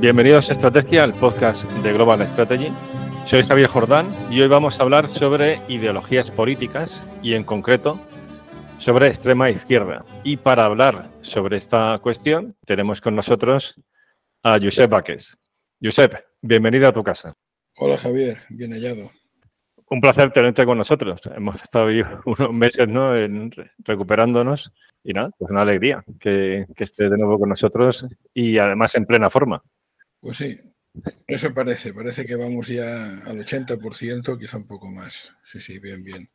Bienvenidos a Estrategia, el podcast de Global Strategy. Soy Javier Jordán y hoy vamos a hablar sobre ideologías políticas y en concreto sobre extrema izquierda. Y para hablar sobre esta cuestión tenemos con nosotros a Josep Baques. Josep, bienvenido a tu casa. Hola Javier, bien hallado. Un placer tenerte con nosotros. Hemos estado ahí unos meses ¿no? recuperándonos y nada, pues una alegría que, que esté de nuevo con nosotros y además en plena forma. Pues sí, eso parece, parece que vamos ya al 80%, quizá un poco más. Sí, sí, bien, bien.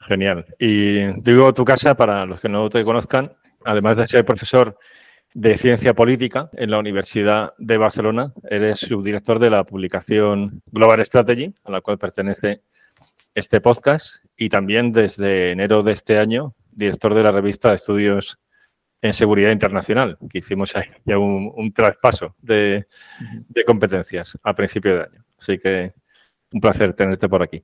Genial. Y digo tu casa para los que no te conozcan, además de ser profesor de ciencia política en la Universidad de Barcelona, eres subdirector de la publicación Global Strategy, a la cual pertenece este podcast, y también desde enero de este año director de la revista de estudios en seguridad internacional, que hicimos ahí ya un, traspaso de, competencias a principio de año. Así que un placer tenerte por aquí.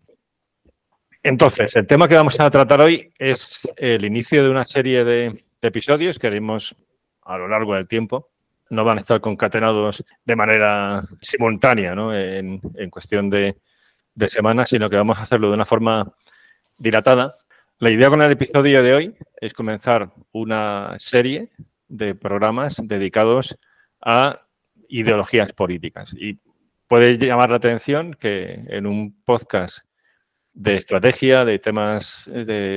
Entonces, el tema que vamos a tratar hoy es el inicio de una serie de, episodios que haremos a lo largo del tiempo. No van a estar concatenados de manera simultánea, ¿no? en, cuestión de, de semanas, sino que vamos a hacerlo de una forma dilatada la idea con el episodio de hoy es comenzar una serie de programas dedicados a ideologías políticas. Y puede llamar la atención que en un podcast de estrategia, de temas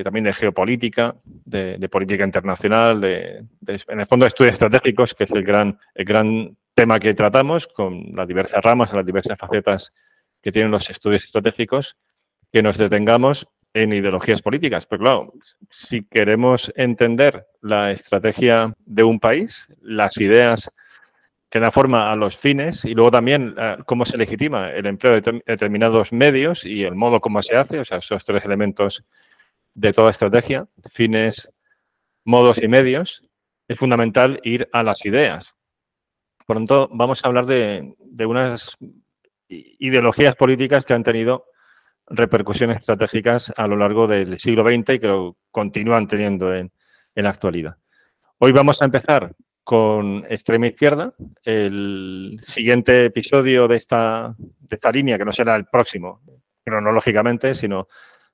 también de geopolítica, de, política internacional, de, en el fondo de estudios estratégicos, que es el gran, el gran tema que tratamos con las diversas ramas, las diversas facetas que tienen los estudios estratégicos, que nos detengamos en ideologías políticas. Pero claro, si queremos entender la estrategia de un país, las ideas que dan forma a los fines y luego también eh, cómo se legitima el empleo de determinados medios y el modo como se hace, o sea, esos tres elementos de toda estrategia, fines, modos y medios, es fundamental ir a las ideas. Por lo tanto, vamos a hablar de, de unas ideologías políticas que han tenido repercusiones estratégicas a lo largo del siglo XX y que lo continúan teniendo en, la actualidad. Hoy vamos a empezar con extrema izquierda. El siguiente episodio de esta, de esta línea, que no será el próximo cronológicamente, sino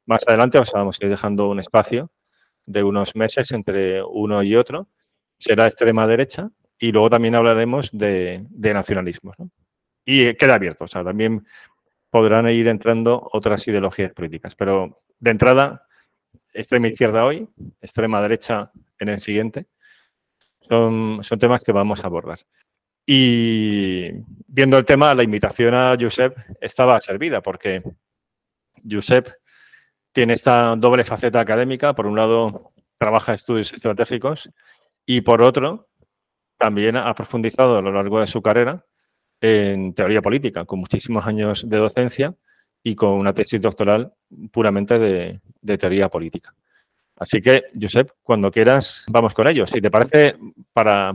más adelante, vamos a ir dejando un espacio de unos meses entre uno y otro, será extrema derecha y luego también hablaremos de, de nacionalismos. Y queda abierto, o sea, también podrán ir entrando otras ideologías políticas. Pero de entrada, extrema izquierda hoy, extrema derecha en el siguiente, son, son temas que vamos a abordar. Y viendo el tema, la invitación a Josep estaba servida, porque Josep tiene esta doble faceta académica. Por un lado, trabaja estudios estratégicos y por otro, también ha profundizado a lo largo de su carrera en teoría política, con muchísimos años de docencia y con una tesis doctoral puramente de, teoría política. Así que, Josep, cuando quieras, vamos con ello. Si te parece, para,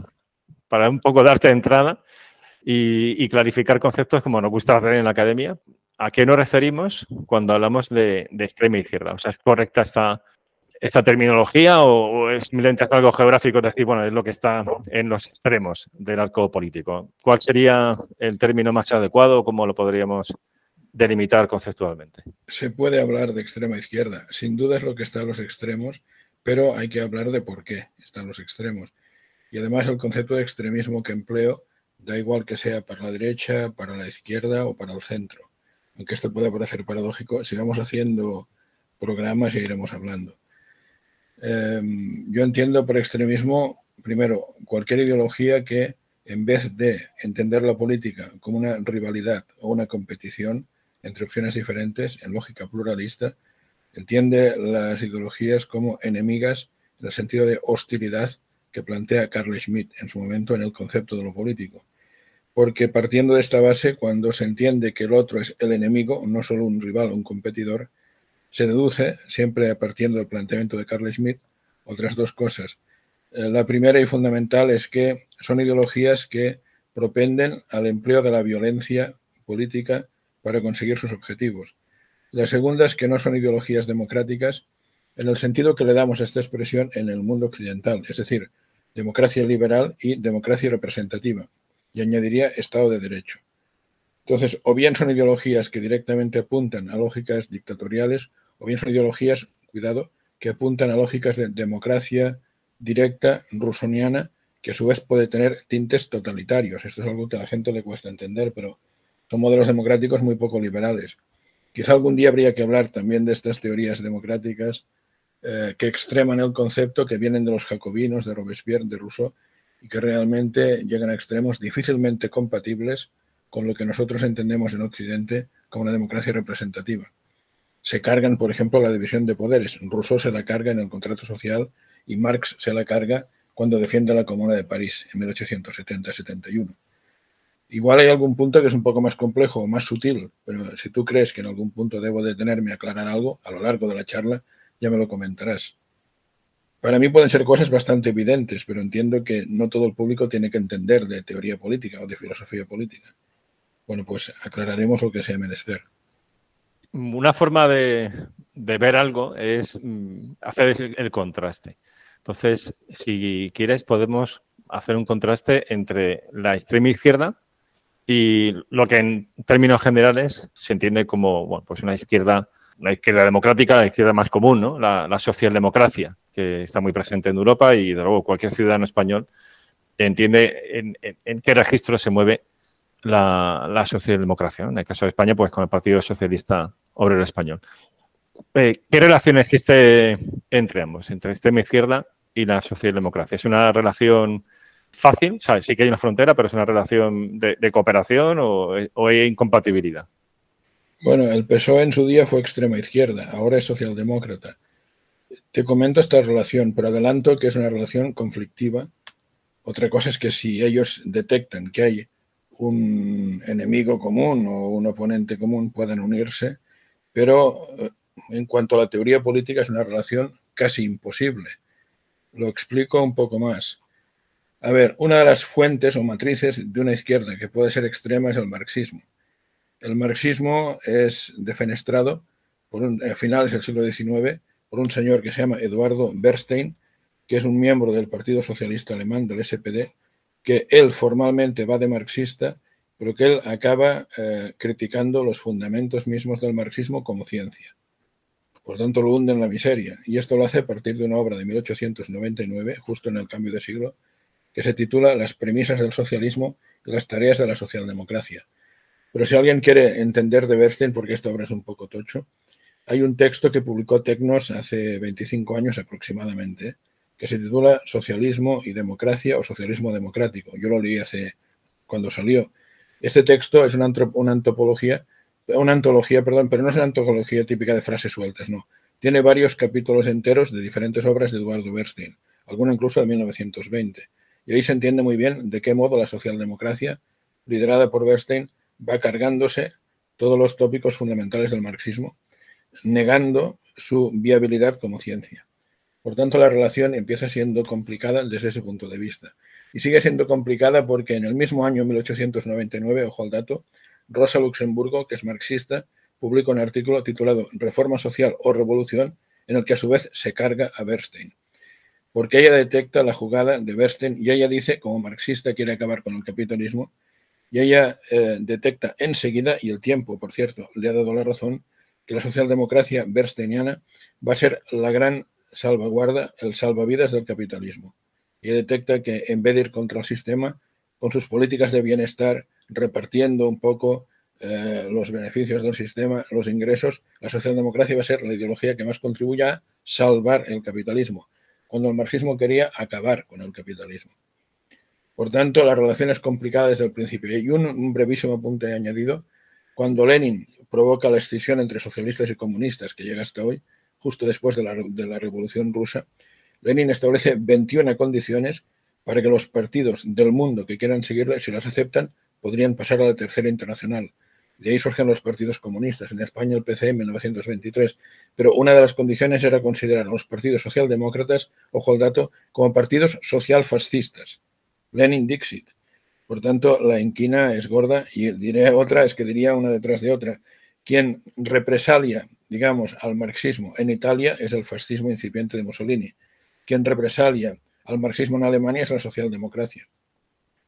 para un poco darte entrada y, clarificar conceptos como nos gusta hacer en la academia, ¿a qué nos referimos cuando hablamos de, de extrema izquierda? O sea, ¿es correcta esta, esta terminología o, es simplemente algo geográfico, es decir, bueno, es lo que está en los extremos del arco político. ¿Cuál sería el término más adecuado? ¿Cómo lo podríamos delimitar conceptualmente? Se puede hablar de extrema izquierda. Sin duda es lo que está a los extremos, pero hay que hablar de por qué están los extremos. Y además el concepto de extremismo que empleo da igual que sea para la derecha, para la izquierda o para el centro. Aunque esto pueda parecer paradójico, si vamos haciendo programas y iremos hablando. Em, yo entiendo por extremismo, primero, cualquier ideología que en vez de entender la política como una rivalidad o una competición entre opciones diferentes en lógica pluralista, entiende las ideologías como enemigas en el sentido de hostilidad que plantea Carl Schmitt en su momento en el concepto de lo político. Porque partiendo de esta base, cuando se entiende que el otro es el enemigo, no solo un rival o un competidor, se deduce, siempre partiendo del planteamiento de Carl Schmitt, otras dos cosas. Eh, la primera y fundamental es que son ideologías que propenden al empleo de la violencia política para conseguir sus objetivos. La segunda es que no son ideologías democráticas en el sentido que le damos a esta expresión en el mundo occidental, es decir, democracia liberal y democracia representativa. y añadiría Estado de Derecho. Entonces, o bien son ideologías que directamente apuntan a lógicas dictatoriales, o bien son ideologías, cuidado, que apuntan a lógicas de democracia directa, rusoniana, que a su vez puede tener tintes totalitarios. Esto es algo que a la gente le cuesta entender, pero son modelos democráticos muy poco liberales. Quizá algún día habría que hablar también de estas teorías democráticas eh, que extreman el concepto, que vienen de los jacobinos, de Robespierre, de Rousseau, y que realmente llegan a extremos difícilmente compatibles con lo que nosotros entendemos en Occidente como una democracia representativa. Se cargan, por ejemplo, la división de poderes. Rousseau se la carga en el contrato social y Marx se la carga cuando defiende la Comuna de París en 1870-71. Igual hay algún punto que es un poco más complejo o más sutil, pero si tú crees que en algún punto debo detenerme a aclarar algo a lo largo de la charla, ya me lo comentarás. Para mí pueden ser cosas bastante evidentes, pero entiendo que no todo el público tiene que entender de teoría política o de filosofía política. Bueno, pues aclararemos lo que sea menester. Una forma de, ver algo es mm, hacer el contraste. Entonces, si quieres, podemos hacer un contraste entre la extrema izquierda y lo que en términos generales se entiende como bueno, pues una izquierda, una izquierda democrática, la izquierda más común, ¿no? la, socialdemocracia, que está muy presente en Europa y de luego cualquier ciudadano español entiende en, qué registro se mueve la, socialdemocracia. En el caso de España, pues con el Partido Socialista Obrero Español. Eh, ¿Qué relación existe entre ambos, entre extrema izquierda y la socialdemocracia? ¿Es una relación fácil? O sí que hay una frontera, pero es una relación de, cooperación o, hay incompatibilidad. Bueno, el PSOE en su día fue extrema izquierda, ahora es socialdemócrata. Te comento esta relación, pero adelanto que es una relación conflictiva. Otra cosa es que si ellos detectan que hay un enemigo común o un oponente común, puedan unirse, pero eh, en cuanto a la teoría política es una relación casi imposible. Lo explico un poco más. A ver, una de las fuentes o matrices de una izquierda que puede ser extrema es el marxismo. El marxismo es defenestrado por un, a finales del siglo XIX por un señor que se llama Eduardo Bernstein, que es un miembro del Partido Socialista Alemán, del SPD, que él formalmente va de marxista, pero que él acaba eh, criticando los fundamentos mismos del marxismo como ciencia. Por tanto, lo hunde en la miseria. Y esto lo hace a partir de una obra de 1899, justo en el cambio de siglo, que se titula Las premisas del socialismo y las tareas de la socialdemocracia. Pero si alguien quiere entender de Bernstein, porque esta obra es un poco tocho, hay un texto que publicó Tecnos hace 25 años aproximadamente, que se titula Socialismo y Democracia o Socialismo Democrático. Yo lo leí hace cuando salió. Este texto es una, una antropología, una antología, perdón, pero no es una antología típica de frases sueltas, no. Tiene varios capítulos enteros de diferentes obras de Eduardo Bernstein, alguna incluso de 1920 y ahí se entiende muy bien de qué modo la socialdemocracia, liderada por Bernstein, va cargándose todos los tópicos fundamentales del marxismo, negando su viabilidad como ciencia. Por tanto, la relación empieza siendo complicada desde ese punto de vista. Y sigue siendo complicada porque en el mismo año 1899, ojo al dato, Rosa Luxemburgo, que es marxista, publica un artículo titulado Reforma Social o Revolución, en el que a su vez se carga a Bernstein porque ella detecta la jugada de Bernstein y ella dice, como marxista quiere acabar con el capitalismo, y ella eh, detecta enseguida, y el tiempo, por cierto, le ha dado la razón, que la socialdemocracia bernsteiniana va a ser la gran salvaguarda, el salvavidas del capitalismo. Y detecta que en vez de ir contra el sistema, con sus políticas de bienestar, repartiendo un poco eh, los beneficios del sistema, los ingresos, la socialdemocracia va a ser la ideología que más contribuya a salvar el capitalismo cuando el marxismo quería acabar con el capitalismo. Por tanto, la relación es complicada desde el principio. Y un, brevísimo apunte añadido, cuando Lenin provoca la escisión entre socialistas y comunistas, que llega hasta hoy, justo después de la, Revolución Rusa, Lenin establece 21 condiciones para que los partidos del mundo que quieran seguirle, si las aceptan, podrían pasar a la tercera internacional, de ahí surgen los partidos comunistas. En España el PC en 1923. Pero una de las condiciones era considerar a los partidos socialdemócratas, ojo al dato, como partidos socialfascistas. Lenin Dixit. Por tanto, la inquina es gorda y diré otra, es que diría una detrás de otra. Quien represalia, digamos, al marxismo en Italia es el fascismo incipiente de Mussolini. Quien represalia al marxismo en Alemania es la socialdemocracia.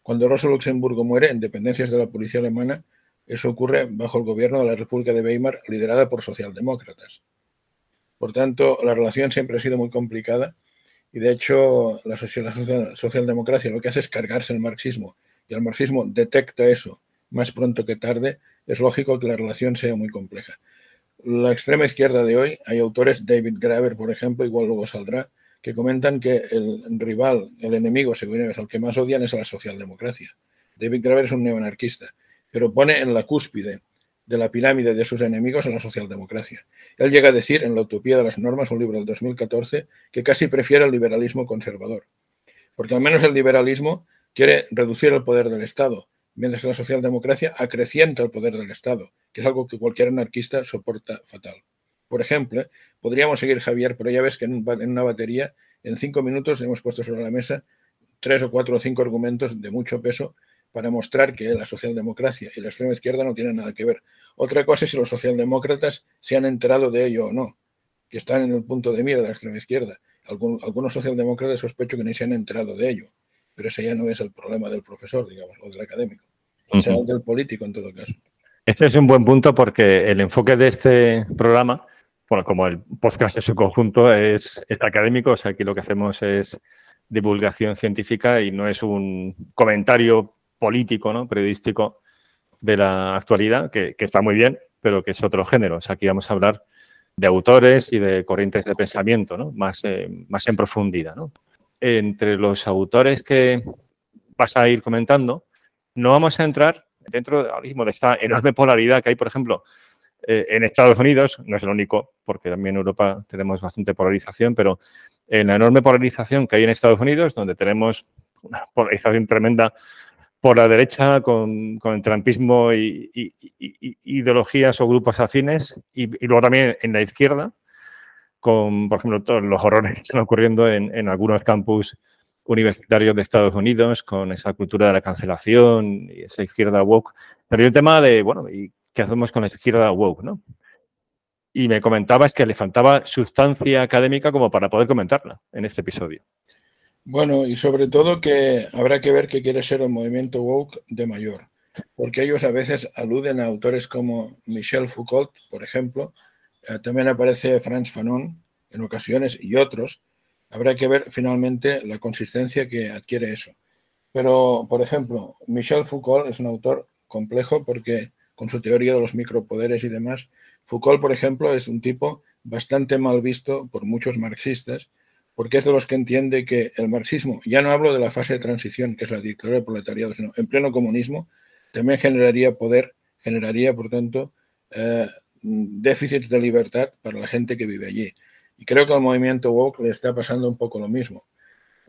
Cuando Rosa Luxemburgo muere en dependencias de la policía alemana, eso ocurre bajo el gobierno de la República de Weimar, liderada por socialdemócratas. Por tanto, la relación siempre ha sido muy complicada y, de hecho, la, socialdemocracia lo que hace es cargarse el marxismo y el marxismo detecta eso más pronto que tarde. Es lógico que la relación sea muy compleja. La extrema izquierda de hoy, hay autores, David Graver, por ejemplo, igual luego saldrá, que comentan que el rival, el enemigo, según ellos, al que más odian es a la socialdemocracia. David Graver es un neoanarquista pero pone en la cúspide de la pirámide de sus enemigos a la socialdemocracia. Él llega a decir en La Utopía de las Normas, un libro del 2014, que casi prefiere el liberalismo conservador, porque al menos el liberalismo quiere reducir el poder del Estado, mientras que la socialdemocracia acrecienta el poder del Estado, que es algo que cualquier anarquista soporta fatal. Por ejemplo, podríamos seguir, Javier, pero ya ves que en una batería, en cinco minutos hemos puesto sobre la mesa tres o cuatro o cinco argumentos de mucho peso para mostrar que la socialdemocracia y la extrema izquierda no tienen nada que ver. Otra cosa es si los socialdemócratas se han enterado de ello o no, que están en el punto de mira de la extrema izquierda. algunos socialdemócratas sospecho que ni se han enterado de ello, pero ese ya no es el problema del profesor, digamos, o del académico, o sea, del político en todo caso. Este es un buen punto porque el enfoque de este programa, bueno, como el podcast en su conjunto es, es académico, o sea, aquí lo que hacemos es divulgación científica y no es un comentario político, ¿no? periodístico de la actualidad, que, está muy bien, pero que es otro género. O sea, aquí vamos a hablar de autores y de corrientes de pensamiento, ¿no? más, eh, más en profundidad. ¿no? Entre los autores que vas a ir comentando, no vamos a entrar dentro de esta enorme polaridad que hay, por ejemplo, eh, en Estados Unidos, no es lo único, porque también en Europa tenemos bastante polarización, pero en la enorme polarización que hay en Estados Unidos, donde tenemos una polarización tremenda por la derecha con, el trampismo y, ideologías o grupos afines y, luego también en la izquierda con, por ejemplo, todos los horrores que están ocurriendo en, algunos campus universitarios de Estados Unidos con esa cultura de la cancelación y esa izquierda woke. Pero el tema de, bueno, ¿y qué hacemos con la izquierda woke? ¿no? Y me comentabas que le faltaba sustancia académica como para poder comentarla en este episodio. Bueno, y sobre todo que habrá que ver qué quiere ser el movimiento woke de mayor, porque ellos a veces aluden a autores como Michel Foucault, por ejemplo, eh, también aparece Franz Fanon en ocasiones y otros. Habrá que ver finalmente la consistencia que adquiere eso. Pero, por ejemplo, Michel Foucault es un autor complejo porque con su teoría de los micropoderes y demás, Foucault, por ejemplo, es un tipo bastante mal visto por muchos marxistas porque es de los que entiende que el marxismo, ya no hablo de la fase de transición, que es la dictadura del proletariado, sino en pleno comunismo, también generaría poder, generaría, por tanto, eh, déficits de libertad para la gente que vive allí. Y creo que al movimiento woke le está pasando un poco lo mismo.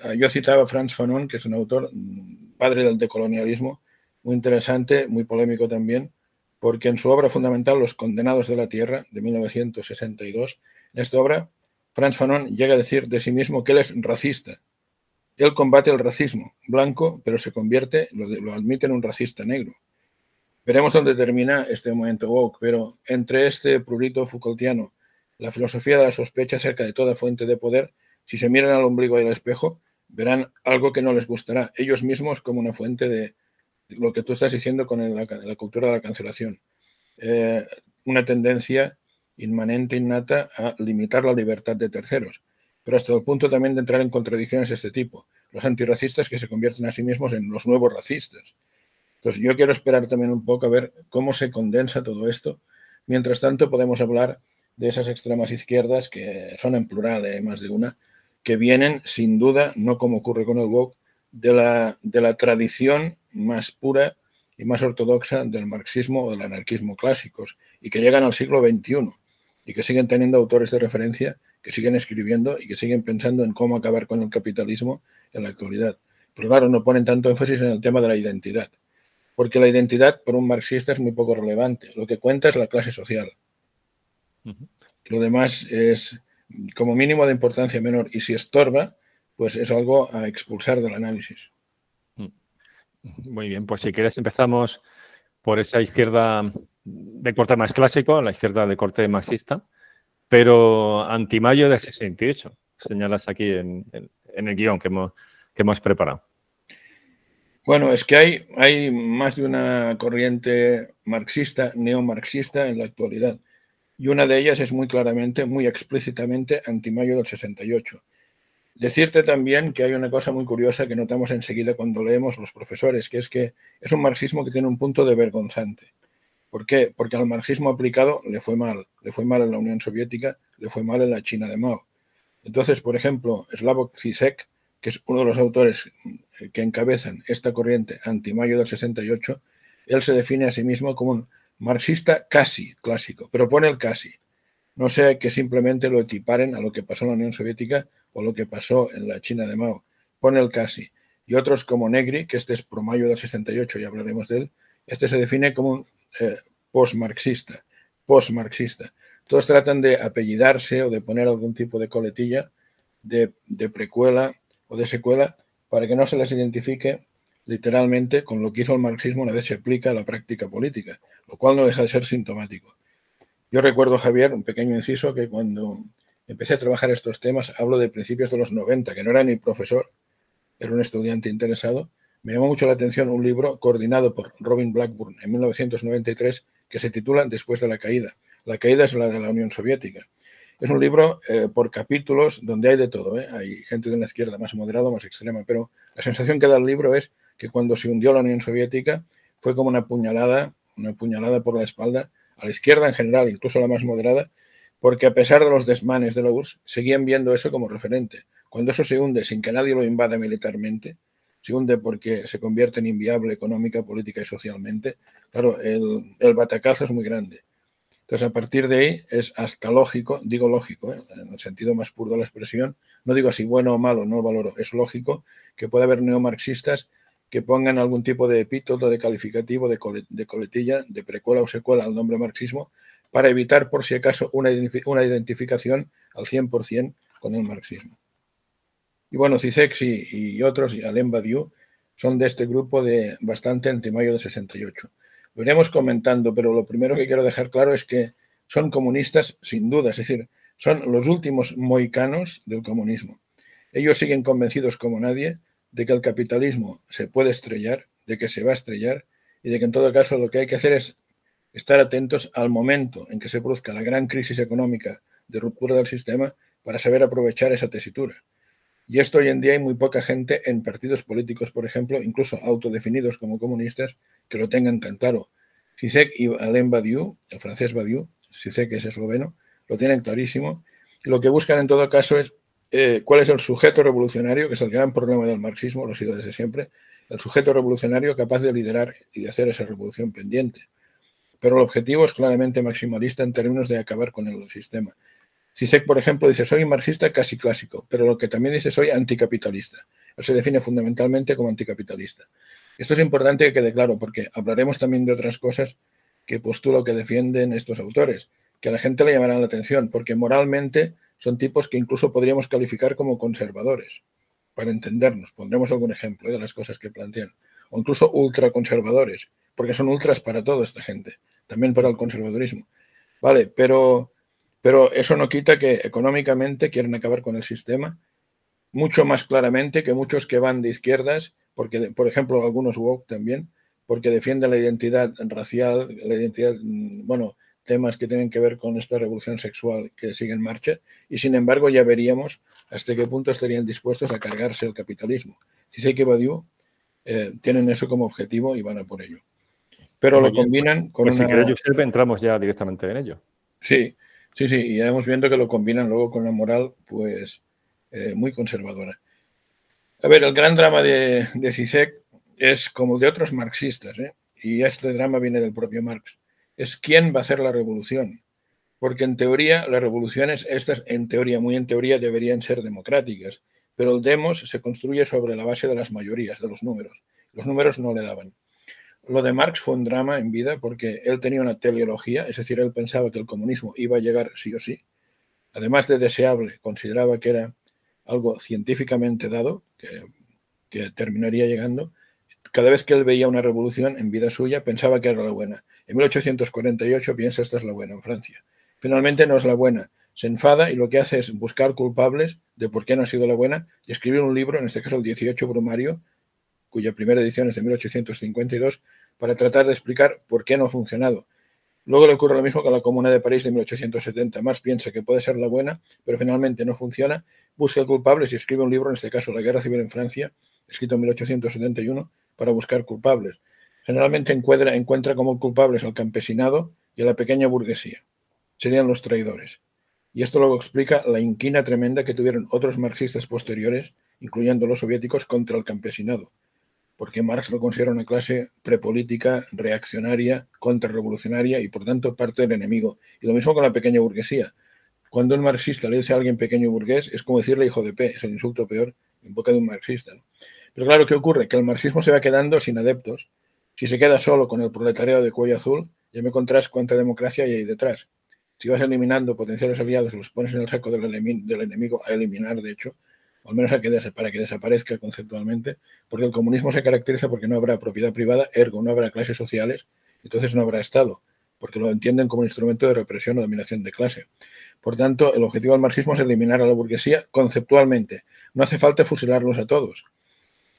Eh, yo citaba a Franz Fanon, que es un autor, mm, padre del decolonialismo, muy interesante, muy polémico también, porque en su obra fundamental, Los Condenados de la Tierra, de 1962, en esta obra Franz Fanon llega a decir de sí mismo que él es racista. Él combate el racismo blanco, pero se convierte, lo, admite en un racista negro. Veremos dónde termina este momento woke, pero entre este prurito Foucaultiano, la filosofía de la sospecha acerca de toda fuente de poder, si se miran al ombligo al espejo, verán algo que no les gustará, ellos mismos como una fuente de, lo que tú estás diciendo con la, cultura de la cancelación. Eh, una tendencia inmanente, innata, a limitar la libertad de terceros, pero hasta el punto también de entrar en contradicciones de este tipo. Los antirracistas que se convierten a sí mismos en los nuevos racistas. Entonces yo quiero esperar también un poco a ver cómo se condensa todo esto. Mientras tanto podemos hablar de esas extremas izquierdas, que son en plural, eh, más de una, que vienen sin duda, no como ocurre con el woke, de la, de la tradición más pura y más ortodoxa del marxismo o del anarquismo clásicos y que llegan al siglo XXI y que siguen teniendo autores de referencia, que siguen escribiendo y que siguen pensando en cómo acabar con el capitalismo en la actualidad. Pero claro, no ponen tanto énfasis en el tema de la identidad, porque la identidad por un marxista es muy poco relevante. Lo que cuenta es la clase social. Lo demás es como mínimo de importancia menor y si estorba, pues es algo a expulsar del análisis. Muy bien, pues si quieres empezamos por esa izquierda de corte más clásico, la izquierda de corte marxista, pero anti-mayo del 68, señalas aquí en, el guion que hemos, que hemos preparado. Bueno, es que hay, hay más de una corriente marxista, neomarxista en la actualidad. Y una de ellas es muy claramente, muy explícitamente anti-mayo del 68. Decirte también que hay una cosa muy curiosa que notamos enseguida cuando leemos los profesores, que es que es un marxismo que tiene un punto de vergonzante. ¿Por qué? Porque al marxismo aplicado le fue mal. Le fue mal en la Unión Soviética, le fue mal en la China de Mao. Entonces, por ejemplo, Slavoj Zizek que es uno de los autores que encabezan esta corriente anti-mayo del 68, él se define a sí mismo como un marxista casi clásico, pero pone el casi. No sea que simplemente lo equiparen a lo que pasó en la Unión Soviética o lo que pasó en la China de Mao. Pone el casi. Y otros como Negri, que este es pro mayo del 68 y hablaremos de él, este se define como un eh, post-marxista, post-marxista. Todos tratan de apellidarse o de poner algún tipo de coletilla de precuela de secuela para que no se les identifique literalmente con lo que hizo el marxismo una vez se aplica a la práctica política, lo cual no deja de ser sintomático. Yo recuerdo, Javier, un pequeño inciso, que cuando empecé a trabajar estos temas, hablo de principios de los 90, que no era ni profesor, era un estudiante interesado, me llamó mucho la atención un libro coordinado por Robin Blackburn en 1993 que se titula Después de la caída. La caída es la de la Unión Soviética. Es un libro eh, por capítulos donde hay de todo. ¿eh? Hay gente de la izquierda más moderada, más extrema, pero la sensación que da el libro es que cuando se hundió la Unión Soviética fue como una puñalada, una puñalada por la espalda a la izquierda en general, incluso la más moderada, porque a pesar de los desmanes de la URSS, seguían viendo eso como referente. Cuando eso se hunde sin que nadie lo invada militarmente, se hunde porque se convierte en inviable económica, política y socialmente, claro, el, el batacazo es muy grande. Entonces, a partir de ahí es hasta lógico, digo lógico, ¿eh? en el sentido más puro de la expresión, no digo así bueno o malo, no lo valoro, es lógico que pueda haber neomarxistas que pongan algún tipo de epíteto, de calificativo, de, coletilla, de precuela o secuela al nombre marxismo, para evitar, por si acaso, una, identificación al 100% con el marxismo. Y bueno, Cisek y, otros, y Alain Badiou, son de este grupo de bastante antimayo de 68. Lo iremos comentando, pero lo primero que quiero dejar claro es que son comunistas sin duda, es decir, son los últimos moicanos del comunismo. Ellos siguen convencidos como nadie de que el capitalismo se puede estrellar, de que se va a estrellar y de que en todo caso lo que hay que hacer es estar atentos al momento en que se produzca la gran crisis económica de ruptura del sistema para saber aprovechar esa tesitura. Y esto hoy en día hay muy poca gente en partidos políticos, por ejemplo, incluso autodefinidos como comunistas, que lo tengan tan claro. Sisek y Alain Badiou, el francés Badiou, Sisek es esloveno, lo tienen clarísimo. Lo que buscan en todo caso es eh, cuál es el sujeto revolucionario, que es el gran problema del marxismo, lo ha sido desde siempre, el sujeto revolucionario capaz de liderar y de hacer esa revolución pendiente. Pero el objetivo es claramente maximalista en términos de acabar con el sistema. Sisek, por ejemplo, dice, soy marxista casi clásico, pero lo que también dice, soy anticapitalista. Se define fundamentalmente como anticapitalista. Esto es importante que quede claro, porque hablaremos también de otras cosas que postulo que defienden estos autores, que a la gente le llamarán la atención, porque moralmente son tipos que incluso podríamos calificar como conservadores, para entendernos. Pondremos algún ejemplo de las cosas que plantean. O incluso ultraconservadores, porque son ultras para toda esta gente, también para el conservadurismo. Vale, pero pero eso no quita que económicamente quieren acabar con el sistema mucho más claramente que muchos que van de izquierdas, porque, por ejemplo, algunos woke también, porque defienden la identidad racial, la identidad, mm, bueno, temas que tienen que ver con esta revolución sexual que sigue en marcha, y sin embargo ya veríamos hasta qué punto estarían dispuestos a cargarse el capitalismo. Si sé que Badiou eh, tienen eso como objetivo y van a por ello. Pero lo combinan con pues una... Si entramos ya directamente en ello. Sí, Sí, sí, y ya hemos viendo que lo combinan luego con la moral, pues eh, muy conservadora. A ver, el gran drama de, de Zizek es como de otros marxistas, ¿eh? y este drama viene del propio Marx, es quién va a hacer la revolución. Porque en teoría las revoluciones, estas en teoría, muy en teoría, deberían ser democráticas, pero el demos se construye sobre la base de las mayorías, de los números. Los números no le daban. Lo de Marx fue un drama en vida porque él tenía una teleología, es decir, él pensaba que el comunismo iba a llegar sí o sí. Además de deseable, consideraba que era algo científicamente dado, que, terminaría llegando. Cada vez que él veía una revolución en vida suya, pensaba que era la buena. En 1848 piensa esta es la buena en Francia. Finalmente no es la buena. Se enfada y lo que hace es buscar culpables de por qué no ha sido la buena y escribir un libro, en este caso el 18 Brumario, cuya primera edición es de 1852, para tratar de explicar por qué no ha funcionado. Luego le ocurre lo mismo que a la Comuna de París de 1870. Marx piensa que puede ser la buena, pero finalmente no funciona, busca culpables y escribe un libro, en este caso La Guerra Civil en Francia, escrito en 1871, para buscar culpables. Generalmente encuentra, encuentra como culpables al campesinado y a la pequeña burguesía. Serían los traidores. Y esto luego explica la inquina tremenda que tuvieron otros marxistas posteriores, incluyendo los soviéticos, contra el campesinado, porque Marx lo considera una clase prepolítica, reaccionaria, contrarrevolucionaria y por tanto parte del enemigo. Y lo mismo con la pequeña burguesía. Cuando un marxista le dice a alguien pequeño burgués, es como decirle hijo de P, es el insulto peor en boca de un marxista. Pero claro, ¿qué ocurre? Que el marxismo se va quedando sin adeptos. Si se queda solo con el proletariado de cuello azul, ya me encontrás cuánta democracia hay ahí detrás. Si vas eliminando potenciales aliados y los pones en el saco del, enemigo a eliminar, de hecho, o al menos que para que desaparezca conceptualmente, porque el comunismo se caracteriza porque no habrá propiedad privada, ergo no habrá clases sociales, entonces no habrá Estado, porque lo entienden como instrumento de represión o dominación de clase. Por tanto, el objetivo del marxismo es eliminar a la burguesía conceptualmente. No hace falta fusilarlos a todos.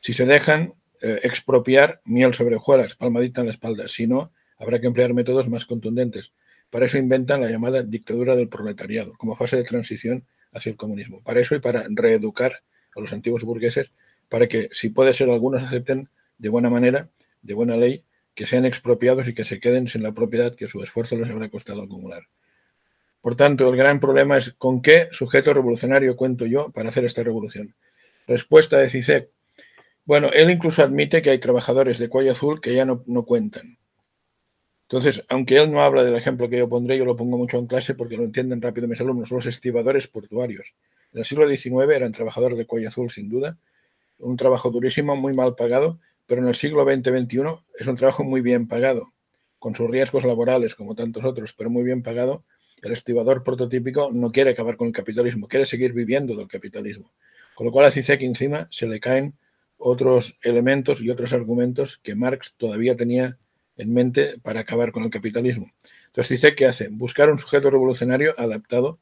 Si se dejan eh, expropiar, miel sobre hojuelas, palmadita en la espalda. Si no, habrá que emplear métodos más contundentes. Para eso inventan la llamada dictadura del proletariado, como fase de transición hacia el comunismo. Para eso y para reeducar a los antiguos burgueses, para que, si puede ser, algunos acepten de buena manera, de buena ley, que sean expropiados y que se queden sin la propiedad que su esfuerzo les habrá costado acumular. Por tanto, el gran problema es con qué sujeto revolucionario cuento yo para hacer esta revolución. Respuesta de CISEC. Bueno, él incluso admite que hay trabajadores de cuello azul que ya no, no cuentan. Entonces, aunque él no habla del ejemplo que yo pondré, yo lo pongo mucho en clase porque lo entienden rápido mis alumnos, los estibadores portuarios. En el siglo XIX eran trabajadores de cuello azul, sin duda, un trabajo durísimo, muy mal pagado, pero en el siglo XX-XXI es un trabajo muy bien pagado, con sus riesgos laborales como tantos otros, pero muy bien pagado el estibador prototípico no quiere acabar con el capitalismo, quiere seguir viviendo del capitalismo. Con lo cual a Zizek encima se le caen otros elementos y otros argumentos que Marx todavía tenía en mente para acabar con el capitalismo. Entonces dice ¿qué hace? Buscar un sujeto revolucionario adaptado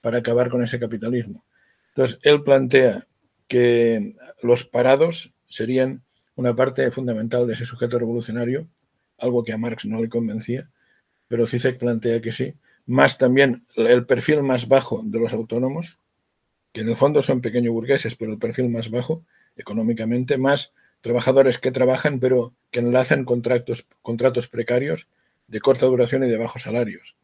para acabar con ese capitalismo. Entonces él plantea que los parados serían una parte fundamental de ese sujeto revolucionario, algo que a Marx no le convencía, pero Zizek plantea que sí, más también el perfil más bajo de los autónomos, que en el fondo son pequeños burgueses, pero el perfil más bajo económicamente, más trabajadores que trabajan, pero que enlazan contratos, contratos precarios de corta duración y de bajos salarios.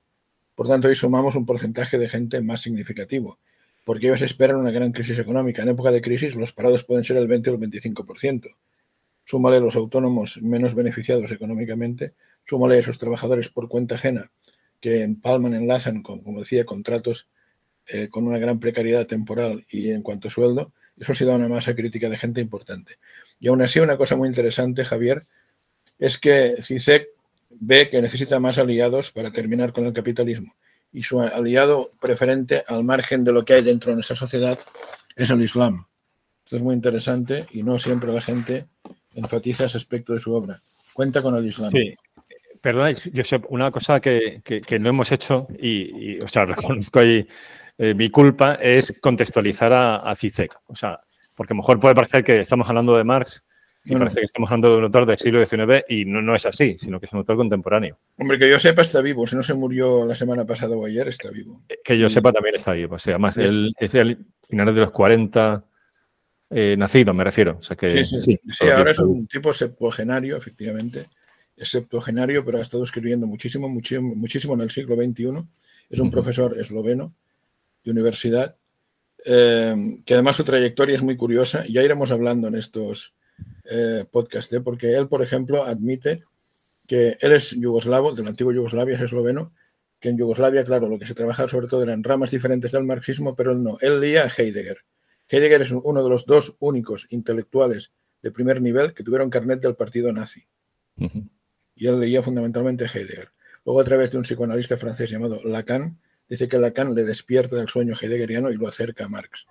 Por tanto, ahí sumamos un porcentaje de gente más significativo, porque ellos esperan una gran crisis económica. En época de crisis, los parados pueden ser el 20 o el 25%. Súmale los autónomos menos beneficiados económicamente, súmale a esos trabajadores por cuenta ajena que empalman, enlazan, con, como decía, contratos eh, con una gran precariedad temporal y en cuanto a sueldo, eso sí da una masa crítica de gente importante. Y aún así, una cosa muy interesante, Javier, es que CISEC ve que necesita más aliados para terminar con el capitalismo. Y su aliado preferente, al margen de lo que hay dentro de nuestra sociedad, es el Islam. Esto es muy interesante y no siempre la gente enfatiza ese aspecto de su obra. Cuenta con el Islam. Sí, Perdona, Josep, una cosa que, no hemos hecho, y, o sea, reconozco ahí eh, mi culpa, es contextualizar a, a O sea, porque mejor puede parecer que estamos hablando de Marx y parece que estamos hablando de un autor del siglo XIX y no, no, es así, sino que es un autor contemporáneo. Hombre, que yo sepa está vivo. Si no se murió la semana pasada o ayer, está vivo. Eh, que yo sepa también está vivo. O sea, además, él es de finales de los 40 eh, nacido, me refiero. O sea que, sí, sí, sí ahora es un tipo septuagenario, efectivamente es septuagenario, pero ha estado escribiendo muchísimo, muchísimo, muchísimo en el siglo XXI. Es un profesor esloveno de universidad, eh, que además su trayectoria es muy curiosa. Ya iremos hablando en estos eh, podcasts, ¿eh? porque él, por ejemplo, admite que él es yugoslavo, de la antigua Yugoslavia, es esloveno, que en Yugoslavia, claro, lo que se trabajaba sobre todo eran ramas diferentes del marxismo, pero él no. Él leía a Heidegger. Heidegger es uno de los dos únicos intelectuales de primer nivel que tuvieron carnet del partido nazi y él leía fundamentalmente Heidegger. Luego, a través de un psicoanalista francés llamado Lacan, dice que Lacan le despierta del sueño heideggeriano y lo acerca a Marx.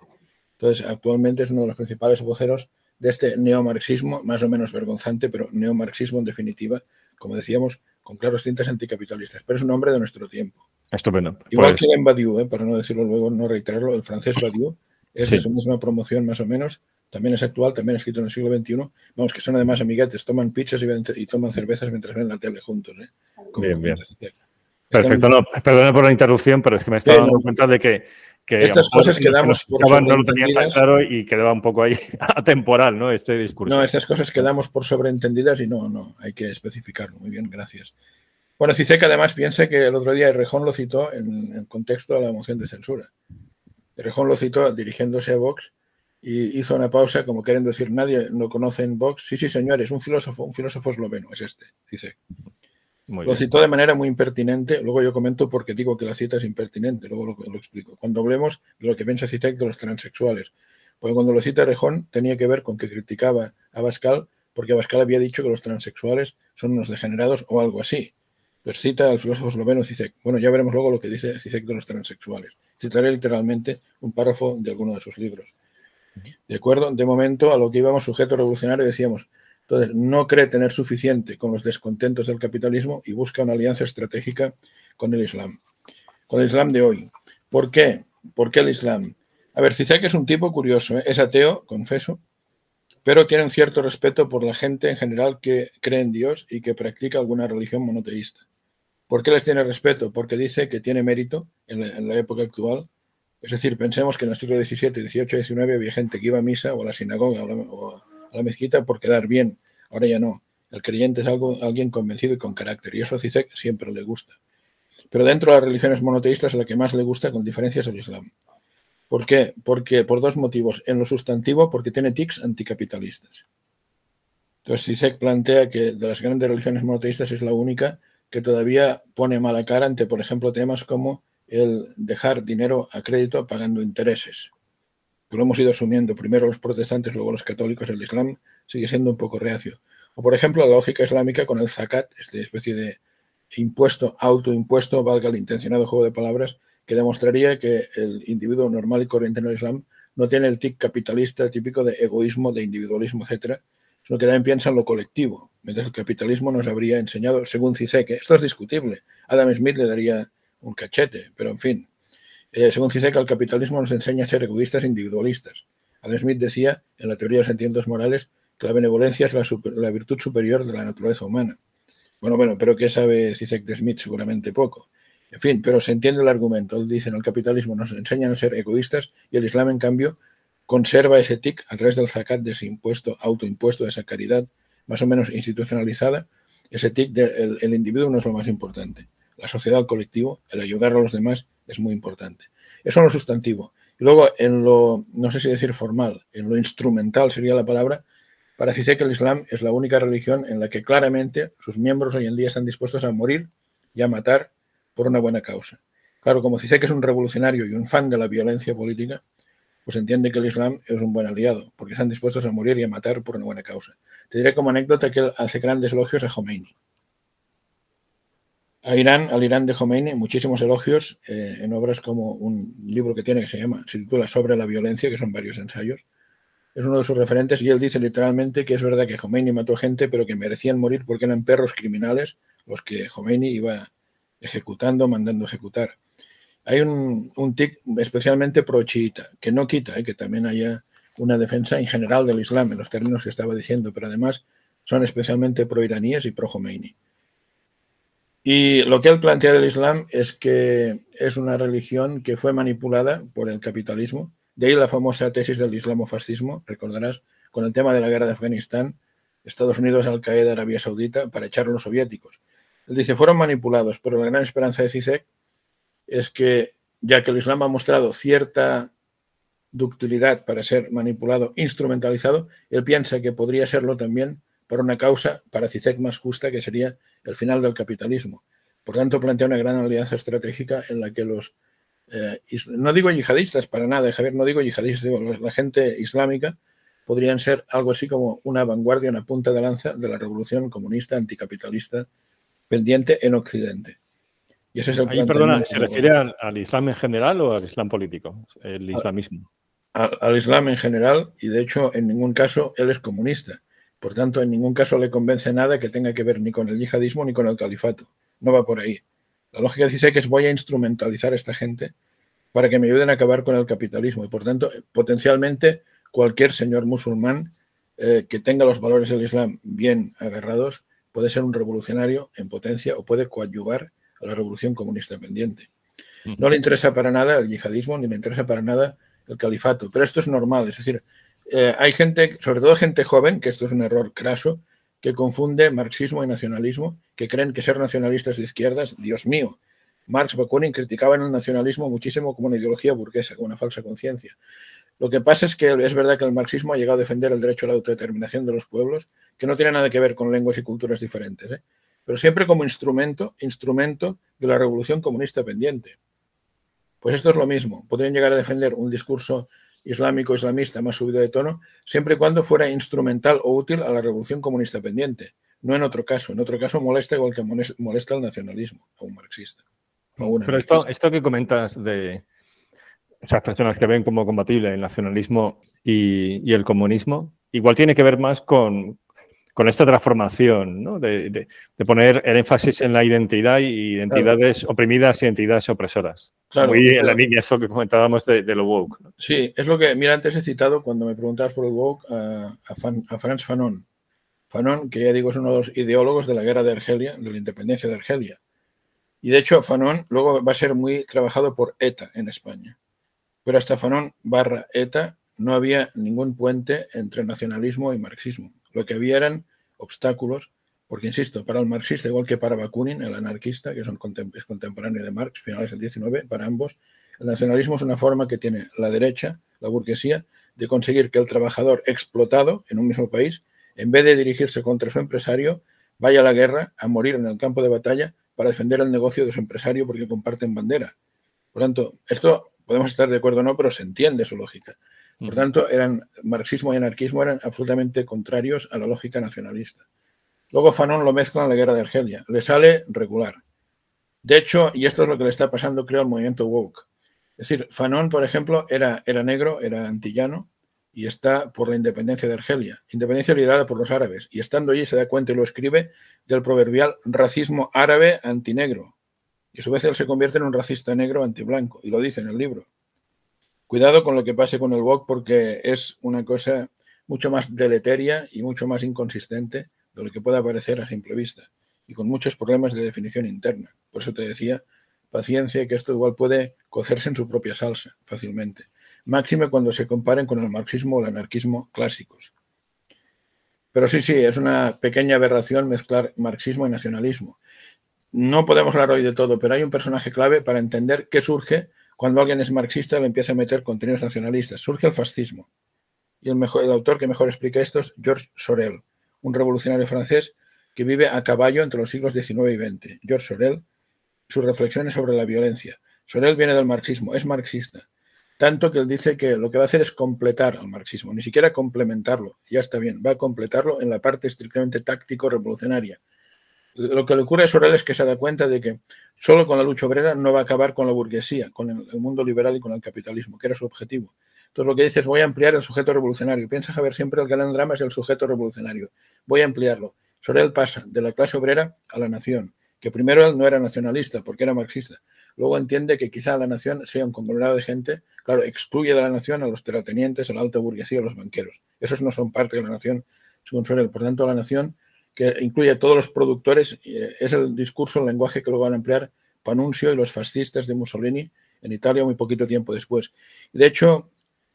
Entonces, actualmente es uno de los principales voceros de este neomarxismo, más o menos vergonzante, pero neomarxismo en definitiva, como decíamos, con claros tintes anticapitalistas. Pero es un hombre de nuestro tiempo. Estupendo. Igual pues que en Badiou, ¿eh? para no decirlo luego, no reiterarlo, el francés Badiou es de su misma promoción más o menos, también es actual, también escrito en el siglo XXI. Vamos, que son además amiguetes, toman pizzas y, toman cervezas mientras ven la tele juntos. ¿eh? bien, bien. Perfecto, no, perdone por la interrupción, pero es que me estaba dando cuenta de que, estas cosas quedamos por no lo tenía tan claro y quedaba un poco ahí atemporal, ¿no? Este discurso. No, estas cosas quedamos por sobreentendidas y no, no, hay que especificarlo. Muy bien, gracias. Bueno, que además piensa que el otro día Rejón lo citó en el contexto de la moción de censura. Rejón lo citó dirigiéndose a Vox y hizo una pausa como queriendo decir, nadie lo conoce en Vox. Sí, sí, señores, un filósofo, un filósofo esloveno es este, lo citó de manera muy impertinente, luego yo comento porque digo que la cita es impertinente, luego lo, explico. Cuando hablemos de lo que piensa Citec de los transexuales, porque cuando lo cita Rejón tenía que ver con que criticaba a Bascal porque Bascal había dicho que los transexuales son unos degenerados o algo así. Pues cita al filósofo esloveno Cicek. Bueno, ya veremos luego lo que dice Cicek de los transexuales. Citaré literalmente un párrafo de alguno de sus libros. ¿De acuerdo? De momento, a lo que íbamos sujeto revolucionario decíamos, entonces, no cree tener suficiente con los descontentos del capitalismo y busca una alianza estratégica con el Islam. Con el Islam de hoy. ¿Por qué? ¿Por qué el Islam? A ver, Cizek es un tipo curioso, ¿eh? es ateo, confeso, pero tiene un cierto respeto por la gente en general que cree en Dios y que practica alguna religión monoteísta. ¿Por qué les tiene respeto? Porque dice que tiene mérito en la época actual es decir, pensemos que en el siglo XVII, XVIII, XIX había gente que iba a misa o a la sinagoga o a la, mezquita por quedar bien. Ahora ya no. El creyente es algo, alguien convencido y con carácter. Y eso a Zizek siempre le gusta. Pero dentro de las religiones monoteístas, la que más le gusta, con diferencia, es el Islam. ¿Por qué? Porque por dos motivos. En lo sustantivo, porque tiene tics anticapitalistas. Entonces, Zizek plantea que de las grandes religiones monoteístas es la única que todavía pone mala cara ante, por ejemplo, temas como el dejar dinero a crédito pagando intereses. Lo hemos ido asumiendo, primero los protestantes, luego los católicos, el Islam sigue siendo un poco reacio. O por ejemplo la lógica islámica con el zakat, esta especie de impuesto, autoimpuesto, valga el intencionado juego de palabras, que demostraría que el individuo normal y corriente en el Islam no tiene el tic capitalista típico de egoísmo, de individualismo, etcétera, sino que también piensa en lo colectivo, mientras el capitalismo nos habría enseñado, según Zizek, esto es discutible, Adam Smith le daría un cachete, pero en fin. Según que el capitalismo nos enseña a ser egoístas e individualistas. Adam Smith decía en la teoría de los sentimientos morales que la benevolencia es la, virtud superior de la naturaleza humana. Bueno, bueno, pero ¿qué sabe Zizek de Smith? Seguramente poco. En fin, pero se entiende el argumento. Él dice, el capitalismo nos enseña a ser egoístas y el Islam, en cambio, conserva ese tic a través del zakat, de ese impuesto, autoimpuesto, de esa caridad más o menos institucionalizada. Ese tic del el individuo no es lo más importante la sociedad, el colectivo, el ayudar a los demás es muy importante. Eso en lo sustantivo. Y luego, en lo, no sé si decir formal, en lo instrumental sería la palabra, para decir que el Islam es la única religión en la que claramente sus miembros hoy en día están dispuestos a morir y a matar por una buena causa. Claro, como que es un revolucionario y un fan de la violencia política, pues entiende que el Islam es un buen aliado, porque están dispuestos a morir y a matar por una buena causa. Te diré como anécdota que él hace grandes elogios a Khomeini a Irán, al Irán de Khomeini, muchísimos elogios eh, en obras como un libro que tiene que se llama, se titula Sobre la violencia, que son varios ensayos. Es uno de sus referentes y él dice literalmente que es verdad que Khomeini mató gente, pero que merecían morir porque eran perros criminales los que Khomeini iba ejecutando, mandando ejecutar. Hay un, tic especialmente pro-chiita, que no quita eh, que también haya una defensa en general del Islam, en los términos que estaba diciendo, pero además son especialmente pro-iraníes y pro-Khomeini. Y lo que él plantea del Islam es que es una religión que fue manipulada por el capitalismo. De ahí la famosa tesis del islamofascismo, recordarás, con el tema de la guerra de Afganistán, Estados Unidos, Al-Qaeda, Arabia Saudita, para echar a los soviéticos. Él dice, fueron manipulados, pero la gran esperanza de CISEC es que, ya que el Islam ha mostrado cierta ductilidad para ser manipulado, instrumentalizado, él piensa que podría serlo también por una causa para CISEC más justa, que sería el final del capitalismo. Por tanto, plantea una gran alianza estratégica en la que los, eh, no digo yihadistas para nada, Javier, no digo yihadistas, digo la gente islámica, podrían ser algo así como una vanguardia, una punta de lanza de la revolución comunista anticapitalista pendiente en Occidente. Y ese es el Ahí, perdona, ¿se refiere al, Islam en general o al Islam político? El islamismo. al, Islam en general, y de hecho en ningún caso él es comunista. Por tanto, en ningún caso le convence nada que tenga que ver ni con el yihadismo ni con el califato. No va por ahí. La lógica dice que es voy a instrumentalizar a esta gente para que me ayuden a acabar con el capitalismo y por tanto potencialmente cualquier señor musulmán eh, que tenga los valores del Islam bien agarrados puede ser un revolucionario en potencia o puede coadyuvar a la revolución comunista pendiente. No le interesa para nada el yihadismo ni le interesa para nada el califato, pero esto es normal, es decir, eh, hay gente, sobre todo gente joven, que esto es un error craso, que confunde marxismo y nacionalismo, que creen que ser nacionalistas de izquierdas, Dios mío, Marx, Bakunin criticaban el nacionalismo muchísimo como una ideología burguesa, como una falsa conciencia. Lo que pasa es que es verdad que el marxismo ha llegado a defender el derecho a la autodeterminación de los pueblos, que no tiene nada que ver con lenguas y culturas diferentes, ¿eh? pero siempre como instrumento, instrumento de la revolución comunista pendiente. Pues esto es lo mismo. Podrían llegar a defender un discurso islámico islamista más subido de tono, siempre y cuando fuera instrumental o útil a la revolución comunista pendiente. No en otro caso. En otro caso molesta igual que molesta el nacionalismo a un marxista. Pero esto, esto que comentas de esas personas que ven como compatible el nacionalismo y, el comunismo, igual tiene que ver más con, esta transformación, ¿no? de, poner el énfasis en la identidad y identidades oprimidas y identidades opresoras. Claro, Muy en la línea eso que comentábamos de, lo woke. Sí, es lo que, mira, antes he citado cuando me preguntabas por el woke a, a, Franz Fanon. Fanon, que ya digo es uno de los ideólogos de la guerra de Argelia, de la independencia de Argelia. Y de hecho, Fanon luego va a ser muy trabajado por ETA en España. Pero hasta Fanon barra ETA no había ningún puente entre nacionalismo y marxismo. Lo que había eran obstáculos, porque insisto, para el marxista, igual que para Bakunin, el anarquista, que son es contemporáneo de Marx, finales del 19, para ambos, el nacionalismo es una forma que tiene la derecha, la burguesía, de conseguir que el trabajador explotado en un mismo país, en vez de dirigirse contra su empresario, vaya a la guerra, a morir en el campo de batalla, para defender el negocio de su empresario porque comparten bandera. Por tanto, esto podemos estar de acuerdo o no, pero se entiende su lógica. Por tanto, eran marxismo y anarquismo eran absolutamente contrarios a la lógica nacionalista. Luego Fanon lo mezcla en la guerra de Argelia. Le sale regular. De hecho, y esto es lo que le está pasando, creo, al movimiento woke. Es decir, Fanon, por ejemplo, era, era negro, era antillano, y está por la independencia de Argelia, independencia liderada por los árabes, y estando allí se da cuenta y lo escribe del proverbial racismo árabe antinegro. Y a su vez él se convierte en un racista negro antiblanco, y lo dice en el libro. Cuidado con lo que pase con el WOC porque es una cosa mucho más deleteria y mucho más inconsistente de lo que pueda parecer a simple vista, y con muchos problemas de definición interna. Por eso te decía, paciencia, que esto igual puede cocerse en su propia salsa fácilmente máxime cuando se comparen con el marxismo o el anarquismo clásicos. Pero sí, sí, es una pequeña aberración mezclar marxismo y nacionalismo. No podemos hablar hoy de todo, pero hay un personaje clave para entender qué surge cuando alguien es marxista le empieza a meter contenidos nacionalistas. Surge el fascismo. Y el, mejor, el autor que mejor explica esto es Georges Sorel, un revolucionario francés que vive a caballo entre los siglos XIX y XX. Georges Sorel, sus reflexiones sobre la violencia. Sorel viene del marxismo, es marxista tanto que él dice que lo que va a hacer es completar al marxismo, ni siquiera complementarlo, ya está bien, va a completarlo en la parte estrictamente táctico-revolucionaria. Lo que le ocurre a Sorel es que se da cuenta de que solo con la lucha obrera no va a acabar con la burguesía, con el mundo liberal y con el capitalismo, que era su objetivo. Entonces lo que dice es voy a ampliar el sujeto revolucionario. Piensa Javier siempre el gran drama es el sujeto revolucionario. Voy a ampliarlo. Sorel pasa de la clase obrera a la nación, que primero él no era nacionalista porque era marxista, Luego entiende que quizá la nación sea un conglomerado de gente, claro, excluye de la nación a los terratenientes, a la alta burguesía, a los banqueros. Esos no son parte de la nación, según suele. Por tanto, la nación, que incluye a todos los productores, eh, es el discurso, el lenguaje que lo van a emplear Panuncio y los fascistas de Mussolini en Italia muy poquito tiempo después. De hecho,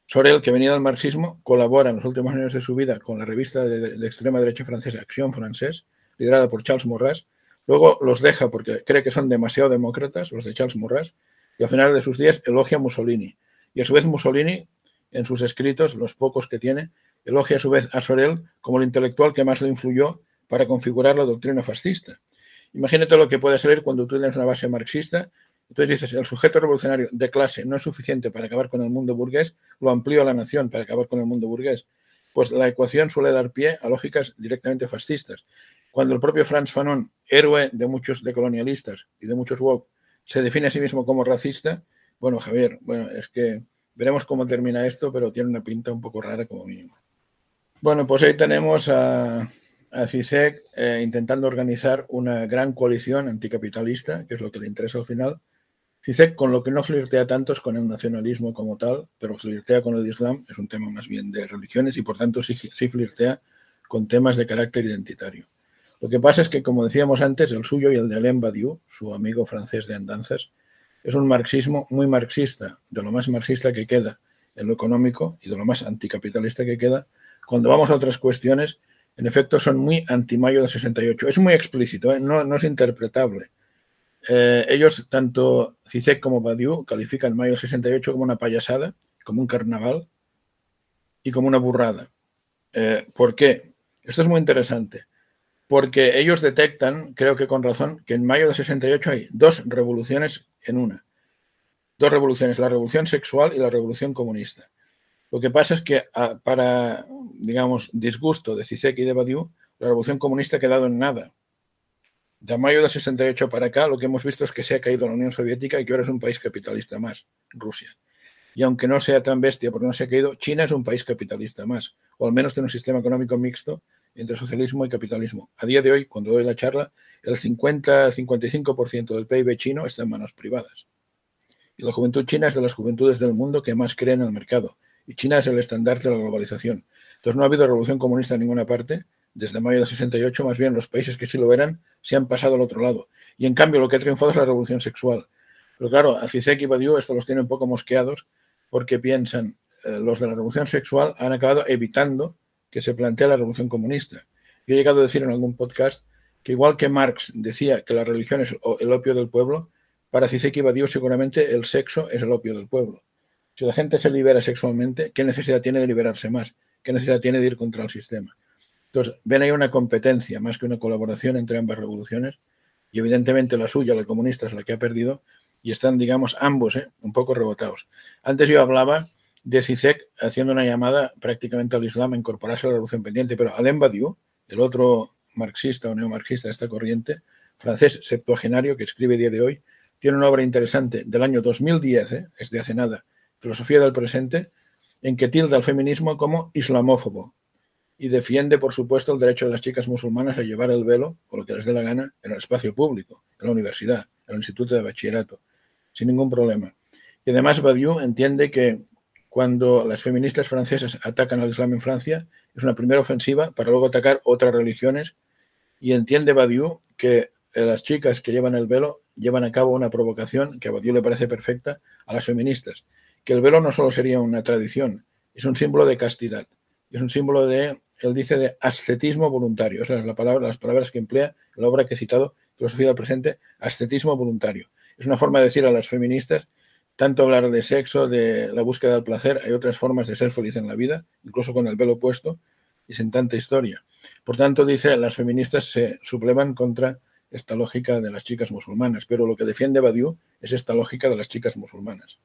Sorel, que venía del marxismo, colabora en los últimos años de su vida con la revista de, de extrema derecha francesa Action Française, liderada por Charles Maurras, Luego los deja porque cree que son demasiado demócratas, los de Charles Maurras, y al final de sus días elogia a Mussolini. Y a su vez Mussolini, en sus escritos, los pocos que tiene, elogia a su vez a Sorel como el intelectual que más le influyó para configurar la doctrina fascista. Imagínate lo que puede salir cuando tú tienes una base marxista, entonces dices, el sujeto revolucionario de clase no es suficiente para acabar con el mundo burgués, lo amplío a la nación para acabar con el mundo burgués. Pues la ecuación suele dar pie a lógicas directamente fascistas. Cuando el propio Franz Fanon, héroe de muchos decolonialistas y de muchos woke, se define a sí mismo como racista, bueno, Javier, bueno, es que veremos cómo termina esto, pero tiene una pinta un poco rara como mínimo. Bueno, pues ahí tenemos a, a CISEC eh, intentando organizar una gran coalición anticapitalista, que es lo que le interesa al final, CICEC con lo que no flirtea tanto es con el nacionalismo como tal, pero flirtea con el Islam, es un tema más bien de religiones y por tanto sí, sí flirtea con temas de carácter identitario. Lo que pasa es que, como decíamos antes, el suyo y el de Alain Badiou, su amigo francés de andanzas, es un marxismo muy marxista, de lo más marxista que queda en lo económico y de lo más anticapitalista que queda. Cuando vamos a otras cuestiones, en efecto, son muy anti-mayo del 68. Es muy explícito, ¿eh? no, es interpretable. Eh, ellos, tanto Cicek como Badiou, califican mayo del 68 como una payasada, como un carnaval y como una burrada. Eh, ¿Por qué? Esto es muy interesante porque ellos detectan, creo que con razón, que en mayo de 68 hay dos revoluciones en una. Dos revoluciones, la revolución sexual y la revolución comunista. Lo que pasa es que ah, para, digamos, disgusto de Zizek y de Badiou, la revolución comunista ha quedado en nada. De mayo de 68 para acá, lo que hemos visto es que se ha caído la Unión Soviética y que ahora es un país capitalista más, Rusia. Y aunque no sea tan bestia porque no se ha caído, China es un país capitalista más, o al menos tiene un sistema económico mixto entre socialismo y capitalismo. A día de hoy, cuando doy la charla, el 50-55% del PIB chino está en manos privadas. Y la juventud china es de las juventudes del mundo que más creen en el mercado. Y China es el estandarte de la globalización. Entonces no ha habido revolución comunista en ninguna parte. Desde mayo de 68, más bien los países que sí lo eran se han pasado al otro lado. Y en cambio lo que ha triunfado es la revolución sexual. Pero claro, a Zizek y Badiou esto los tiene un poco mosqueados porque piensan, eh, los de la revolución sexual han acabado evitando que se plantea la revolución comunista. Yo he llegado a decir en algún podcast que igual que Marx decía que la religión es el opio del pueblo, para Zizek y Badiou seguramente el sexo es el opio del pueblo. Si la gente se libera sexualmente, ¿qué necesidad tiene de liberarse más? ¿Qué necesidad tiene de ir contra el sistema? Entonces, ven ahí una competencia más que una colaboración entre ambas revoluciones y evidentemente la suya, la comunista, es la que ha perdido y están, digamos, ambos ¿eh? un poco rebotados. Antes yo hablaba de Zizek haciendo una llamada prácticamente al Islam a incorporarse a la revolución pendiente, pero Alain Badiou, el otro marxista o neomarxista de esta corriente, francés septuagenario que escribe día de hoy, tiene una obra interesante del año 2010, ¿eh? es de hace nada, Filosofía del Presente, en que tilda al feminismo como islamófobo y defiende, por supuesto, el derecho de las chicas musulmanas a llevar el velo, o lo que les dé la gana, en el espacio público, en la universidad, en el instituto de bachillerato, sin ningún problema. Y además Badiou entiende que cuando las feministas francesas atacan al Islam en Francia, es una primera ofensiva para luego atacar otras religiones. Y entiende Badiou que eh, las chicas que llevan el velo llevan a cabo una provocación que a Badiou le parece perfecta a las feministas. Que el velo no solo sería una tradición, es un símbolo de castidad. Es un símbolo de, él dice, de ascetismo voluntario. O sea, la palabra, las palabras que emplea la obra que he citado, Filosofía del Presente, ascetismo voluntario. Es una forma de decir a las feministas tanto hablar de sexo, de la búsqueda del placer, hay otras formas de ser feliz en la vida, incluso con el velo puesto y sin tanta historia. Por tanto, dice, las feministas se sublevan contra esta lógica de las chicas musulmanas, pero lo que defiende Badiou es esta lógica de las chicas musulmanas.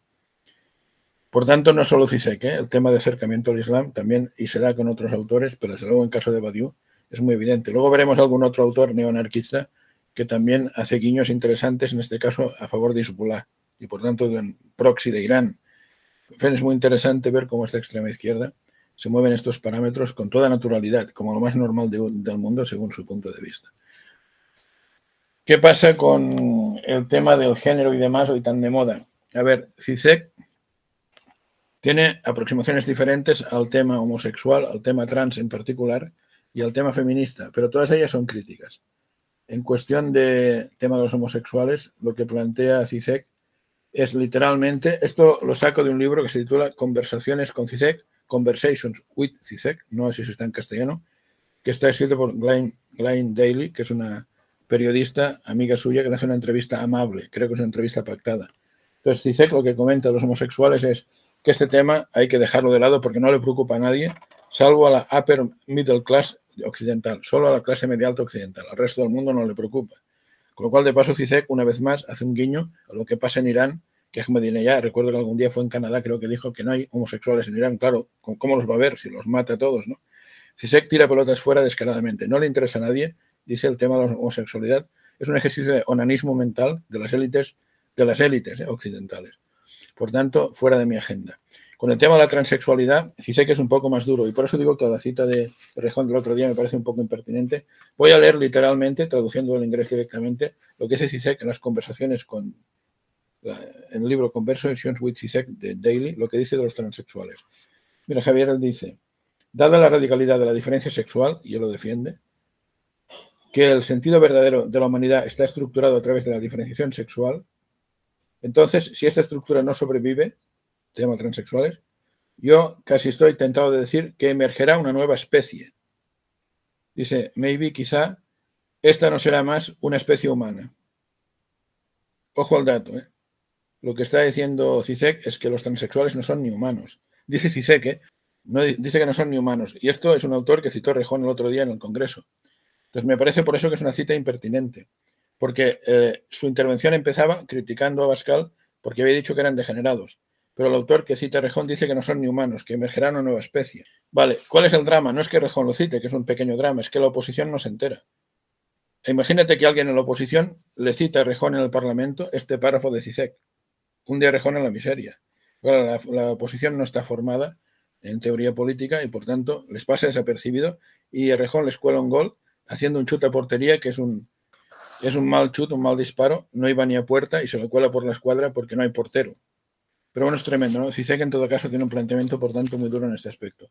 Por tanto, no solo Zizek, ¿eh? el tema de acercamiento al Islam también, y se da con otros autores, pero desde luego en caso de Badiou es muy evidente. Luego veremos algún otro autor neoanarquista que también hace guiños interesantes, en este caso a favor de Hezbollah y por tanto en proxy de Irán. Es muy interesante ver cómo esta extrema izquierda se mueven estos parámetros con toda naturalidad, como lo más normal del mundo según su punto de vista. ¿Qué pasa con el tema del género y demás hoy tan de moda? A ver, CISEC tiene aproximaciones diferentes al tema homosexual, al tema trans en particular y al tema feminista, pero todas ellas son críticas. En cuestión de tema de los homosexuales, lo que plantea CISEC es literalmente, esto lo saco de un libro que se titula Conversaciones con CISEC, Conversations with CISEC, no sé si está en castellano, que está escrito por Glenn, Daly, que es una periodista, amiga suya, que le hace una entrevista amable, creo que es una entrevista pactada. Entonces, CISEC lo que comenta a los homosexuales es que este tema hay que dejarlo de lado porque no le preocupa a nadie, salvo a la upper middle class occidental, solo a la clase media alta occidental, al resto del mundo no le preocupa. Con lo cual, de paso, CISEC, una vez más, hace un guiño a lo que pasa en Irán, que ya recuerdo que algún día fue en Canadá, creo que dijo que no hay homosexuales en Irán. Claro, ¿cómo los va a ver si los mata a todos? ¿no? CISEC tira pelotas fuera descaradamente. No le interesa a nadie, dice el tema de la homosexualidad. Es un ejercicio de onanismo mental de las élites, de las élites ¿eh? occidentales. Por tanto, fuera de mi agenda. Con el tema de la transexualidad, sí sé que es un poco más duro y por eso digo que la cita de Rejón del otro día me parece un poco impertinente. Voy a leer literalmente, traduciendo el inglés directamente, lo que es CISEC en las conversaciones con en el libro Conversations with Zizek de Daily, lo que dice de los transexuales. Mira, Javier dice, dada la radicalidad de la diferencia sexual, y él lo defiende, que el sentido verdadero de la humanidad está estructurado a través de la diferenciación sexual, entonces, si esta estructura no sobrevive, tema transexuales, yo casi estoy tentado de decir que emergerá una nueva especie. Dice, maybe, quizá, esta no será más una especie humana. Ojo al dato, ¿eh? Lo que está diciendo Cisek es que los transexuales no son ni humanos. Dice Cisek, ¿eh? no, dice que no son ni humanos. Y esto es un autor que citó Rejón el otro día en el Congreso. Entonces me parece por eso que es una cita impertinente, porque eh, su intervención empezaba criticando a Bascal porque había dicho que eran degenerados. Pero el autor que cita a Rejón dice que no son ni humanos, que emergerá una nueva especie. Vale, ¿cuál es el drama? No es que Rejón lo cite, que es un pequeño drama, es que la oposición no se entera. Imagínate que alguien en la oposición le cita a Rejón en el Parlamento este párrafo de CISEC. Un día Rejón en la miseria. la, oposición no está formada en teoría política y por tanto les pasa desapercibido y Rejón les cuela un gol haciendo un chute a portería que es un, es un mal chute, un mal disparo, no iba ni a puerta y se le cuela por la escuadra porque no hay portero. Pero bueno, es tremendo, ¿no? que en todo caso tiene un planteamiento, por tanto, muy duro en este aspecto.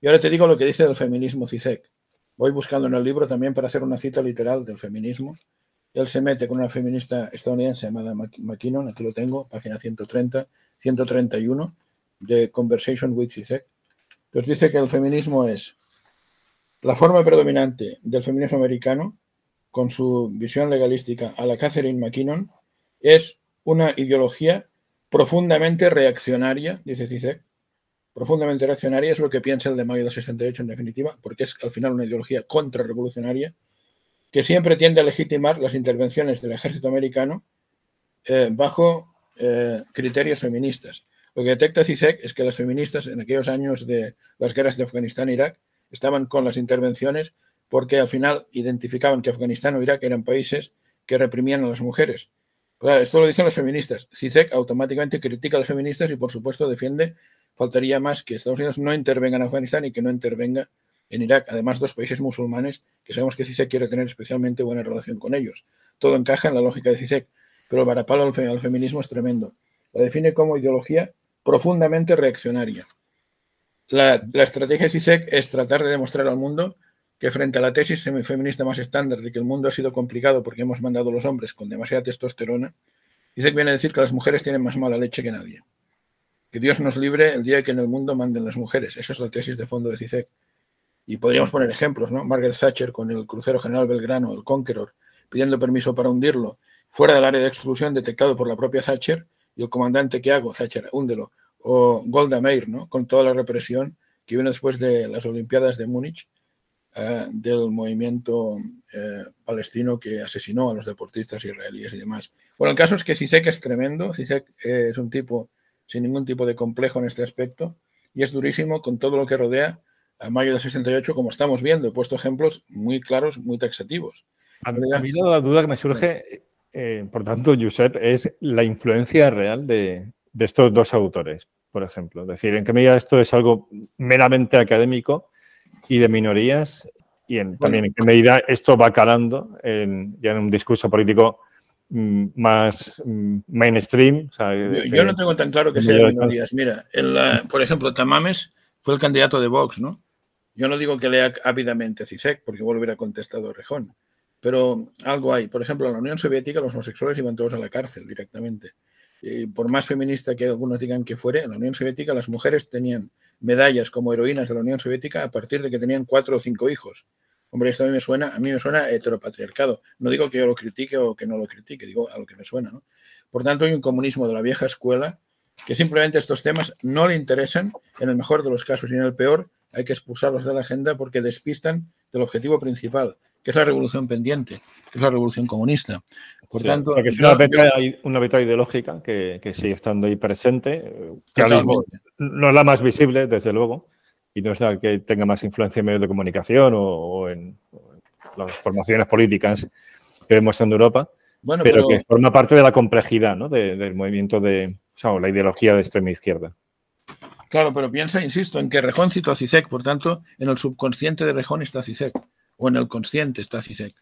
Y ahora te digo lo que dice del feminismo CISEC. Voy buscando en el libro también para hacer una cita literal del feminismo. Él se mete con una feminista estadounidense llamada McKinnon, aquí lo tengo, página 130, 131, de Conversation with CISEC. Entonces dice que el feminismo es la forma predominante del feminismo americano, con su visión legalística a la Catherine McKinnon, es una ideología profundamente reaccionaria, dice Zizek. Profundamente reaccionaria es lo que piensa el de mayo de 68 en definitiva, porque es al final una ideología contrarrevolucionaria que siempre tiende a legitimar las intervenciones del ejército americano eh, bajo eh, criterios feministas. Lo que detecta CISEC es que las feministas en aquellos años de las guerras de Afganistán e Irak estaban con las intervenciones porque al final identificaban que Afganistán o Irak eran países que reprimían a las mujeres. Esto lo dicen los feministas. CISEC automáticamente critica a las feministas y, por supuesto, defiende, faltaría más que Estados Unidos no intervenga en Afganistán y que no intervenga en Irak. Además, dos países musulmanes que sabemos que CISEC quiere tener especialmente buena relación con ellos. Todo encaja en la lógica de CISEC, pero el varapalo al, feminismo es tremendo. La define como ideología profundamente reaccionaria. La, estrategia de CISEC es tratar de demostrar al mundo que frente a la tesis feminista más estándar de que el mundo ha sido complicado porque hemos mandado a los hombres con demasiada testosterona, CISEC viene a decir que las mujeres tienen más mala leche que nadie. Que Dios nos libre el día que en el mundo manden las mujeres. Esa es la tesis de fondo de CISEC. Y podríamos poner ejemplos, ¿no? Margaret Thatcher con el crucero general Belgrano, el Conqueror, pidiendo permiso para hundirlo, fuera del área de exclusión detectado por la propia Thatcher, y el comandante que hago, Thatcher, húndelo, o Golda Meir, ¿no? con toda la represión que vino después de las Olimpiadas de Múnich, eh, del movimiento eh, palestino que asesinó a los deportistas israelíes y demás. Bueno, el caso es que Sisek es tremendo, Sisek eh, es un tipo sin ningún tipo de complejo en este aspecto y es durísimo con todo lo que rodea a mayo de 68, como estamos viendo. He puesto ejemplos muy claros, muy taxativos. A, mí la duda que me surge, por tanto, Josep, es la influencia real de, de estos dos autores, por ejemplo. Es decir, en qué medida esto es algo meramente académico y de minorías y también en qué medida esto va calando en, ya en un discurso político mm, más mm, mainstream. yo, no tengo tan claro que sea de minorías. Mira, por ejemplo, Tamames fue el candidato de Vox, ¿no? Yo no digo que lea ávidamente CISEC, porque igual hubiera contestado Rejón, pero algo hay. Por ejemplo, en la Unión Soviética los homosexuales iban todos a la cárcel directamente. Eh, por más feminista que algunos digan que fuere, en la Unión Soviética las mujeres tenían medallas como heroínas de la Unión Soviética a partir de que tenían cuatro o cinco hijos. Hombre, esto a mí me suena, a mí me suena heteropatriarcado. No digo que yo lo critique o que no lo critique, digo a lo que me suena, ¿no? Por tanto, hay un comunismo de la vieja escuela que simplemente estos temas no le interesan en el mejor de los casos y en el peor hay que expulsarlos de la agenda porque despistan del objetivo principal, que es la revolución pendiente, que es la revolución comunista. Por tanto, que es una, beta, ideológica que, sigue estando ahí presente, que no es la más visible, desde luego, y no es la que tenga más influencia en medios de comunicación o, en, las formaciones políticas que vemos en Europa, pero, que forma parte de la complejidad del movimiento de, o la ideología de extrema izquierda. Claro, pero piensa, insisto, en que Rejón citó a Cisek, por tanto, en el subconsciente de Rejón está Cisek, o en el consciente está Cisek.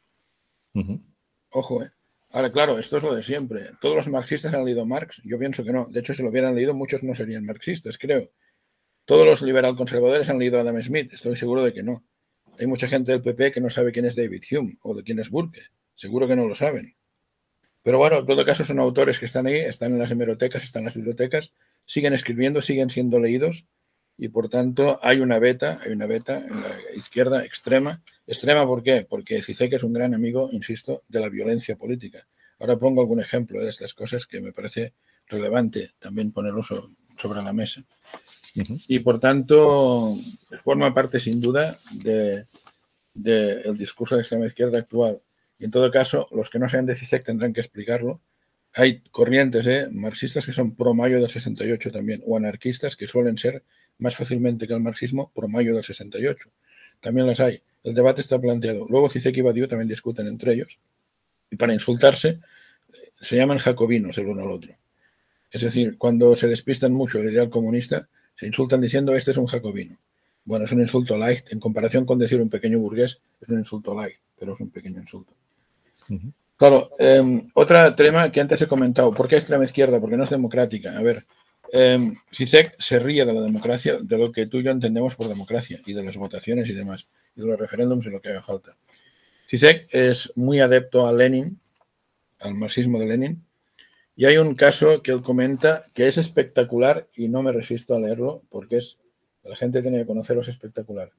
Ojo, ¿eh? Ahora, claro, esto es lo de siempre. ¿Todos los marxistas han leído Marx? Yo pienso que no. De hecho, si lo hubieran leído, muchos no serían marxistas, creo. ¿Todos los liberal conservadores han leído a Adam Smith? Estoy seguro de que no. Hay mucha gente del PP que no sabe quién es David Hume o de quién es Burke. Seguro que no lo saben. Pero bueno, en todo caso son autores que están ahí, están en las hemerotecas, están en las bibliotecas, siguen escribiendo, siguen siendo leídos y por tanto hay una beta, hay una beta en la izquierda extrema. Extrema ¿por qué? Porque que es un gran amigo, insisto, de la violencia política. Ahora pongo algún ejemplo de estas cosas que me parece relevante también ponerlo sobre la mesa. Y por tanto forma parte sin duda del de, discurso de extrema izquierda actual. Y en todo caso, los que no sean de CISEC tendrán que explicarlo. Hay corrientes ¿eh? marxistas que son pro mayo del 68 también, o anarquistas que suelen ser más fácilmente que el marxismo por mayo del 68. También las hay. El debate está planteado. Luego Cizek y Badiou también discuten entre ellos. Y para insultarse se llaman jacobinos el uno al otro. Es decir, cuando se despistan mucho del ideal comunista, se insultan diciendo este es un jacobino. Bueno, es un insulto light. En comparación con decir un pequeño burgués, es un insulto light, pero es un pequeño insulto. Claro, eh, otro tema que antes he comentado. ¿Por qué extrema izquierda? Porque no es democrática. A ver, eh, se ríe de la democracia, de lo que tú y yo entendemos por democracia y de las votaciones y demás, y de los referéndums y lo que haga falta. Sisek es muy adepto a Lenin, al marxismo de Lenin, y hay un caso que él comenta que es espectacular y no me resisto a leerlo porque es la gente tiene que conocerlo, es espectacular.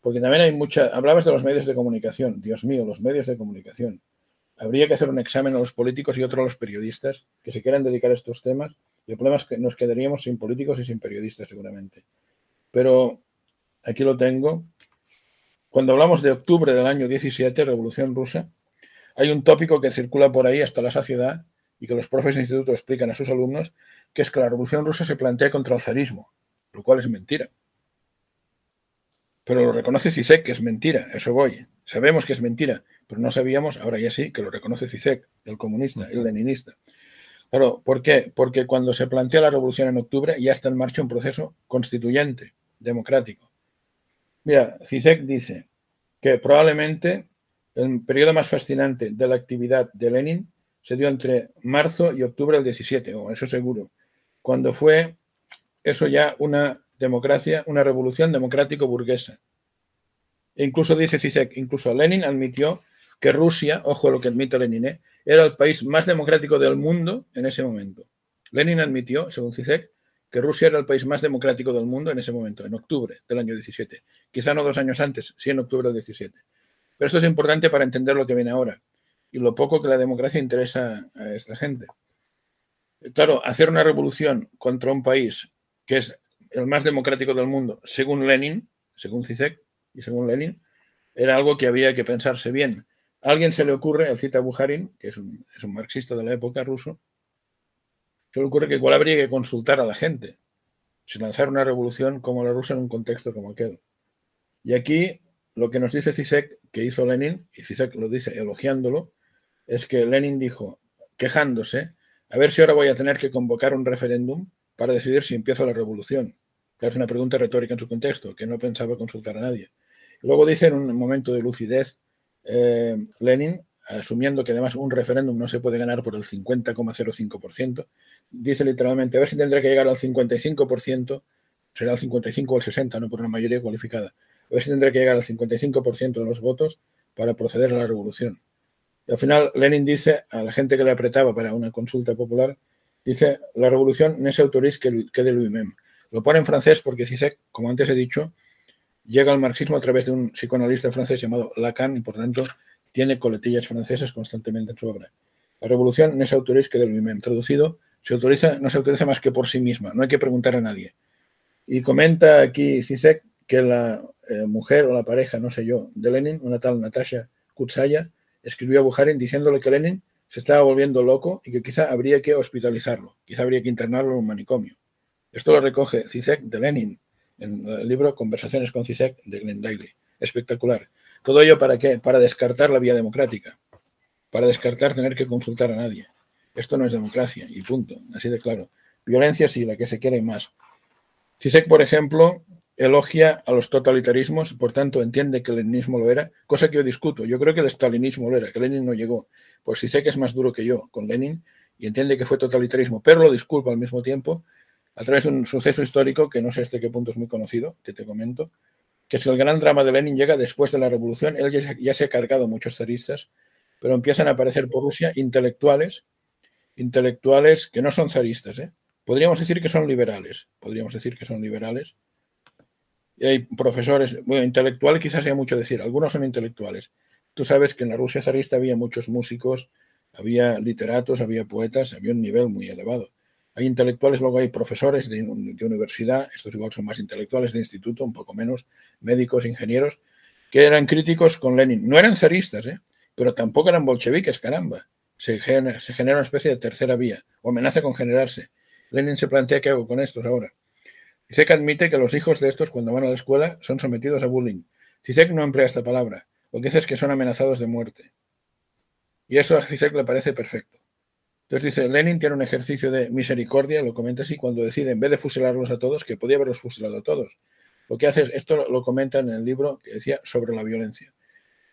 Porque también hay mucha. Hablabas de los medios de comunicación. Dios mío, los medios de comunicación. Habría que hacer un examen a los políticos y otro a los periodistas que se quieran dedicar a estos temas y el problema es que nos quedaríamos sin políticos y sin periodistas seguramente. Pero aquí lo tengo. Cuando hablamos de octubre del año 17, Revolución Rusa, hay un tópico que circula por ahí hasta la saciedad y que los profes de instituto explican a sus alumnos, que es que la Revolución Rusa se plantea contra el zarismo, lo cual es mentira. Pero lo reconoce CISEC, que es mentira, eso voy. Sabemos que es mentira, pero no sabíamos, ahora ya sí, que lo reconoce CISEC, el comunista, el leninista. Claro, ¿por qué? Porque cuando se plantea la revolución en octubre ya está en marcha un proceso constituyente, democrático. Mira, CISEC dice que probablemente el periodo más fascinante de la actividad de Lenin se dio entre marzo y octubre del 17, o eso seguro, cuando fue eso ya una democracia, una revolución democrático-burguesa. Incluso dice CISEC, incluso Lenin admitió que Rusia, ojo a lo que admite Lenin, ¿eh? era el país más democrático del mundo en ese momento. Lenin admitió, según Zizek, que Rusia era el país más democrático del mundo en ese momento, en octubre del año 17. Quizá no dos años antes, sí en octubre del 17. Pero esto es importante para entender lo que viene ahora y lo poco que la democracia interesa a esta gente. Claro, hacer una revolución contra un país que es el más democrático del mundo, según Lenin, según Zizek y según Lenin, era algo que había que pensarse bien a alguien se le ocurre, el cita Bujarin, que es un, marxista de la época ruso, se le ocurre que igual habría que consultar a la gente, si lanzar una revolución como la rusa en un contexto como aquel. Y aquí lo que nos dice Zizek, que hizo Lenin, y Zizek lo dice elogiándolo, es que Lenin dijo, quejándose, a ver si ahora voy a tener que convocar un referéndum para decidir si empiezo la revolución. Es una pregunta retórica en su contexto, que no pensaba consultar a nadie. Luego dice en un momento de lucidez eh, Lenin, asumiendo que además un referéndum no se puede ganar por el 50,05%, dice literalmente, a ver si tendrá que llegar al 55%, será el 55 o el 60, no por una mayoría cualificada, a ver si tendrá que llegar al 55% de los votos para proceder a la revolución. Y al final Lenin dice a la gente que le apretaba para una consulta popular, dice, la revolución no se autorise que, de lui-même. Lo pone en francés porque si sé, como antes he dicho, llega al marxismo a través de un psicoanalista francés llamado Lacan y por tanto tiene coletillas francesas constantemente en su obra. La revolución no se autoriza que del movimiento. Traducido, se autoriza, no se autoriza más que por sí misma, no hay que preguntar a nadie. Y comenta aquí Zizek que la eh, mujer o la pareja, no sé yo, de Lenin, una tal Natasha Kutsaya, escribió a Bujarin diciéndole que Lenin se estaba volviendo loco y que quizá habría que hospitalizarlo, quizá habría que internarlo en un manicomio. Esto lo recoge Zizek de Lenin, en el libro Conversaciones con CISEC de Glenn Daly. Espectacular. ¿Todo ello para qué? Para descartar la vía democrática, para descartar tener que consultar a nadie. Esto no es democracia y punto, así de claro. Violencia sí, la que se quiere más. CISEC, por ejemplo, elogia a los totalitarismos, por tanto entiende que el leninismo lo era, cosa que yo discuto. Yo creo que el stalinismo lo era, que Lenin no llegó. Pues que es más duro que yo con Lenin y entiende que fue totalitarismo, pero lo disculpa al mismo tiempo a través de un suceso histórico que no sé hasta qué punto es muy conocido, que te comento, que si el gran drama de Lenin llega después de la revolución, él ya, se ha cargado muchos zaristas, pero empiezan a aparecer por Rusia intelectuales, intelectuales que no son zaristas, ¿eh? podríamos decir que son liberales, podríamos decir que son liberales, y hay profesores, bueno, intelectual quizás sea mucho decir, algunos son intelectuales. Tú sabes que en la Rusia zarista había muchos músicos, había literatos, había poetas, había un nivel muy elevado. Hay intelectuales, luego hay profesores de, universidad, estos igual son más intelectuales de instituto, un poco menos, médicos, ingenieros, que eran críticos con Lenin. No eran zaristas, ¿eh? pero tampoco eran bolcheviques, caramba. Se genera, se genera una especie de tercera vía, o amenaza con generarse. Lenin se plantea qué hago con estos ahora. Zizek admite que los hijos de estos, cuando van a la escuela, son sometidos a bullying. Zizek no emplea esta palabra. Lo que dice es que son amenazados de muerte. Y eso a Zizek le parece perfecto. Entonces dice, Lenin tiene un ejercicio de misericordia, lo comenta así, cuando decide, en vez de fusilarlos a todos, que podía haberlos fusilado a todos. Lo que hace es, esto lo comenta en el libro que decía sobre la violencia.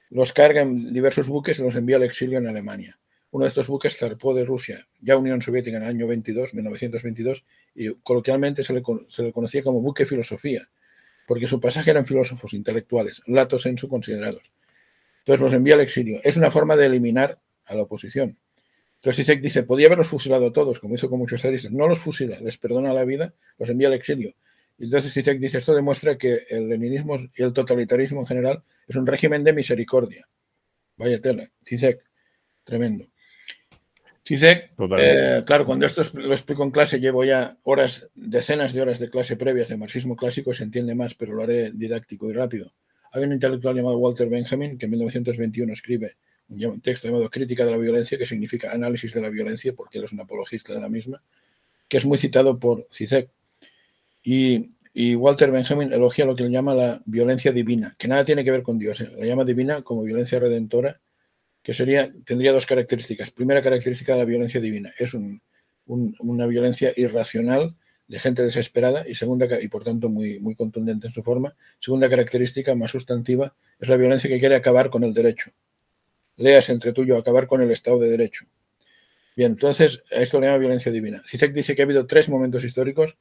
Los carga en diversos buques y los envía al exilio en Alemania. Uno de estos buques zarpó de Rusia, ya Unión Soviética en el año 22, 1922, y coloquialmente se le, conocía como buque filosofía, porque su pasaje eran filósofos intelectuales, latos en su considerados. Entonces los envía al exilio. Es una forma de eliminar a la oposición. Entonces Isaac dice, podía haberlos fusilado a todos, como hizo con muchos zaristas. No los fusila, les perdona la vida, los envía al exilio. Y entonces Isaac dice, esto demuestra que el leninismo y el totalitarismo en general es un régimen de misericordia. Vaya tela, Zizek, tremendo. Zizek, eh, claro, cuando esto lo explico en clase, llevo ya horas, decenas de horas de clase previas de marxismo clásico, se entiende más, pero lo haré didáctico y rápido. Hay un intelectual llamado Walter Benjamin que en 1921 escribe un texto llamado Crítica de la Violencia, que significa análisis de la violencia, porque él es un apologista de la misma, que es muy citado por Zizek. Y, Walter Benjamin elogia lo que él llama la violencia divina, que nada tiene que ver con Dios, ¿eh? la llama divina como violencia redentora que sería, tendría dos características. Primera característica de la violencia divina, es una violencia irracional de gente desesperada y segunda, y por tanto muy, muy contundente en su forma. Segunda característica más sustantiva es la violencia que quiere acabar con el derecho. Leas entre tuyo, acabar con el Estado de Derecho. Bien, entonces a esto le llama violencia divina. Zizek dice que ha habido tres momentos históricos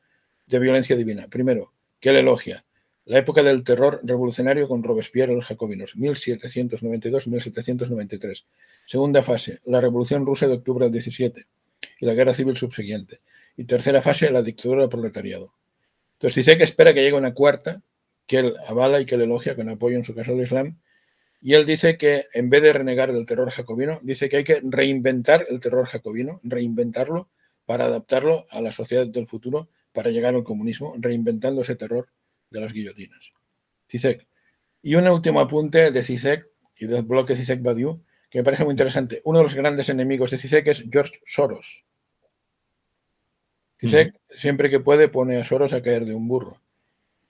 de violencia divina. Primero, que él elogia la época del terror revolucionario con Robespierre y los jacobinos, 1792-1793. Segunda fase, la Revolución Rusa de octubre del 17 y la Guerra Civil subsiguiente. Y tercera fase, la dictadura del proletariado. Entonces que espera que llegue una cuarta, que él avala y que le elogia con apoyo en su caso del Islam. Y él dice que en vez de renegar del terror jacobino, dice que hay que reinventar el terror jacobino, reinventarlo para adaptarlo a la sociedad del futuro, para llegar al comunismo, reinventando ese terror de las guillotinas. CISEC. Y un último apunte de CISEC y del bloque CISEC Badiou, que me parece muy interesante. Uno de los grandes enemigos de CISEC es George Soros. CISEC, siempre que puede, pone a Soros a caer de un burro.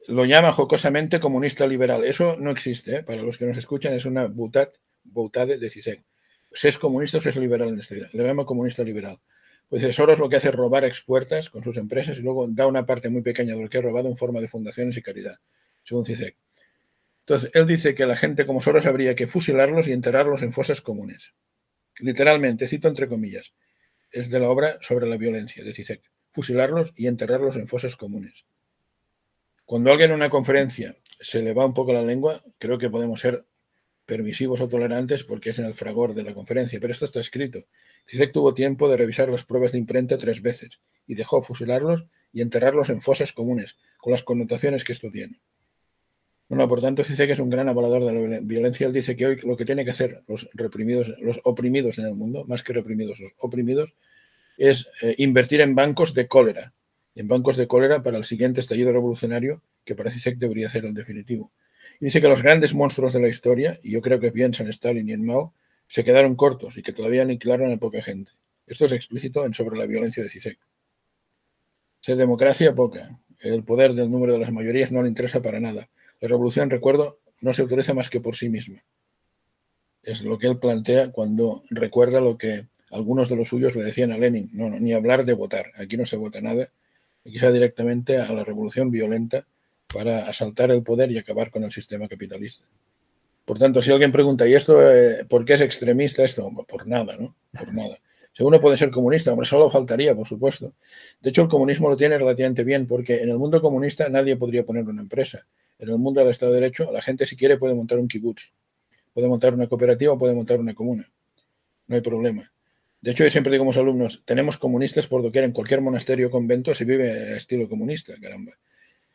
Lo llama jocosamente comunista liberal. Eso no existe. ¿eh? Para los que nos escuchan, es una butat, butade de CISEC. Si es comunista o si es liberal en vida. Le llama comunista liberal. Pues Soros lo que hace es robar expuertas con sus empresas y luego da una parte muy pequeña de lo que ha robado en forma de fundaciones y caridad, según CISEC. Entonces, él dice que la gente como Soros habría que fusilarlos y enterrarlos en fosas comunes. Literalmente, cito entre comillas, es de la obra sobre la violencia de CISEC. Fusilarlos y enterrarlos en fosas comunes. Cuando alguien en una conferencia se le va un poco la lengua, creo que podemos ser permisivos o tolerantes porque es en el fragor de la conferencia, pero esto está escrito. Zizek tuvo tiempo de revisar las pruebas de imprenta tres veces y dejó fusilarlos y enterrarlos en fosas comunes, con las connotaciones que esto tiene. Bueno, por tanto, Zizek es un gran avalador de la violencia. Él dice que hoy lo que tiene que hacer los reprimidos, los oprimidos en el mundo, más que reprimidos, los oprimidos, es eh, invertir en bancos de cólera, en bancos de cólera para el siguiente estallido revolucionario, que para Zizek debería ser el definitivo. Y dice que los grandes monstruos de la historia, y yo creo que piensa en Stalin y en Mao, se quedaron cortos y que todavía aniquilaron a poca gente. Esto es explícito en sobre la violencia de CISEC. Se democracia poca. El poder del número de las mayorías no le interesa para nada. La revolución, recuerdo, no se autoriza más que por sí misma. Es lo que él plantea cuando recuerda lo que algunos de los suyos le decían a Lenin. No, ni hablar de votar. Aquí no se vota nada. Va directamente a la revolución violenta para asaltar el poder y acabar con el sistema capitalista. Por tanto, si alguien pregunta, ¿y esto eh, por qué es extremista esto? Por nada, ¿no? Por nada. Si uno puede ser comunista, hombre, solo faltaría, por supuesto. De hecho, el comunismo lo tiene relativamente bien, porque en el mundo comunista nadie podría poner una empresa. En el mundo del Estado de Derecho, la gente si quiere puede montar un kibutz, puede montar una cooperativa puede montar una comuna. No hay problema. De hecho, yo siempre digo a mis alumnos, tenemos comunistas por doquier, en cualquier monasterio o convento se vive estilo comunista, caramba.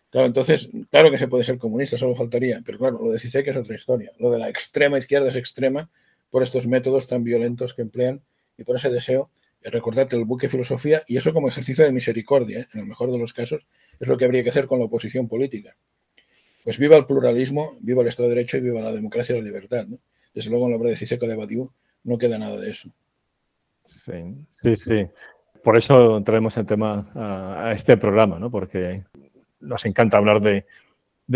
Claro, entonces, claro que se puede ser comunista, solo faltaría, pero claro, lo de CISEC es otra historia. Lo de la extrema izquierda es extrema por estos métodos tan violentos que emplean y por ese deseo de recordarte el buque filosofía y eso como ejercicio de misericordia, ¿eh? en el mejor de los casos, es lo que habría que hacer con la oposición política. Pues viva el pluralismo, viva el Estado de Derecho y viva la democracia y la libertad. Desde luego en la obra de Ciseco de Badiou no queda nada de eso. Sí, sí, sí. Por eso traemos el tema a, este programa, ¿no? porque nos encanta hablar de,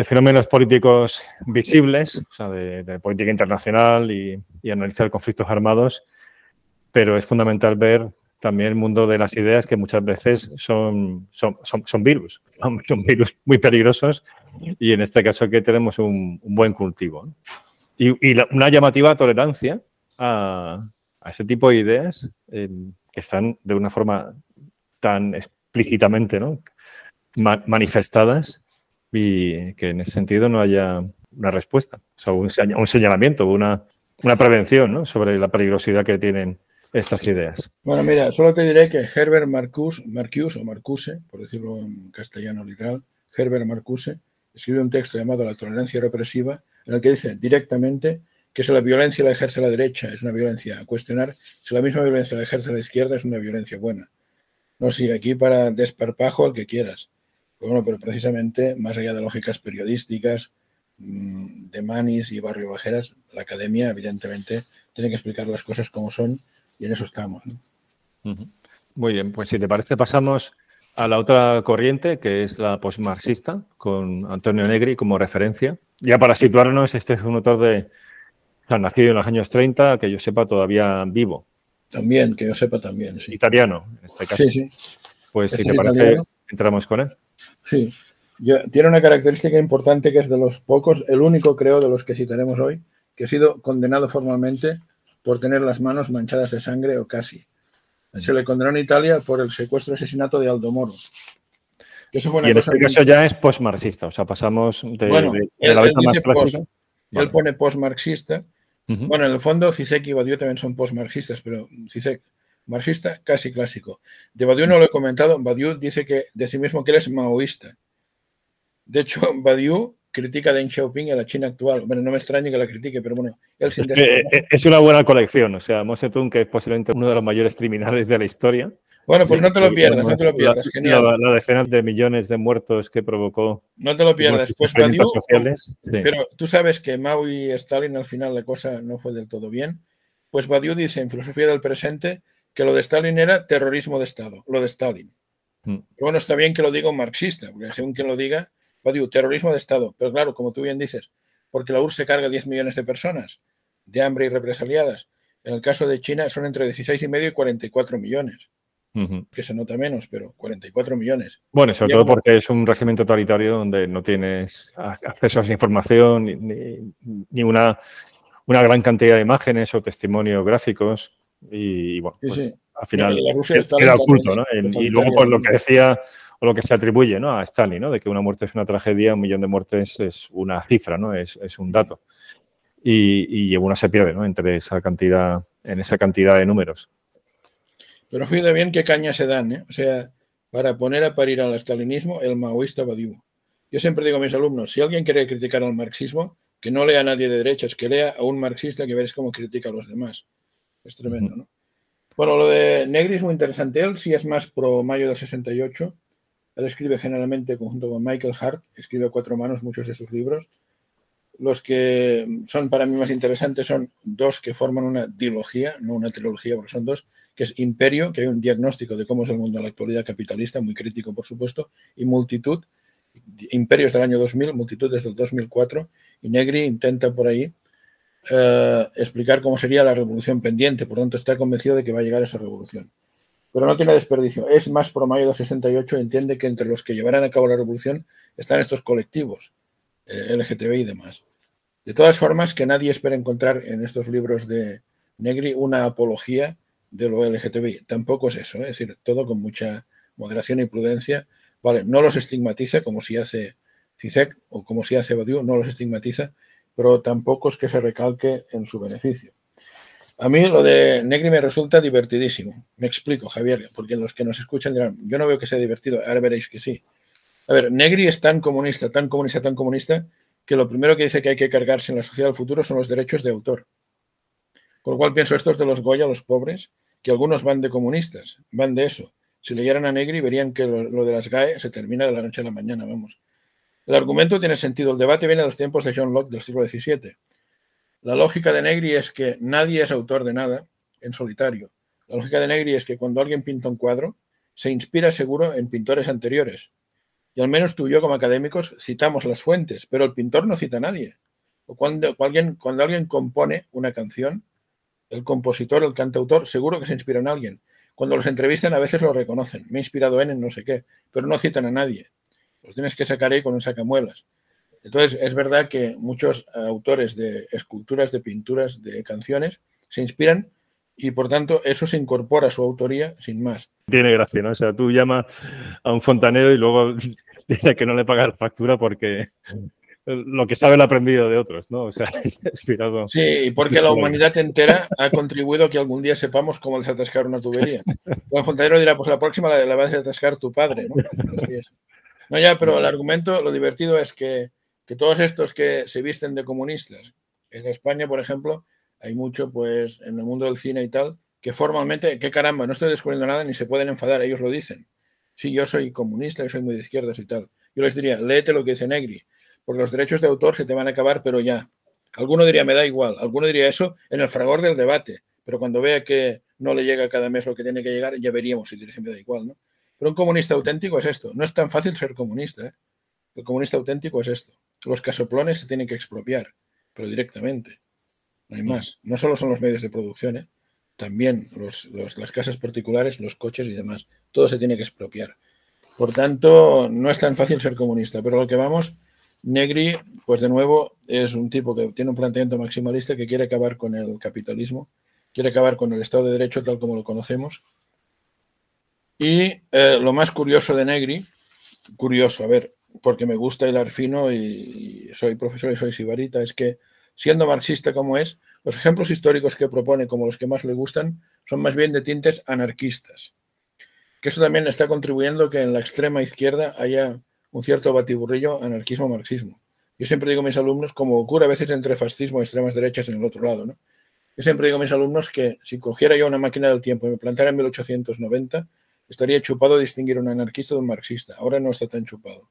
fenómenos políticos visibles, o sea, de, política internacional y, y analizar conflictos armados pero es fundamental ver también el mundo de las ideas que muchas veces son, son, son, virus, son, virus muy peligrosos y en este caso que tenemos un, buen cultivo. Y, una llamativa tolerancia a, a, este tipo de ideas eh, que están de una forma tan explícitamente ¿no? manifestadas y que en ese sentido no haya una respuesta, o sea, un, señalamiento, una, una prevención ¿no? sobre la peligrosidad que tienen estas ideas? Bueno, mira, solo te diré que Herbert Marcuse, Marcuse o Marcuse, por decirlo en castellano literal, Herbert Marcuse, escribe un texto llamado La tolerancia represiva, en el que dice directamente que si la violencia la ejerce la derecha es una violencia a cuestionar, si la misma violencia la ejerce la izquierda es una violencia buena. No, sí, aquí para desparpajo el que quieras. bueno, pero precisamente, más allá de lógicas periodísticas, mm, de manis y barrio bajeras, la academia evidentemente tiene que explicar las cosas como son y en eso estamos. Muy bien, pues si te parece pasamos a la otra corriente, que es la postmarxista, con Antonio Negri como referencia. Ya para situarnos, este es un autor de, nacido en los años 30, que yo sepa todavía vivo. También, que yo sepa también, sí. Italiano, en este caso. Sí, sí. Pues si te parece, entramos con él. Sí. tiene una característica importante que es de los pocos, el único creo de los que citaremos hoy, que ha sido condenado formalmente por tener las manos manchadas de sangre o casi. Se le condenó en Italia por el secuestro y asesinato de Aldo Moro. Eso y en este caso ya es postmarxista, o sea, pasamos de, la vez más clásica. Él pone postmarxista. Bueno, en el fondo Cisek y Badiou también son postmarxistas, pero Cisek, marxista, casi clásico. De Badiou no lo he comentado, Badiou dice que de sí mismo que él es maoísta. De hecho, Badiou critica a Deng Xiaoping a la China actual. Bueno, no me extraña que la critique, pero bueno, él es, es una buena colección. O sea, Mao Zedong, que es posiblemente uno de los mayores criminales de la historia. Bueno, pues no te lo pierdas, no te lo pierdas. Genial. La, decenas de millones de muertos que provocó. No te lo pierdas. Pues Badiou, sociales, Pero tú sabes que Mao y Stalin al final la cosa no fue del todo bien. Pues Badiou dice en Filosofía del Presente que lo de Stalin era terrorismo de Estado, lo de Stalin. Mm. Pero bueno, está bien que lo diga un marxista, porque según quien lo diga, terrorismo de Estado. Pero claro, como tú bien dices, porque la URSS se carga 10 millones de personas de hambre y represaliadas. En el caso de China son entre 16 y medio y 44 millones. Que se nota menos, pero 44 millones. Bueno, sobre todo porque es un régimen totalitario donde no tienes acceso a esa información ni, una, una, gran cantidad de imágenes o testimonios gráficos. Y, bueno, pues, al final queda oculto, ¿no? Y luego, por lo que decía o lo que se atribuye ¿no? a Stalin, ¿no? de que una muerte es una tragedia, un millón de muertes es una cifra, ¿no? es, es un dato. Y, y, uno se pierde ¿no? entre esa cantidad, en esa cantidad de números. Pero fíjate bien qué caña se dan, ¿eh? o sea, para poner a parir al estalinismo, el maoísta Badiou. Yo siempre digo a mis alumnos, si alguien quiere criticar al marxismo, que no lea a nadie de derechas, que lea a un marxista que veréis cómo critica a los demás. Es tremendo, ¿no? Bueno, lo de Negri es muy interesante. Él sí es más pro mayo del 68 él escribe generalmente conjunto con Michael Hart, escribe cuatro manos muchos de sus libros. Los que son para mí más interesantes son dos que forman una dilogía, no una trilogía, porque son dos, que es Imperio, que hay un diagnóstico de cómo es el mundo en la actualidad capitalista, muy crítico por supuesto, y Multitud, Imperio es del año 2000, Multitud es del 2004, y Negri intenta por ahí eh, explicar cómo sería la revolución pendiente, por lo tanto está convencido de que va a llegar esa revolución. Pero no tiene desperdicio. Es más pro mayo de 68, entiende que entre los que llevarán a cabo la revolución están estos colectivos, eh, LGTB y demás. De todas formas, que nadie espera encontrar en estos libros de Negri una apología de lo LGTBI. Tampoco es eso, ¿eh? es decir, todo con mucha moderación y prudencia. Vale, no los estigmatiza como si hace CISEC o como si hace Badiou, no los estigmatiza, pero tampoco es que se recalque en su beneficio. A mí lo de Negri me resulta divertidísimo. Me explico, Javier, porque los que nos escuchan dirán, yo no veo que sea divertido, ahora veréis que sí. A ver, Negri es tan comunista, tan comunista, tan comunista, que lo primero que dice que hay que cargarse en la sociedad del futuro son los derechos de autor. Con lo cual pienso estos de los Goya, los pobres, que algunos van de comunistas, van de eso. Si leyeran a Negri verían que lo, de las GAE se termina de la noche a la mañana, vamos. El argumento tiene sentido. El debate viene de los tiempos de John Locke del siglo XVII. La lógica de Negri es que nadie es autor de nada en solitario. La lógica de Negri es que cuando alguien pinta un cuadro, se inspira seguro en pintores anteriores. Y al menos tú y yo como académicos citamos las fuentes, pero el pintor no cita a nadie. O cuando, alguien, cuando alguien compone una canción, el compositor, el cantautor, seguro que se inspira en alguien. Cuando los entrevistan a veces lo reconocen. Me he inspirado en, en no sé qué, pero no citan a nadie. Los tienes que sacar ahí con un sacamuelas. Entonces, es verdad que muchos autores de esculturas, de pinturas, de canciones se inspiran y por tanto eso se incorpora a su autoría sin más. Tiene gracia, ¿no? O sea, tú llamas a un fontanero y luego dice que no le pagas factura porque lo que sabe lo ha aprendido de otros, ¿no? O sea, es inspirado. Sí, y porque la humanidad entera ha contribuido a que algún día sepamos cómo desatascar una tubería. Un fontanero dirá, pues la próxima la, va a desatascar tu padre, ¿no? No, ya, pero el argumento, lo divertido es que que todos estos que se visten de comunistas, en España, por ejemplo, hay mucho, pues, en el mundo del cine y tal, que formalmente, qué caramba, no estoy descubriendo nada ni se pueden enfadar, ellos lo dicen. Sí, yo soy comunista, yo soy muy de izquierdas y tal. Yo les diría, léete lo que dice Negri, porque los derechos de autor se te van a acabar, pero ya. Alguno diría, me da igual, alguno diría eso en el fragor del debate, pero cuando vea que no le llega cada mes lo que tiene que llegar, ya veríamos si me da igual, ¿no? Pero un comunista auténtico es esto, no es tan fácil ser comunista, ¿eh? El comunista auténtico es esto. Los casoplones se tienen que expropiar, pero directamente. No hay más. No solo son los medios de producción, ¿eh? también las casas particulares, los coches y demás. Todo se tiene que expropiar. Por tanto, no es tan fácil ser comunista, pero lo que vamos, Negri, pues de nuevo, es un tipo que tiene un planteamiento maximalista que quiere acabar con el capitalismo, quiere acabar con el Estado de Derecho tal como lo conocemos. Y eh, lo más curioso de Negri, curioso, a ver, porque me gusta el fino y, soy profesor y soy sibarita, es que siendo marxista como es, los ejemplos históricos que propone como los que más le gustan son más bien de tintes anarquistas. Que eso también está contribuyendo que en la extrema izquierda haya un cierto batiburrillo anarquismo-marxismo. Yo siempre digo a mis alumnos, como ocurre a veces entre fascismo y extremas derechas en el otro lado, ¿no? Yo siempre digo a mis alumnos que si cogiera yo una máquina del tiempo y me plantara en 1890, estaría chupado distinguir un anarquista de un marxista. Ahora no está tan chupado.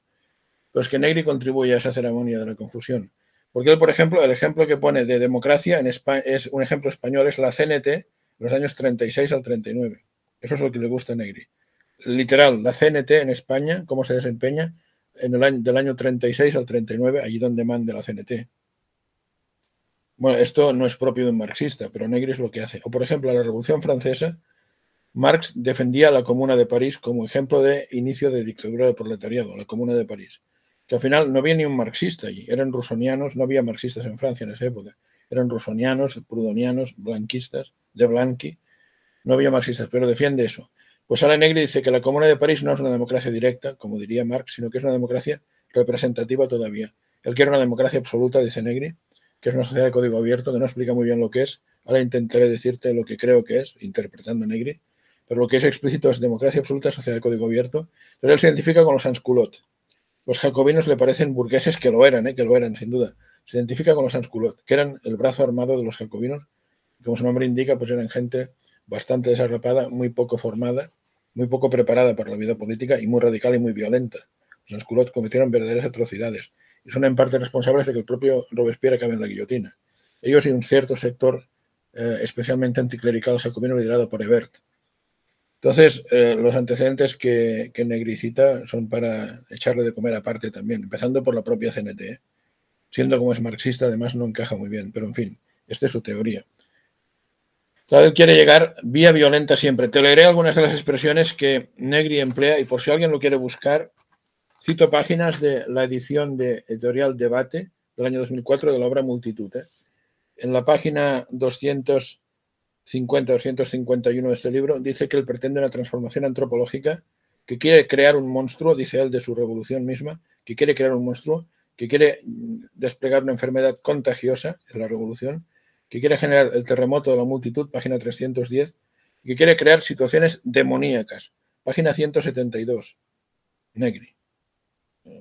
Pero es que Negri contribuye a esa ceremonia de la confusión. Porque él, por ejemplo, el ejemplo que pone de democracia en España, es un ejemplo español, es la CNT, los años 36 al 39. Eso es lo que le gusta a Negri. Literal, la CNT en España, cómo se desempeña en el año, del año 36 al 39, allí donde mande la CNT. Bueno, esto no es propio de un marxista, pero Negri es lo que hace. O, por ejemplo, la Revolución Francesa, Marx defendía la Comuna de París como ejemplo de inicio de dictadura del proletariado, la Comuna de París que al final no había ni un marxista allí, eran rusonianos, no había marxistas en Francia en esa época, eran rusonianos, prudonianos, blanquistas, de Blanqui, no había marxistas, pero defiende eso. Pues Alain Negri dice que la Comuna de París no es una democracia directa, como diría Marx, sino que es una democracia representativa todavía. Él quiere una democracia absoluta, dice Negri, que es una sociedad de código abierto, que no explica muy bien lo que es. Ahora intentaré decirte lo que creo que es, interpretando Negri, pero lo que es explícito es democracia absoluta, sociedad de código abierto. Pero él se identifica con los sans-culottes, los jacobinos le parecen burgueses que lo eran, ¿eh? que lo eran, sin duda. Se identifica con los sans-culottes, que eran el brazo armado de los jacobinos. Como su nombre indica, pues eran gente bastante desarrapada, muy poco formada, muy poco preparada para la vida política y muy radical y muy violenta. Los sans-culottes cometieron verdaderas atrocidades y son en parte responsables de que el propio Robespierre acabe en la guillotina. Ellos y un cierto sector eh, especialmente anticlerical jacobino liderado por Ebert. Entonces, eh, los antecedentes que, que, Negricita son para echarle de comer aparte también, empezando por la propia CNT. ¿eh? Siendo como es marxista, además no encaja muy bien, pero en fin, esta es su teoría. Él quiere llegar vía violenta siempre. Te leeré algunas de las expresiones que Negri emplea y por si alguien lo quiere buscar, cito páginas de la edición de Editorial Debate del año 2004 de la obra Multitud. ¿eh? En la página 250-251 de este libro dice que él pretende una transformación antropológica, que quiere crear un monstruo, dice él de su revolución misma, que quiere crear un monstruo, que quiere desplegar una enfermedad contagiosa, es la revolución, que quiere generar el terremoto de la multitud, página 310, y que quiere crear situaciones demoníacas, página 172, Negri.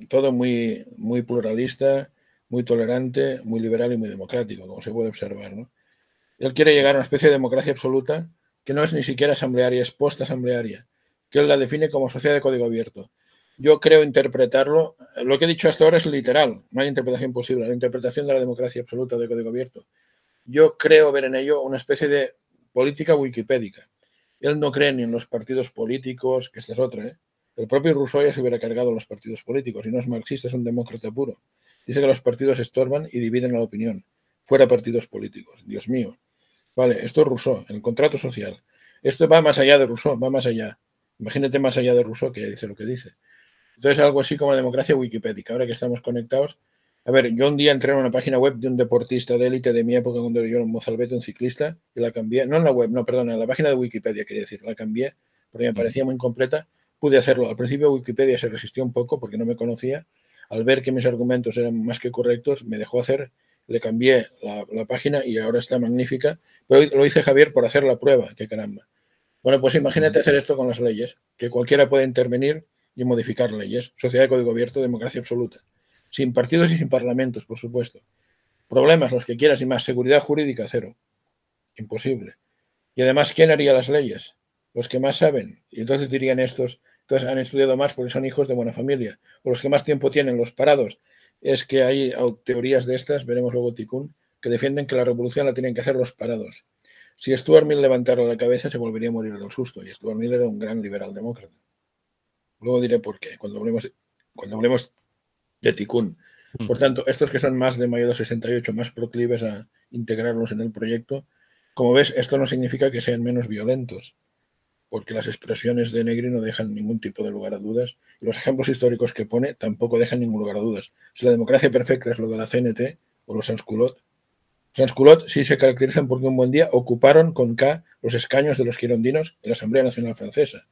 Todo muy, muy pluralista, muy tolerante, muy liberal y muy democrático, como se puede observar. Él quiere llegar a una especie de democracia absoluta que no es ni siquiera asamblearia, es post-asamblearia, que él la define como sociedad de código abierto. Yo creo interpretarlo, lo que he dicho hasta ahora es literal, no hay interpretación posible, la interpretación de la democracia absoluta de código abierto yo creo ver en ello una especie de política wikipédica. Él no cree ni en los partidos políticos, que esta es otra. ¿eh? El propio Rousseau ya se hubiera cargado los partidos políticos y no es marxista, es un demócrata puro. Dice que los partidos estorban y dividen la opinión. Fuera partidos políticos. Dios mío. Vale, esto es Rousseau, el contrato social. Esto va más allá de Rousseau, va más allá. Imagínate más allá de Rousseau que dice lo que dice. Entonces, algo así como la democracia wikipédica. Ahora que estamos conectados, a ver, yo un día entré en una página web de un deportista de élite de mi época cuando yo era un mozalbete, un ciclista, y la cambié, no en la web, no, perdón, en la página de Wikipedia, quería decir, la cambié porque me parecía muy incompleta. Pude hacerlo. Al principio Wikipedia se resistió un poco porque no me conocía. Al ver que mis argumentos eran más que correctos, me dejó hacer, le cambié la, página y ahora está magnífica. Pero lo hice Javier por hacer la prueba, qué caramba. Bueno, pues imagínate hacer esto con las leyes, que cualquiera puede intervenir y modificar leyes. Sociedad de código abierto, democracia absoluta sin partidos y sin parlamentos, por supuesto. Problemas, los que quieras y más. Seguridad jurídica, cero. Imposible. Y además, ¿quién haría las leyes? Los que más saben. Y entonces dirían estos, entonces han estudiado más porque son hijos de buena familia. O los que más tiempo tienen, los parados. Es que hay teorías de estas, veremos luego Tikkun, que defienden que la revolución la tienen que hacer los parados. Si Stuart Mill levantara la cabeza, se volvería a morir del susto. Y Stuart Mill era un gran liberal demócrata. Luego diré por qué, cuando hablemos, cuando hablemos de Tikkun. Mm. Por tanto, estos que son más de mayo de 68, más proclives a integrarlos en el proyecto, como ves, esto no significa que sean menos violentos, porque las expresiones de Negri no dejan ningún tipo de lugar a dudas. Y los ejemplos históricos que pone tampoco dejan ningún lugar a dudas. Si la democracia perfecta es lo de la CNT o los Sansculot, Sansculot sí se caracterizan porque un buen día ocuparon con K los escaños de los girondinos en la Asamblea Nacional Francesa.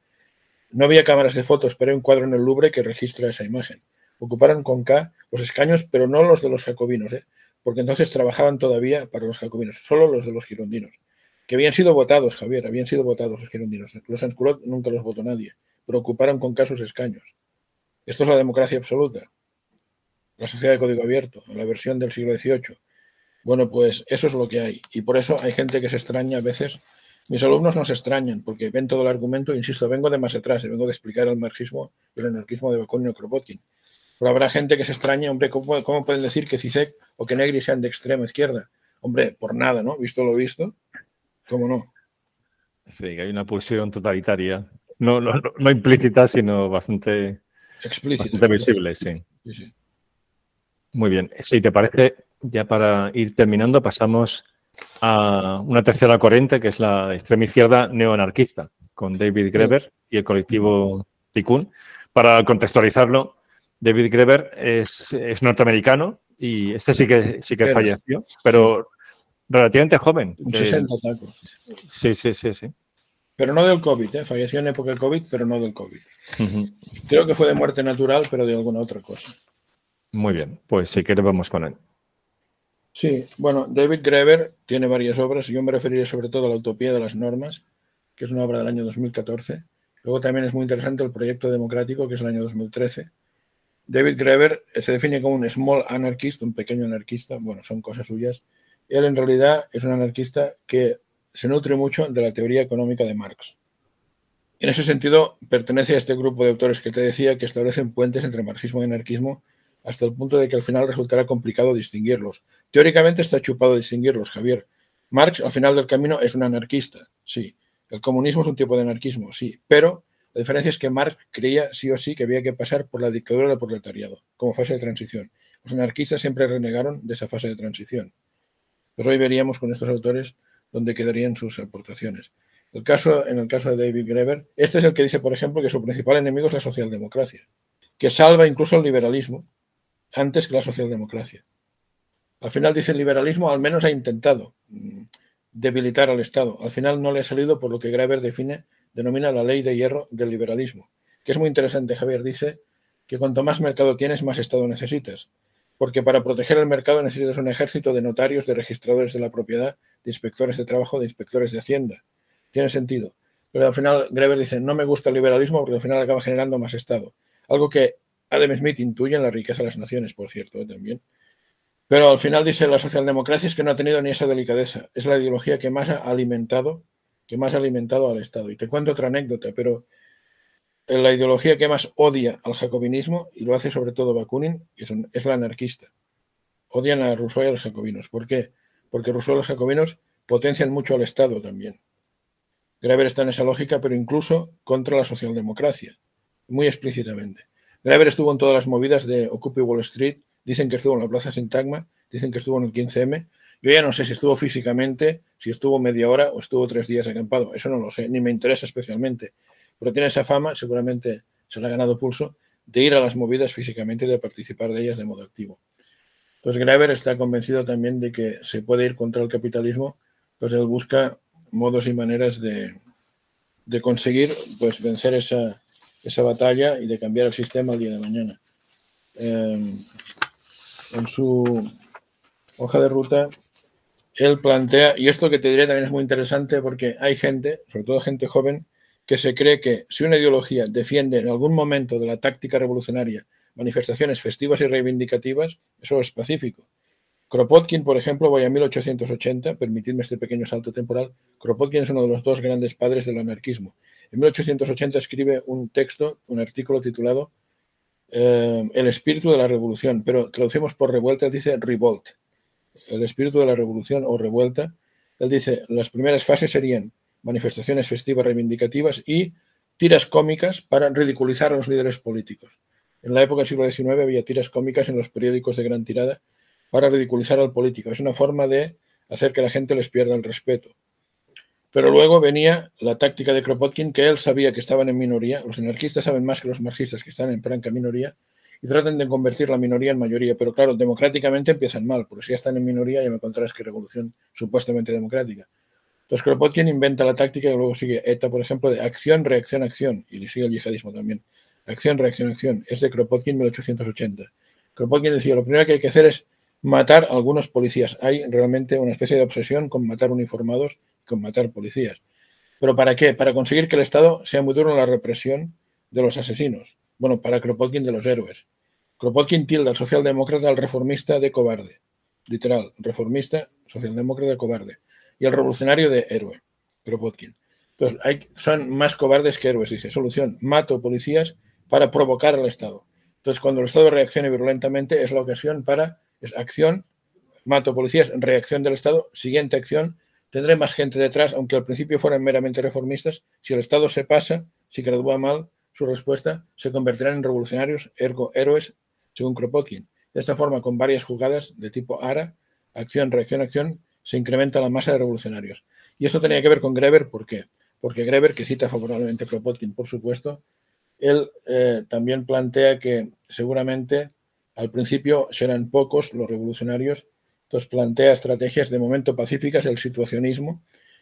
No había cámaras de fotos, pero hay un cuadro en el Louvre que registra esa imagen ocuparon con K los escaños, pero no los de los jacobinos, ¿eh? porque entonces trabajaban todavía para los jacobinos, solo los de los girondinos, que habían sido votados, Javier, habían sido votados los girondinos. Los Sansculot nunca los votó nadie, pero ocuparon con sus escaños. Esto es la democracia absoluta, la sociedad de código abierto, la versión del siglo XVIII. Bueno, pues eso es lo que hay. Y por eso hay gente que se extraña a veces. Mis alumnos no se extrañan porque ven todo el argumento, insisto, vengo de más atrás, vengo de explicar el marxismo y el anarquismo de Bakunin y Kropotkin. Pero habrá gente que se extraña, hombre, ¿cómo, pueden decir que Cizek o que Negri sean de extrema izquierda? Hombre, por nada, ¿no? Visto lo visto, ¿cómo no? Sí, hay una pulsión totalitaria, no, no, implícita, sino bastante, explícita, visible, sí. Muy bien, si te parece, ya para ir terminando, pasamos a una tercera corriente, que es la extrema izquierda neoanarquista, con David Greber y el colectivo Tikkun. Para contextualizarlo, David Greber es, norteamericano y este sí que, sí que falleció, pero relativamente joven. Un 60 tacos. Sí, sí, sí, sí. Pero no del COVID, ¿eh? falleció en época del COVID, pero no del COVID. Creo que fue de muerte natural, pero de alguna otra cosa. Muy bien, pues si quieres vamos con él. Sí, bueno, David Greber tiene varias obras, yo me referiré sobre todo a la Utopía de las Normas, que es una obra del año 2014. Luego también es muy interesante el Proyecto Democrático, que es el año 2013 David Greber se define como un small anarchist, un pequeño anarquista, bueno, son cosas suyas. Él en realidad es un anarquista que se nutre mucho de la teoría económica de Marx. En ese sentido, pertenece a este grupo de autores que te decía que establecen puentes entre marxismo y anarquismo hasta el punto de que al final resultará complicado distinguirlos. Teóricamente está chupado distinguirlos, Javier. Marx, al final del camino, es un anarquista, sí. El comunismo es un tipo de anarquismo, sí. Pero la diferencia es que Marx creía sí o sí que había que pasar por la dictadura del proletariado, como fase de transición. Los anarquistas siempre renegaron de esa fase de transición. Pues hoy veríamos con estos autores donde quedarían sus aportaciones. En el caso de David Greber, este es el que dice, por ejemplo, que su principal enemigo es la socialdemocracia, que salva incluso el liberalismo antes que la socialdemocracia. Al final dice el liberalismo al menos ha intentado mm, debilitar al Estado. Al final no le ha salido por lo que Greber define, denomina la ley de hierro del liberalismo, que es muy interesante. Javier dice que cuanto más mercado tienes, más Estado necesitas. Porque para proteger el mercado necesitas un ejército de notarios, de registradores de la propiedad, de inspectores de trabajo, de inspectores de hacienda tiene sentido. Pero al final Greber dice, no me gusta el liberalismo porque al final acaba generando más Estado. Algo que Adam Smith intuye en la riqueza de las naciones, por cierto, ¿eh? también. Pero al final dice la socialdemocracia es que no ha tenido ni esa delicadeza. Es la ideología que más ha alimentado, que más ha alimentado al Estado. Y te cuento otra anécdota, pero la ideología que más odia al jacobinismo, y lo hace sobre todo Bakunin, es, la anarquista. Odian a Rousseau y a los jacobinos. ¿Por qué? Porque Rousseau y los jacobinos potencian mucho al Estado también. Graeber está en esa lógica, pero incluso contra la socialdemocracia, muy explícitamente. Graeber estuvo en todas las movidas de Occupy Wall Street, dicen que estuvo en la Plaza Sintagma, dicen que estuvo en el 15M. Yo ya no sé si estuvo físicamente, si estuvo media hora o estuvo tres días acampado, eso no lo sé, ni me interesa especialmente. Pero tiene esa fama, seguramente se le ha ganado pulso, de ir a las movidas físicamente y de participar de ellas de modo activo. Entonces Graeber está convencido también de que se puede ir contra el capitalismo, pues él busca modos y maneras de, conseguir pues, vencer esa, batalla y de cambiar el sistema al día de mañana. Em, en su hoja de ruta, él plantea, y esto que te diré también es muy interesante porque hay gente, sobre todo gente joven, que se cree que si una ideología defiende en algún momento de la táctica revolucionaria manifestaciones festivas y reivindicativas, eso es pacífico. Kropotkin, por ejemplo, voy a 1880, permitidme este pequeño salto temporal. Kropotkin es uno de los dos grandes padres del anarquismo. En 1880 escribe un texto, un artículo titulado eh, El espíritu de la revolución, pero traducimos por revuelta, dice revolt. El espíritu de la revolución o revuelta. Él dice, las primeras fases serían manifestaciones festivas reivindicativas y tiras cómicas para ridiculizar a los líderes políticos. En la época del siglo XIX había tiras cómicas en los periódicos de gran tirada para ridiculizar al político. Es una forma de hacer que la gente les pierda el respeto. Pero luego venía la táctica de Kropotkin, que él sabía que estaban en minoría. Los anarquistas saben más que los marxistas, que están en franca minoría, y tratan de convertir la minoría en mayoría. Pero claro, democráticamente empiezan mal, porque si ya están en minoría ya me encontrarás que revolución supuestamente democrática. Entonces Kropotkin inventa la táctica y luego sigue ETA, por ejemplo, de acción, reacción, acción, y le sigue el yihadismo también. Acción, reacción, acción. Es de Kropotkin 1880. Kropotkin decía, lo primero que hay que hacer es matar a algunos policías. Hay realmente una especie de obsesión con matar uniformados con matar policías. ¿Pero para qué? Para conseguir que el Estado sea muy duro en la represión de los asesinos. Bueno, para Kropotkin de los héroes. Kropotkin tilda al socialdemócrata al reformista de cobarde. Literal, reformista, socialdemócrata cobarde. Y el revolucionario de héroe. Kropotkin. Entonces, hay, son más cobardes que héroes, dice. Solución, mato policías para provocar al Estado. Entonces, cuando el Estado reaccione virulentamente, es la ocasión para es acción, mato policías, reacción del Estado, siguiente acción, tendré más gente detrás, aunque al principio fueran meramente reformistas, si el Estado se pasa, si gradúa mal su respuesta, se convertirán en revolucionarios, ergo héroes, según Kropotkin. De esta forma, con varias jugadas de tipo ARA, acción, reacción, acción, se incrementa la masa de revolucionarios. Y esto tenía que ver con Greber, ¿por qué? Porque Greber, que cita favorablemente Kropotkin, por supuesto, él eh, también plantea que seguramente al principio serán pocos los revolucionarios, entonces plantea estrategias de momento pacíficas, el situacionismo,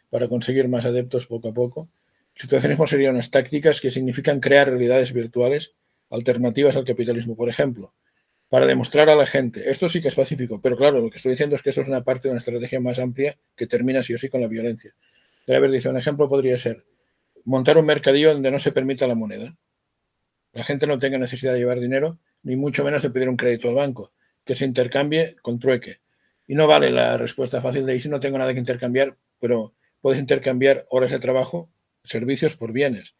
para conseguir más adeptos poco a poco. El situacionismo serían unas tácticas que significan crear realidades virtuales alternativas al capitalismo, por ejemplo, para demostrar a la gente, esto sí que es pacífico, pero claro, lo que estoy diciendo es que eso es una parte de una estrategia más amplia que termina sí o sí con la violencia. Graeber dice, un ejemplo podría ser montar un mercadillo donde no se permita la moneda. La gente no tenga necesidad de llevar dinero ni mucho menos de pedir un crédito al banco, que se intercambie con trueque. Y no vale la respuesta fácil de, si no tengo nada que intercambiar, pero puedes intercambiar horas de trabajo, servicios por bienes.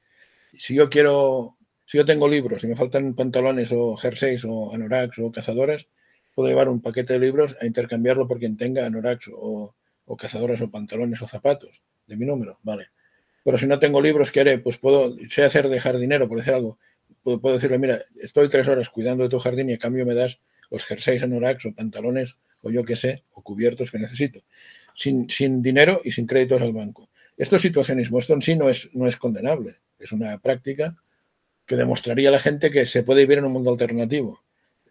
Si yo quiero, si yo tengo libros y me faltan pantalones o jerseys o anoraks o cazadoras, puedo llevar un paquete de libros a intercambiarlo por quien tenga anoraks o, o cazadoras o pantalones o zapatos de mi número, vale. Pero si no tengo libros, ¿qué haré? Pues puedo, sé hacer dejar dinero, por decir algo, puedo, decirle, mira, estoy tres horas cuidando de tu jardín y a cambio me das los jerseys anoraks o pantalones o yo qué sé, o cubiertos que necesito. sin, sin dinero y sin créditos al banco. Esto es situacionismo, esto en sí no es, no es condenable, es una práctica que demostraría a la gente que se puede vivir en un mundo alternativo.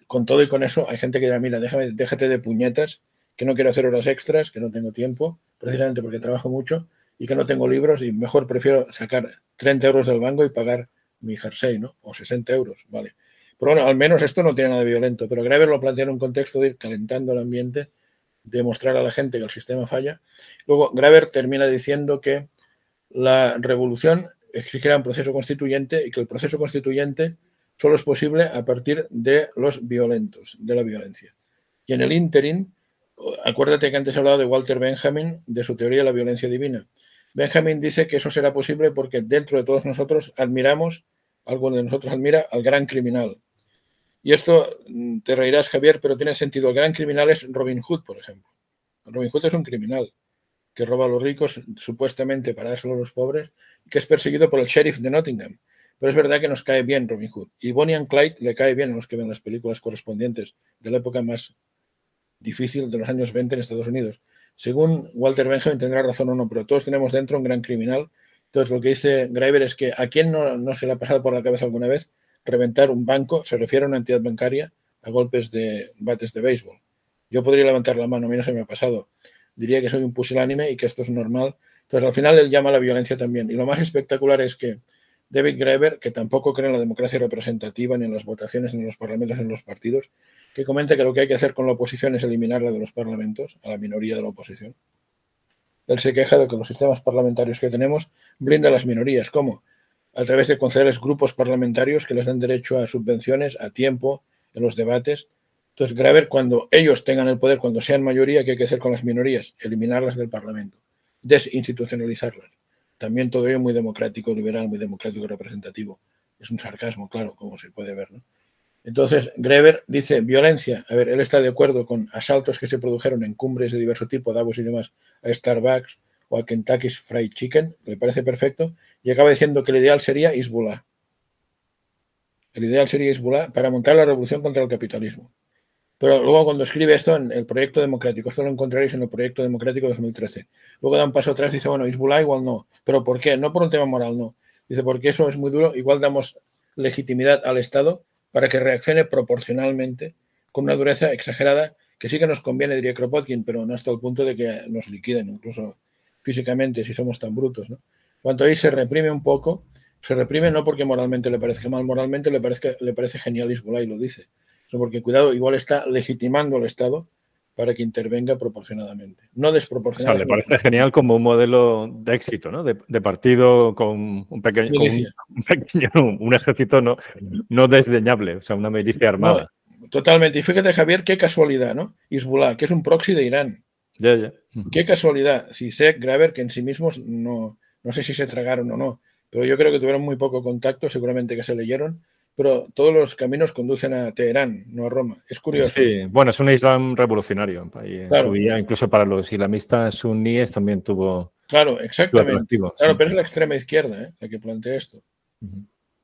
Con todo y con eso, hay gente que dirá, mira, déjame, déjate de puñetas, que no quiero hacer horas extras, que no tengo tiempo, precisamente porque trabajo mucho y que no tengo libros y mejor prefiero sacar 30 euros del banco y pagar mi jersey, ¿no? O 60 euros, vale. Pero bueno, al menos esto no tiene nada de violento, pero Graeber lo plantea en un contexto de ir calentando el ambiente demostrar a la gente que el sistema falla. Luego, Graver termina diciendo que la revolución exigirá un proceso constituyente y que el proceso constituyente solo es posible a partir de los violentos, de la violencia. Y en el ínterin, acuérdate que antes he hablado de Walter Benjamin, de su teoría de la violencia divina. Benjamin dice que eso será posible porque dentro de todos nosotros admiramos, algo de nosotros admira, al gran criminal, y esto mm, te reirás, Javier, pero tiene sentido. El gran criminal es Robin Hood, por ejemplo. Robin Hood es un criminal que roba a los ricos supuestamente para dárselo a los pobres que es perseguido por el sheriff de Nottingham. Pero es verdad que nos cae bien Robin Hood. Y Bonnie and Clyde le cae bien a los que ven las películas correspondientes de la época más difícil de los años 20 en Estados Unidos. Según Walter Benjamin tendrá razón o no, pero todos tenemos dentro un gran criminal. Entonces lo que dice Graeber es que a quién no, no se le ha pasado por la cabeza alguna vez reventar un banco se refiere a una entidad bancaria a golpes de bates de béisbol. Yo podría levantar la mano, a mí no se me ha pasado. Diría que soy un pusilánime y que esto es normal. Entonces, al final él llama a la violencia también. Y lo más espectacular es que David Graeber, que tampoco cree en la democracia representativa, ni en las votaciones, ni en los parlamentos, ni en los partidos, que comenta que lo que hay que hacer con la oposición es eliminarla de los parlamentos, a la minoría de la oposición. Él se queja de que los sistemas parlamentarios que tenemos blindan a las minorías. ¿Cómo? a través de concederles grupos parlamentarios que les dan derecho a subvenciones, a tiempo en los debates. Entonces, Graver, cuando ellos tengan el poder, cuando sean mayoría, ¿qué hay que hacer con las minorías? Eliminarlas del Parlamento, desinstitucionalizarlas. También todo ello muy democrático, liberal, muy democrático, representativo. Es un sarcasmo, claro, como se puede ver. Entonces, Greber dice, violencia. A ver, él está de acuerdo con asaltos que se produjeron en cumbres de diverso tipo, Davos y demás, a Starbucks o a Kentucky's Fried Chicken, le parece perfecto, y acaba diciendo que el ideal sería Hezbollah. El ideal sería Hezbollah para montar la revolución contra el capitalismo. Pero luego cuando escribe esto en el proyecto democrático, esto lo encontraréis en el proyecto democrático 2013. Luego da un paso atrás y dice, bueno, Hezbollah igual no. ¿Pero por qué? No por un tema moral, no. Dice, porque eso es muy duro. Igual damos legitimidad al Estado para que reaccione proporcionalmente con una dureza exagerada que sí que nos conviene, diría Kropotkin, pero no hasta el punto de que nos liquiden, incluso físicamente, si somos tan brutos. ¿no? Cuando ahí se reprime un poco, se reprime no porque moralmente le parezca mal, moralmente le, parece, le parece genial Hezbollah y lo dice, porque, cuidado, igual está legitimando al Estado para que intervenga proporcionadamente, no desproporcionadamente. le parece genial como un modelo de éxito, ¿no? De, partido con un pequeño, un, pequeño un, ejército no, no desdeñable, o sea, una milicia armada. totalmente. Y fíjate, Javier, qué casualidad, ¿no? Hezbollah, que es un proxy de Irán. Ya, ya. Qué casualidad. Si sé, Graver, que en sí mismos no, no sé si se tragaron o no, pero yo creo que tuvieron muy poco contacto, seguramente que se leyeron, pero todos los caminos conducen a Teherán, no a Roma. Es curioso. Sí, bueno, es un Islam revolucionario. incluso para los islamistas suníes también tuvo. Claro, exactamente. claro, pero es la extrema izquierda ¿eh? la que plantea esto.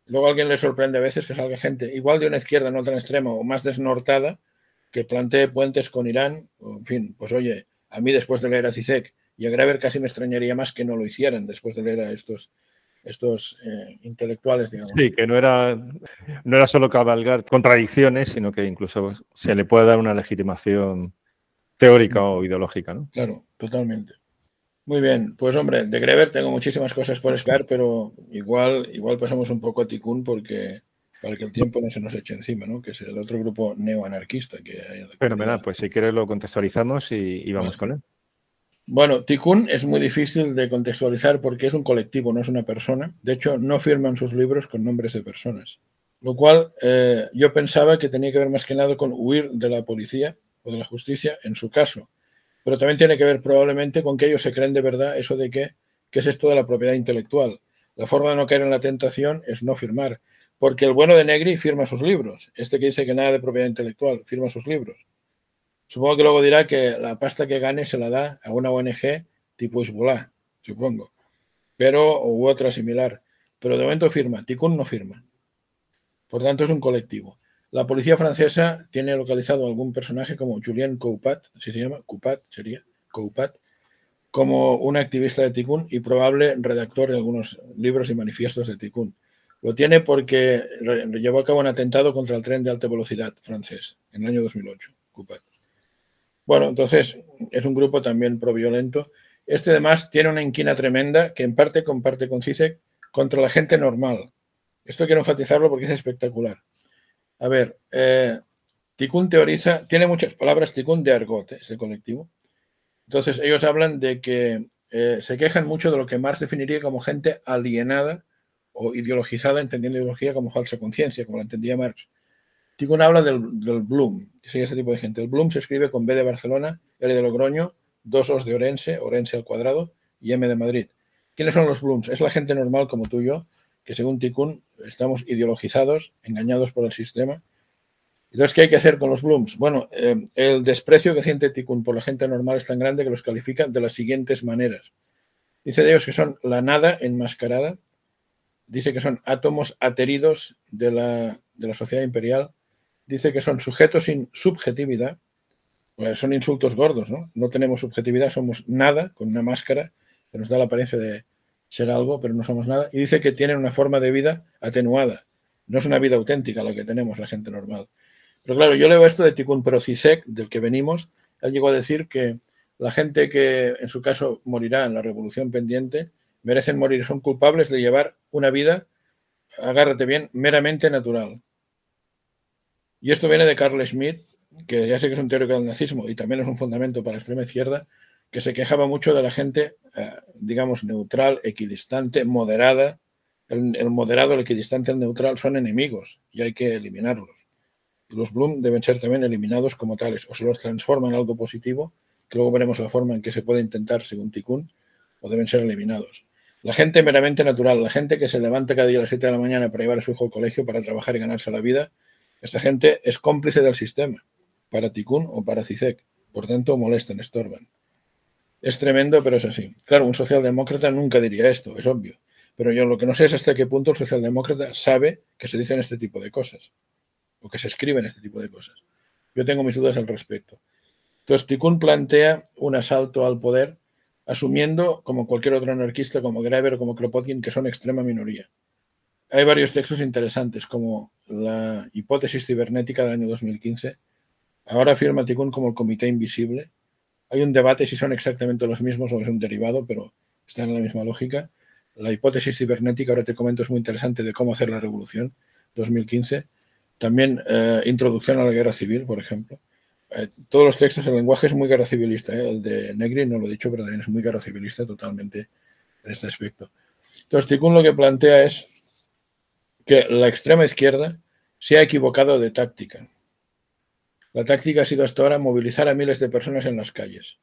Luego a alguien le sorprende a veces que salga gente igual de una izquierda no tan extrema o más desnortada que plantee puentes con Irán. en fin, pues oye, a mí después de leer a Zizek y a Graeber casi me extrañaría más que no lo hicieran después de leer a estos, estos eh, intelectuales, digamos. Sí, que no era, no era solo cabalgar contradicciones, sino que incluso se le puede dar una legitimación teórica o ideológica, ¿no? Claro, totalmente. Muy bien, pues hombre, de Greber tengo muchísimas cosas por esperar, pero igual, igual pasamos un poco a Tikkun porque para que el tiempo no se nos eche encima, ¿no? Que es el otro grupo neoanarquista que hay. Fenomenal, pues si quieres lo contextualizamos y, vamos con él. Bueno, Tikkun es muy difícil de contextualizar porque es un colectivo, no es una persona. De hecho, no firman sus libros con nombres de personas. Lo cual eh, yo pensaba que tenía que ver más que nada con huir de la policía o de la justicia, en su caso. Pero también tiene que ver probablemente con que ellos se creen de verdad eso de que, que es esto de la propiedad intelectual. La forma de no caer en la tentación es no firmar. Porque el bueno de Negri firma sus libros. Este que dice que nada de propiedad intelectual, firma sus libros. Supongo que luego dirá que la pasta que gane se la da a una ONG tipo Hezbollah, supongo. Pero, u otra similar. Pero de momento firma. Tikkun no firma. Por tanto, es un colectivo. La policía francesa tiene localizado algún personaje como Julien Coupat, si se llama, Coupat sería, Coupat, como un activista de Tikkun y probable redactor de algunos libros y manifiestos de Tikkun. Lo tiene porque llevó a cabo un atentado contra el tren de alta velocidad francés en el año 2008. Bueno, entonces es un grupo también pro-violento. Este además tiene una inquina tremenda que en parte comparte con CISEC contra la gente normal. Esto quiero enfatizarlo porque es espectacular. A ver, eh, teoriza, tiene muchas palabras Tikkun de argot, ese eh, colectivo. Entonces ellos hablan de que eh, se quejan mucho de lo que Marx definiría como gente alienada o ideologizada, entendiendo ideología como falsa conciencia, como la entendía Marx. Tikkun habla del, Bloom, que sería ese tipo de gente. El Bloom se escribe con B de Barcelona, L de Logroño, dos Os de Orense, Orense al cuadrado y M de Madrid. ¿Quiénes son los Blooms? Es la gente normal como tú y yo, que según Tikkun estamos ideologizados, engañados por el sistema. Entonces, ¿qué hay que hacer con los Blooms? Bueno, eh, el desprecio que siente Tikkun por la gente normal es tan grande que los califica de las siguientes maneras. Dice de ellos que son la nada enmascarada, dice que son átomos ateridos de la sociedad imperial, dice que son sujetos sin subjetividad, pues son insultos gordos, ¿no? No tenemos subjetividad, somos nada, con una máscara que nos da la apariencia de ser algo, pero no somos nada. Y dice que tienen una forma de vida atenuada. No es una vida auténtica la que tenemos la gente normal. Pero claro, yo leo esto de Tikkun Prochisek, del que venimos. Él llegó a decir que la gente que en su caso morirá en la revolución pendiente merecen morir, son culpables de llevar una vida, agárrate bien, meramente natural. Y esto viene de Carl Schmitt, que ya sé que es un teórico del nazismo y también es un fundamento para la extrema izquierda, que se quejaba mucho de la gente, eh, digamos, neutral, equidistante, moderada. El, moderado, el equidistante, el neutral son enemigos y hay que eliminarlos. los Bloom deben ser también eliminados como tales, o se los transforman en algo positivo, que luego veremos la forma en que se puede intentar según Tikkun, o deben ser eliminados. La gente meramente natural, la gente que se levanta cada día a las 7 de la mañana para llevar a su hijo al colegio, para trabajar y ganarse la vida, esta gente es cómplice del sistema, para Tikkun o para CISEC. Por tanto, molestan, estorban. Es tremendo, pero es así. Claro, un socialdemócrata nunca diría esto, es obvio. Pero yo lo que no sé es hasta qué punto el socialdemócrata sabe que se dicen este tipo de cosas o que se escriben este tipo de cosas. Yo tengo mis dudas al respecto. Entonces, Tikkun plantea un asalto al poder asumiendo, como cualquier otro anarquista, como Greber o como Kropotkin, que son extrema minoría. Hay varios textos interesantes, como la hipótesis cibernética del año 2015. Ahora afirma Tikkun como el comité invisible. Hay un debate si son exactamente los mismos o es un derivado, pero están en la misma lógica. La hipótesis cibernética, ahora te comento, es muy interesante de cómo hacer la revolución, 2015. También eh, introducción a la guerra civil, por ejemplo. Eh, todos los textos, el lenguaje es muy guerra civilista. ¿eh? El de Negri, no lo he dicho, pero también es muy guerra civilista totalmente en este aspecto. Entonces, Tikkun lo que plantea es que la extrema izquierda se ha equivocado de táctica. La táctica ha sido hasta ahora movilizar a miles de personas en las calles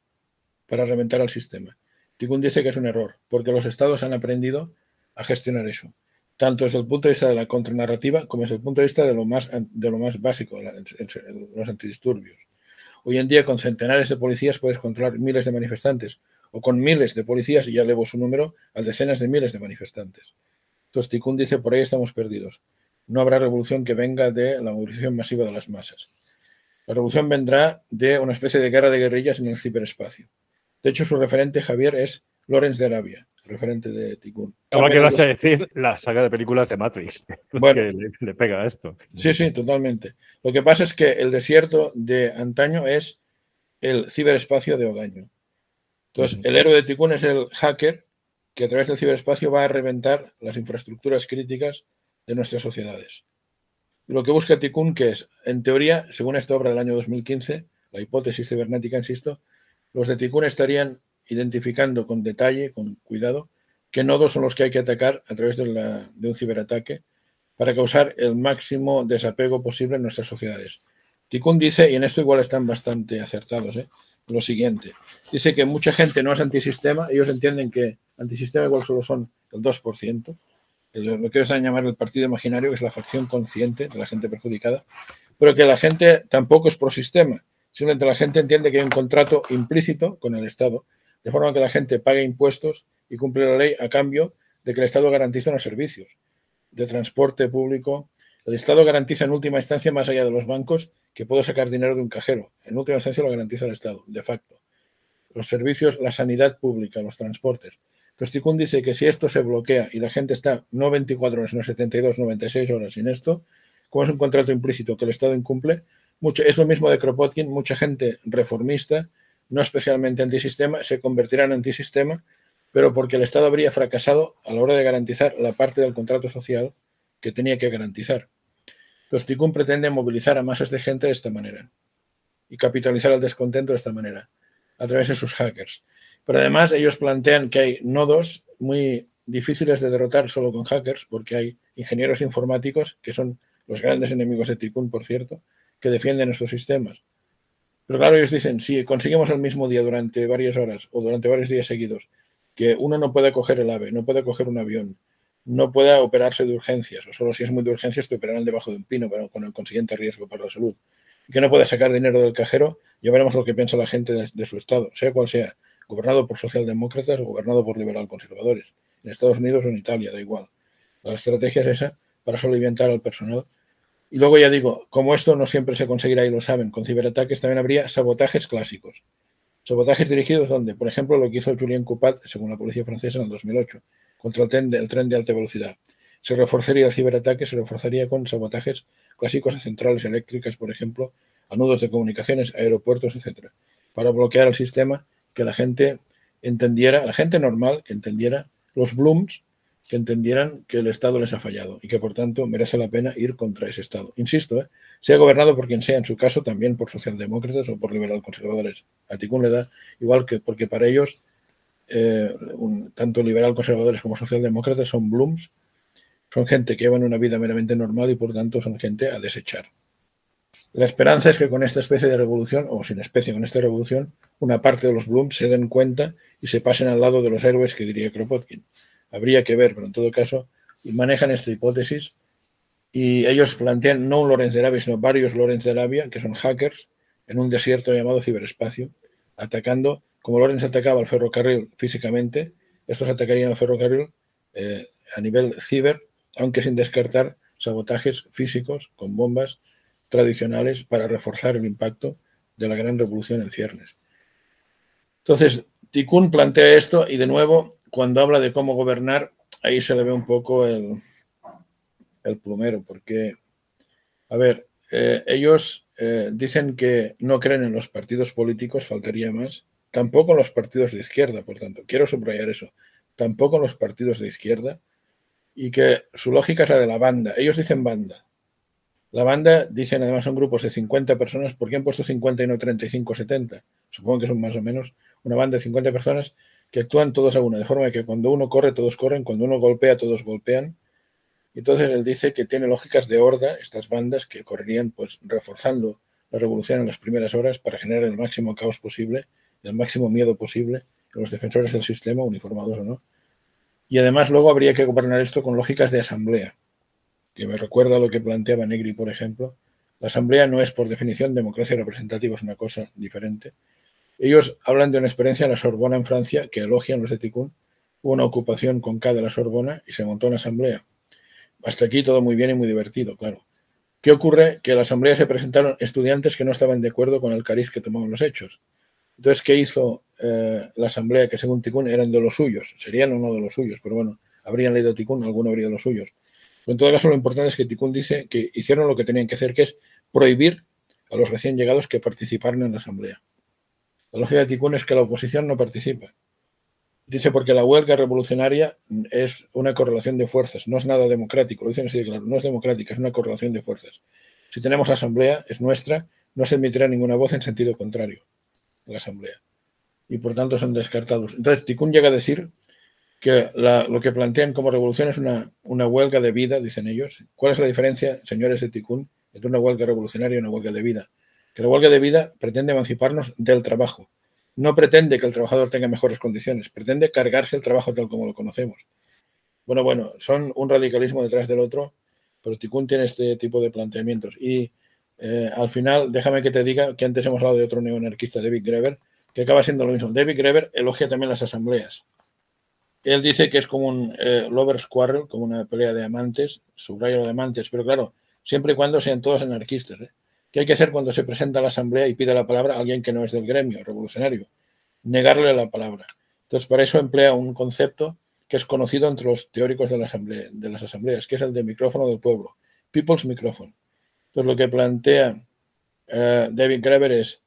para reventar al sistema. Tikkun dice que es un error, porque los estados han aprendido a gestionar eso, tanto desde el punto de vista de la contranarrativa como desde el punto de vista de lo más, de básico, los antidisturbios. Hoy en día con centenares de policías puedes controlar miles de manifestantes o con miles de policías, y ya elevo su número, a decenas de miles de manifestantes. Entonces Tikkun dice, por ahí estamos perdidos. No habrá revolución que venga de la movilización masiva de las masas. La revolución vendrá de una especie de guerra de guerrillas en el ciberespacio. De hecho, su referente, Javier, es Lorenz de Arabia, referente de Tikkun. Ahora que vas a decir la saga de películas de Matrix, bueno, que le, pega a esto. Sí, sí, totalmente. Lo que pasa es que el desierto de antaño es el ciberespacio de Ogaño. Entonces, el héroe de Tikkun es el hacker que a través del ciberespacio va a reventar las infraestructuras críticas de nuestras sociedades. Lo que busca Tikkun, que es, en teoría, según esta obra del año 2015, la hipótesis cibernética, insisto, los de Tikkun estarían identificando con detalle, con cuidado, qué nodos son los que hay que atacar a través de, un ciberataque para causar el máximo desapego posible en nuestras sociedades. Tikkun dice, y en esto igual están bastante acertados, ¿eh? lo siguiente. Dice que mucha gente no es antisistema, ellos entienden que antisistema igual solo son el 2%, lo que ellos llamar el partido imaginario, que es la facción consciente de la gente perjudicada, pero que la gente tampoco es prosistema, simplemente la gente entiende que hay un contrato implícito con el Estado de forma que la gente pague impuestos y cumple la ley a cambio de que el Estado garantice unos servicios de transporte público. El Estado garantiza en última instancia, más allá de los bancos, que puedo sacar dinero de un cajero. En última instancia lo garantiza el Estado, de facto. los servicios, la sanidad pública, los transportes. Tikkun dice que si esto se bloquea y la gente está no 24 horas, sino 72, 96 horas sin esto, como es un contrato implícito que el Estado incumple, es lo mismo de Kropotkin, mucha gente reformista, no especialmente antisistema, se convertirá en antisistema, pero porque el Estado habría fracasado a la hora de garantizar la parte del contrato social que tenía que garantizar. Tikkun pretende movilizar a masas de gente de esta manera y capitalizar el descontento de esta manera, a través de sus hackers. Pero además ellos plantean que hay nodos muy difíciles de derrotar solo con hackers, porque hay ingenieros informáticos, que son los grandes enemigos de Tikkun, por cierto, que defienden estos sistemas. Pero claro, ellos dicen, si conseguimos el mismo día durante varias horas o durante varios días seguidos, que uno no puede coger el ave, no puede coger un avión, no pueda operarse de urgencias, o solo si es muy de urgencias te operarán debajo de un pino, pero con el consiguiente riesgo para la salud, que no puede sacar dinero del cajero, ya veremos lo que piensa la gente de, su estado, sea cual sea, gobernado por socialdemócratas o gobernado por liberal conservadores, en Estados Unidos o en Italia, da igual. La estrategia es esa para soliviantar al personal. Y luego ya digo, como esto no siempre se conseguirá y lo saben, con ciberataques también habría sabotajes clásicos. Sabotajes dirigidos donde, por ejemplo, lo que hizo Julien Coupat, según la policía francesa en el 2008, contra el tren, de, tren de alta velocidad. Se reforzaría el ciberataque, se reforzaría con sabotajes clásicos a centrales eléctricas, por ejemplo, a nudos de comunicaciones, aeropuertos, etcétera, para bloquear el sistema, que la gente entendiera, la gente normal que entendiera los blooms, que entendieran que el Estado les ha fallado y que por tanto merece la pena ir contra ese Estado. Insisto, ¿eh? sea gobernado por quien sea, en su caso también por socialdemócratas o por liberal conservadores. A Ticún le da igual que porque para ellos eh, tanto liberal conservadores como socialdemócratas son blooms, son gente que llevan una vida meramente normal y por tanto son gente a desechar. La esperanza es que con esta especie de revolución, o sin especie con esta revolución, una parte de los Blooms se den cuenta y se pasen al lado de los héroes que diría Kropotkin. Habría que ver, pero en todo caso, manejan esta hipótesis y ellos plantean no un Lorenz de Arabia, sino varios Lorenz de Arabia, que son hackers, en un desierto llamado ciberespacio, atacando, como Lorenz atacaba al ferrocarril físicamente, estos atacarían al ferrocarril eh, a nivel ciber, aunque sin descartar sabotajes físicos con bombas tradicionales para reforzar el impacto de la gran revolución en ciernes. Entonces, Tikkun plantea esto y de nuevo, cuando habla de cómo gobernar, ahí se le ve un poco el, el plumero, porque, a ver, eh, ellos eh, dicen que no creen en los partidos políticos, faltaría más, tampoco en los partidos de izquierda, por tanto, quiero subrayar eso, tampoco en los partidos de izquierda, y que su lógica es la de la banda. Ellos dicen banda, la banda, dicen además, son grupos de 50 personas. ¿Por qué han puesto 50 y no 35 o 70? Supongo que son más o menos una banda de 50 personas que actúan todos a una, de forma que cuando uno corre, todos corren, cuando uno golpea, todos golpean. Entonces él dice que tiene lógicas de horda, estas bandas que correrían pues reforzando la revolución en las primeras horas para generar el máximo caos posible, el máximo miedo posible en los defensores del sistema, uniformados o no. Y además luego habría que gobernar esto con lógicas de asamblea que me recuerda a lo que planteaba Negri, por ejemplo. La Asamblea no es por definición democracia representativa, es una cosa diferente. Ellos hablan de una experiencia en la Sorbona en Francia, que elogian los de Tikkun. Hubo una ocupación con K de la Sorbona y se montó una asamblea. Hasta aquí todo muy bien y muy divertido, claro. ¿Qué ocurre? Que a la asamblea se presentaron estudiantes que no estaban de acuerdo con el cariz que tomaban los hechos. Entonces, ¿qué hizo eh, la asamblea que según Tikkun eran de los suyos? Serían uno de los suyos, pero bueno, habrían leído Tikkun, alguno habría de los suyos en todo caso, lo importante es que Tikkun dice que hicieron lo que tenían que hacer, que es prohibir a los recién llegados que participaran en la asamblea. La lógica de Tikkun es que la oposición no participa. Dice porque la huelga revolucionaria es una correlación de fuerzas, no es nada democrático, lo dicen así de claro, no es democrática, es una correlación de fuerzas. Si tenemos asamblea, es nuestra, no se emitirá ninguna voz en sentido contrario a la asamblea. Y por tanto son descartados. Entonces, Tikkun llega a decir que lo que plantean como revolución es una, una, huelga de vida, dicen ellos. ¿Cuál es la diferencia, señores de Tikkun, entre una huelga revolucionaria y una huelga de vida? Que la huelga de vida pretende emanciparnos del trabajo. No pretende que el trabajador tenga mejores condiciones, pretende cargarse el trabajo tal como lo conocemos. Bueno, bueno, son un radicalismo detrás del otro, pero Tikkun tiene este tipo de planteamientos. Y eh, al final, déjame que te diga que antes hemos hablado de otro neoanarquista, David Greber, que acaba siendo lo mismo. David Greber elogia también las asambleas él dice que es como un eh, lover's quarrel, como una pelea de amantes, subrayo de amantes, pero claro, siempre y cuando sean todos anarquistas. ¿eh? ¿Qué hay que hacer cuando se presenta a la asamblea y pide la palabra a alguien que no es del gremio revolucionario? negarle la palabra. Entonces, para eso emplea un concepto que es conocido entre los teóricos de, la asamblea, de las asambleas, que es el de micrófono del pueblo, People's Microphone. Entonces, lo que plantea eh, David Graeber es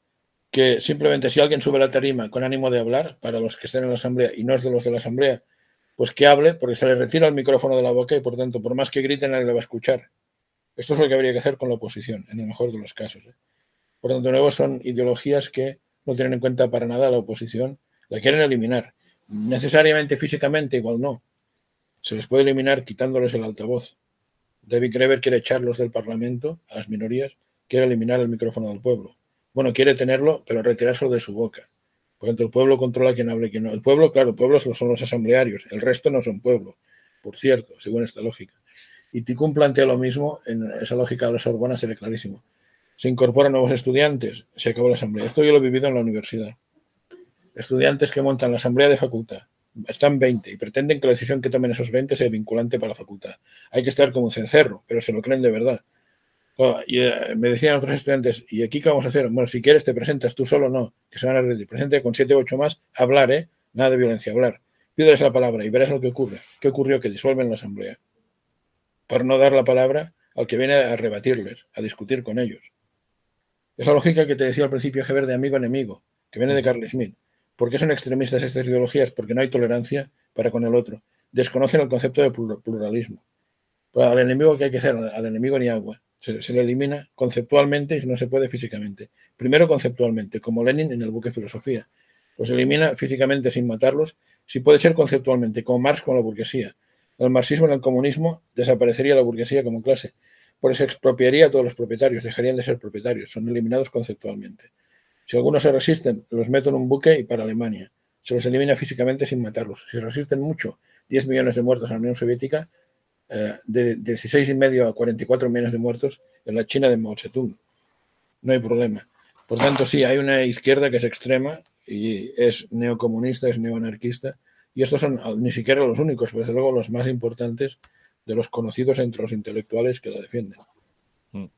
que simplemente si alguien sube la tarima con ánimo de hablar, para los que estén en la asamblea y no es de los de la asamblea, pues que hable, porque se le retira el micrófono de la boca y por tanto, por más que grite, nadie le va a escuchar. Esto es lo que habría que hacer con la oposición, en el mejor de los casos. ¿eh? Por tanto, de nuevo, son ideologías que no tienen en cuenta para nada la oposición, la quieren eliminar. Necesariamente físicamente, igual no. Se les puede eliminar quitándoles el altavoz. David Greber quiere echarlos del Parlamento a las minorías, quiere eliminar el micrófono del pueblo. Bueno, quiere tenerlo, pero retirárselo de su boca. Por tanto, el pueblo controla quién habla y quién no. El pueblo, claro, pueblos son los asamblearios, el resto no son pueblo, por cierto, según esta lógica. Y Ticún plantea lo mismo, en esa lógica de la Sorbona se ve clarísimo. Se incorporan nuevos estudiantes, se acabó la asamblea. Esto yo lo he vivido en la universidad. Estudiantes que montan la asamblea de facultad, están 20 y pretenden que la decisión que tomen esos 20 sea vinculante para la facultad. Hay que estar como un cencerro, pero se lo creen de verdad. Y eh, me decían otros estudiantes, ¿y aquí qué vamos a hacer? Bueno, si quieres te presentas tú solo, no, que se van a reunir. Presente con 7 u 8 más, hablar, ¿eh? Nada de violencia, hablar. Pídeles la palabra y verás lo que ocurre. ¿Qué ocurrió? Que disuelven la asamblea por no dar la palabra al que viene a rebatirles, a discutir con ellos. Esa lógica que te decía al principio Heber de amigo-enemigo, que viene de Carl Smith. ¿Por qué son extremistas estas ideologías? Porque no hay tolerancia para con el otro. Desconocen el concepto de pluralismo. Pues al enemigo que hay que hacer, al enemigo ni agua. Se, se, le elimina conceptualmente y no se puede físicamente. Primero conceptualmente, como Lenin en el buque Filosofía. Los elimina físicamente sin matarlos, si puede ser conceptualmente, como Marx con la burguesía el marxismo en el comunismo, desaparecería la burguesía como clase, por eso expropiaría a todos los propietarios, dejarían de ser propietarios, son eliminados conceptualmente. Si algunos se resisten, los meto en un buque y para Alemania. Se los elimina físicamente sin matarlos. Si resisten mucho, 10 millones de muertos en la Unión Soviética, eh, de 16,5 a 44 millones de muertos en la China de Mao Zedong. No hay problema. Por tanto, sí, hay una izquierda que es extrema y es neocomunista, es neoanarquista, y estos son ah, ni siquiera los únicos, pero desde luego los más importantes de los conocidos entre los intelectuales que la defienden.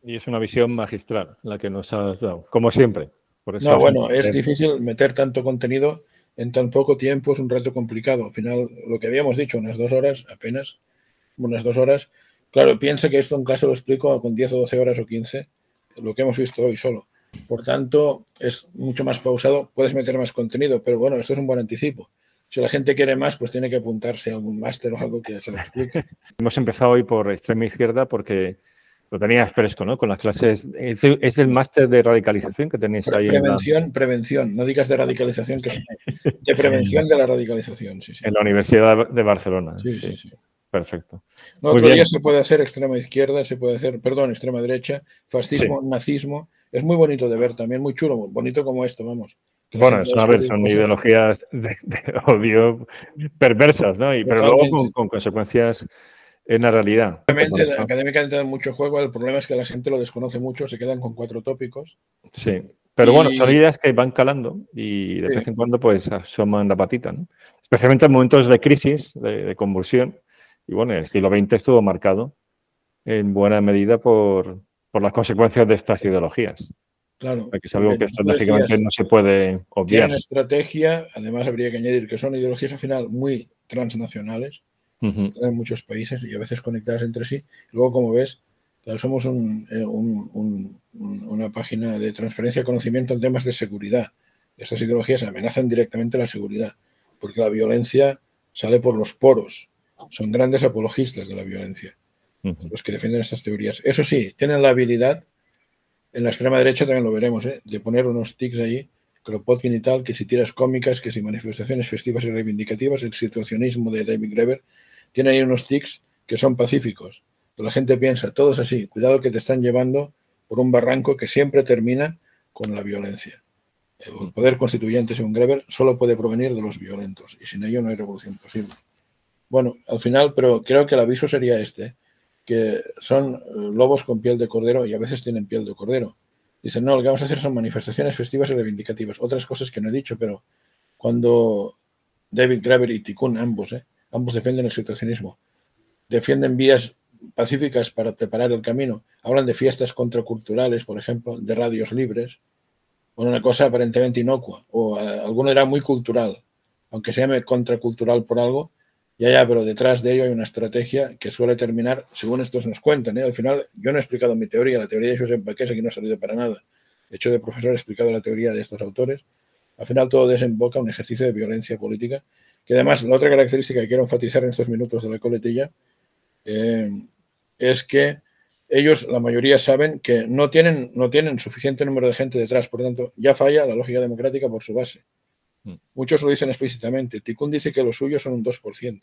Y es una visión magistral la que nos has dado, como siempre. no, bueno, es difícil meter tanto contenido en tan poco tiempo, es un reto complicado. Al final, lo que habíamos dicho, unas dos horas apenas, unas dos horas. Claro, piensa que esto en clase lo explico con 10 o 12 horas o 15, lo que hemos visto hoy solo. Por tanto, es mucho más pausado, puedes meter más contenido, pero bueno, esto es un buen anticipo si la gente quiere más, pues tiene que apuntarse a algún máster o algo que se lo explique. Hemos empezado hoy por extrema izquierda porque lo tenías fresco, ¿no? Con las clases. Es, el máster de radicalización que tenéis ahí. Prevención, prevención. No digas de radicalización, que de prevención de la radicalización, sí, sí. En la Universidad de Barcelona. Sí, sí, sí. Perfecto. No, día se puede hacer extrema izquierda, se puede hacer, perdón, extrema derecha, fascismo, nazismo. Es muy bonito de ver también, muy chulo, bonito como esto, vamos. Bueno, es, a ver, son ideologías de, odio perversas, ¿no? Y, pero luego con, consecuencias en la realidad. Obviamente, académicamente dan mucho juego, el problema es que la gente lo desconoce mucho, se quedan con cuatro tópicos. Sí, pero bueno, son ideas que van calando y de vez en cuando pues asoman la patita, ¿no? Especialmente en momentos de crisis, de, de convulsión. Y bueno, el siglo XX estuvo marcado en buena medida por, por las consecuencias de estas ideologías. Claro. Que es algo que estratégicamente no se puede obviar. Tienen estrategia, además habría que añadir que son ideologías al final muy transnacionales en muchos países y a veces conectadas entre sí. Luego, como ves, somos eh, una página de transferencia de conocimiento en temas de seguridad. Estas ideologías amenazan directamente la seguridad, porque la violencia sale por los poros. Son grandes apologistas de la violencia, los que defienden estas teorías. Eso sí, tienen la habilidad en la extrema derecha también lo veremos, ¿eh? de poner unos tics allí, Kropotkin y tal, que si tiras cómicas, que si manifestaciones festivas y reivindicativas, el situacionismo de David Greber, tiene ahí unos tics que son pacíficos. Pero la gente piensa, todos así, cuidado que te están llevando por un barranco que siempre termina con la violencia. El poder constituyente, según Greber, solo puede provenir de los violentos y sin ello no hay revolución posible. Bueno, al final, pero creo que el aviso sería este. ¿eh? que son eh, lobos con piel de cordero y a veces tienen piel de cordero. Dicen, no, lo que vamos a hacer son manifestaciones festivas y reivindicativas. Otras cosas que no he dicho, pero cuando David Graver y Tikkun, ambos, eh, ambos defienden el situacionismo, defienden vías pacíficas para preparar el camino, hablan de fiestas contraculturales, por ejemplo, de radios libres. o una cosa aparentemente inocua, o alguno era muy cultural, aunque se llame contracultural por algo, ya, ya, pero detrás de ello hay una estrategia que suele terminar, según estos nos cuentan. ¿eh? Al final, yo no he explicado mi teoría, la teoría de Josep Baqués aquí no ha salido para nada. De hecho, de profesor he explicado la teoría de estos autores. Al final, todo desemboca en un ejercicio de violencia política, que además, la otra característica que quiero enfatizar en estos minutos de la coletilla eh, es que ellos, la mayoría, saben que no tienen, no tienen suficiente número de gente detrás, por tanto, ya falla la lógica democrática por su base. Muchos lo dicen explícitamente. Tikkun dice que los suyos son un 2%.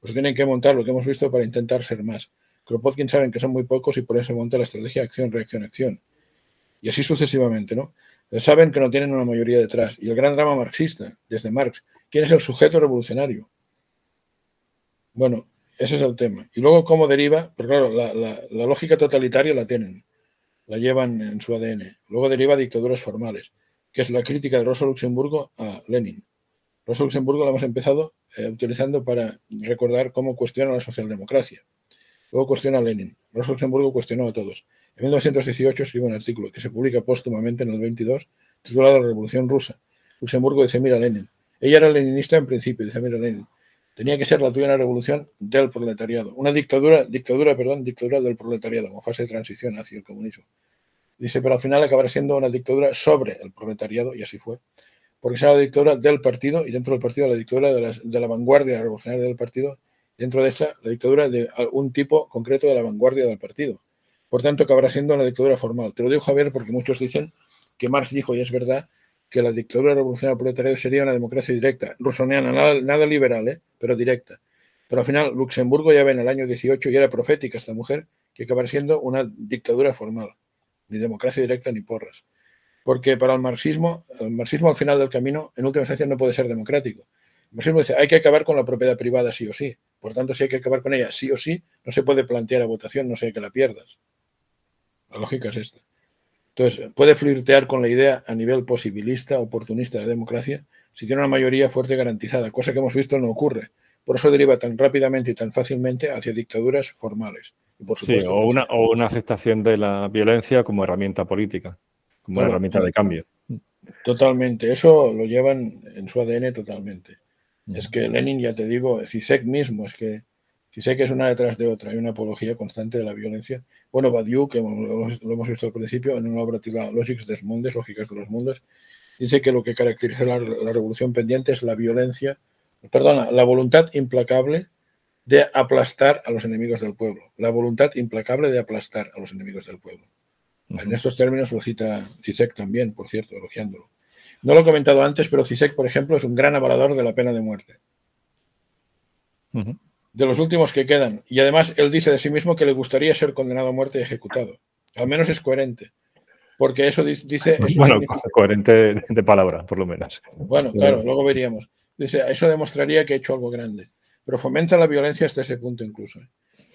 Pues tienen que montar lo que hemos visto para intentar ser más. Kropotkin saben que son muy pocos y por eso monta la estrategia acción, reacción, acción. Y así sucesivamente, ¿no? Saben que no tienen una mayoría detrás. Y el gran drama marxista, desde Marx, ¿quién es el sujeto revolucionario? Bueno, ese es el tema. Y luego, ¿cómo deriva? Porque claro, la, la lógica totalitaria la tienen, la llevan en su ADN. Luego deriva dictaduras formales que es la crítica de Rosa Luxemburgo a Lenin. Rosa Luxemburgo la hemos empezado eh, utilizando para recordar cómo cuestiona la socialdemocracia. Luego cuestiona a Lenin. Rosa Luxemburgo cuestionó a todos. En 1918 escribe un artículo que se publica póstumamente en el 22, titulado La Revolución Rusa. Luxemburgo dice, mira Lenin. Ella era leninista en principio, dice, mira Lenin. Tenía que ser la tuya una revolución del proletariado. Una dictadura, dictadura, perdón, dictadura del proletariado, como fase de transición hacia el comunismo. Dice, pero al final acabará siendo una dictadura sobre el proletariado, y así fue. Porque será la dictadura del partido, y dentro del partido la dictadura de, la vanguardia revolucionaria del partido, dentro de esta la dictadura de un tipo concreto de la vanguardia del partido. Por tanto, acabará siendo una dictadura formal. Te lo digo, Javier, porque muchos dicen que Marx dijo, y es verdad, que la dictadura revolucionaria del proletariado sería una democracia directa, rusoniana, nada, nada liberal, ¿eh? pero directa. Pero al final, Luxemburgo ya ve en el año 18, y era profética esta mujer, que acabará siendo una dictadura formal ni democracia directa ni porras. Porque para el marxismo, el marxismo al final del camino, en última instancia, no puede ser democrático. El marxismo dice, hay que acabar con la propiedad privada sí o sí. Por tanto, si hay que acabar con ella sí o sí, no se puede plantear a votación, no sé que la pierdas. La lógica es esta. Entonces, puede flirtear con la idea a nivel posibilista, oportunista de democracia, si tiene una mayoría fuerte garantizada, cosa que hemos visto no ocurre. Por eso deriva tan rápidamente y tan fácilmente hacia dictaduras formales sí, o una, o una aceptación de la violencia como herramienta política, como una herramienta de cambio. Totalmente, eso lo llevan en su ADN totalmente. Es que Lenin, ya te digo, Zizek mismo, es que Zizek es una detrás de otra, hay una apología constante de la violencia. Bueno, Badiou, que lo, hemos visto al principio, en una obra titulada Logics des Mundes, Lógicas de los Mundos, dice que lo que caracteriza la, la revolución pendiente es la violencia, perdona, la voluntad implacable de aplastar a los enemigos del pueblo, la voluntad implacable de aplastar a los enemigos del pueblo. En estos términos lo cita Zizek también, por cierto, elogiándolo. No lo he comentado antes, pero Zizek, por ejemplo, es un gran avalador de la pena de muerte. De los últimos que quedan. Y además él dice de sí mismo que le gustaría ser condenado a muerte y ejecutado. Al menos es coherente. Porque eso dice... bueno, coherente de palabra, por lo menos. Bueno, claro, luego veríamos. Dice, eso demostraría que ha hecho algo grande pero fomenta la viencia hasta ese punto incluso.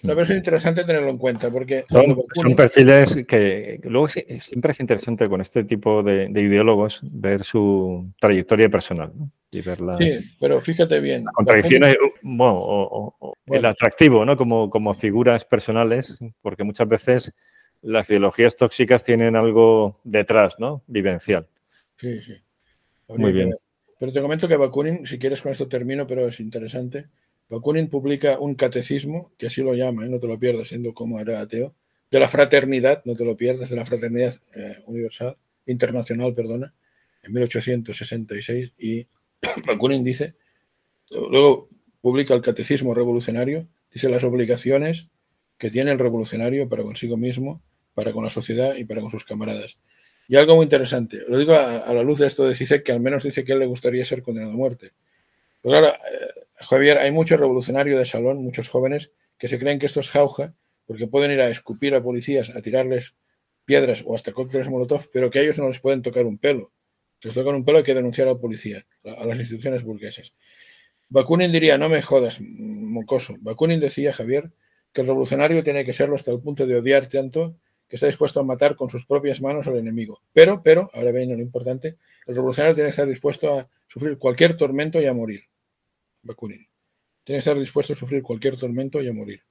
La verdad es interesante tenerlo en cuenta porque... Son, perfiles que, luego siempre es interesante con este tipo de, ideólogos ver su trayectoria personal y ver las, sí, pero fíjate bien. contradicciones, bueno, o, el atractivo, ¿no? Como, como figuras personales, porque muchas veces las ideologías tóxicas tienen algo detrás, ¿no? Vivencial. Sí, sí. Muy bien. Pero te comento que Bakunin, si quieres con esto termino, pero es interesante. Bakunin publica un catecismo, que así lo llama, ¿eh? no te lo pierdas, siendo como era ateo, de la fraternidad, no te lo pierdas, de la fraternidad eh, universal, internacional, perdona, en 1866, y Bakunin dice, luego publica el catecismo revolucionario, dice las obligaciones que tiene el revolucionario para consigo mismo, para con la sociedad y para con sus camaradas. Y algo muy interesante, lo digo a, la luz de esto de que al menos dice que él le gustaría ser condenado a muerte. Pero claro, eh, Javier, hay muchos revolucionarios de salón, muchos jóvenes, que se creen que esto es jauja, porque pueden ir a escupir a policías, a tirarles piedras o hasta cócteles molotov, pero que a ellos no les pueden tocar un pelo. Si les tocan un pelo hay que denunciar a la policía, a las instituciones burguesas. Bakunin diría, no me jodas, mocoso. Bakunin decía, Javier, que el revolucionario tiene que serlo hasta el punto de odiar tanto que está dispuesto a matar con sus propias manos al enemigo. Pero, pero, ahora viene lo importante, el revolucionario tiene que estar dispuesto a sufrir cualquier tormento y a morir. Bakunin. Tiene que estar dispuesto a sufrir cualquier tormento y a morir.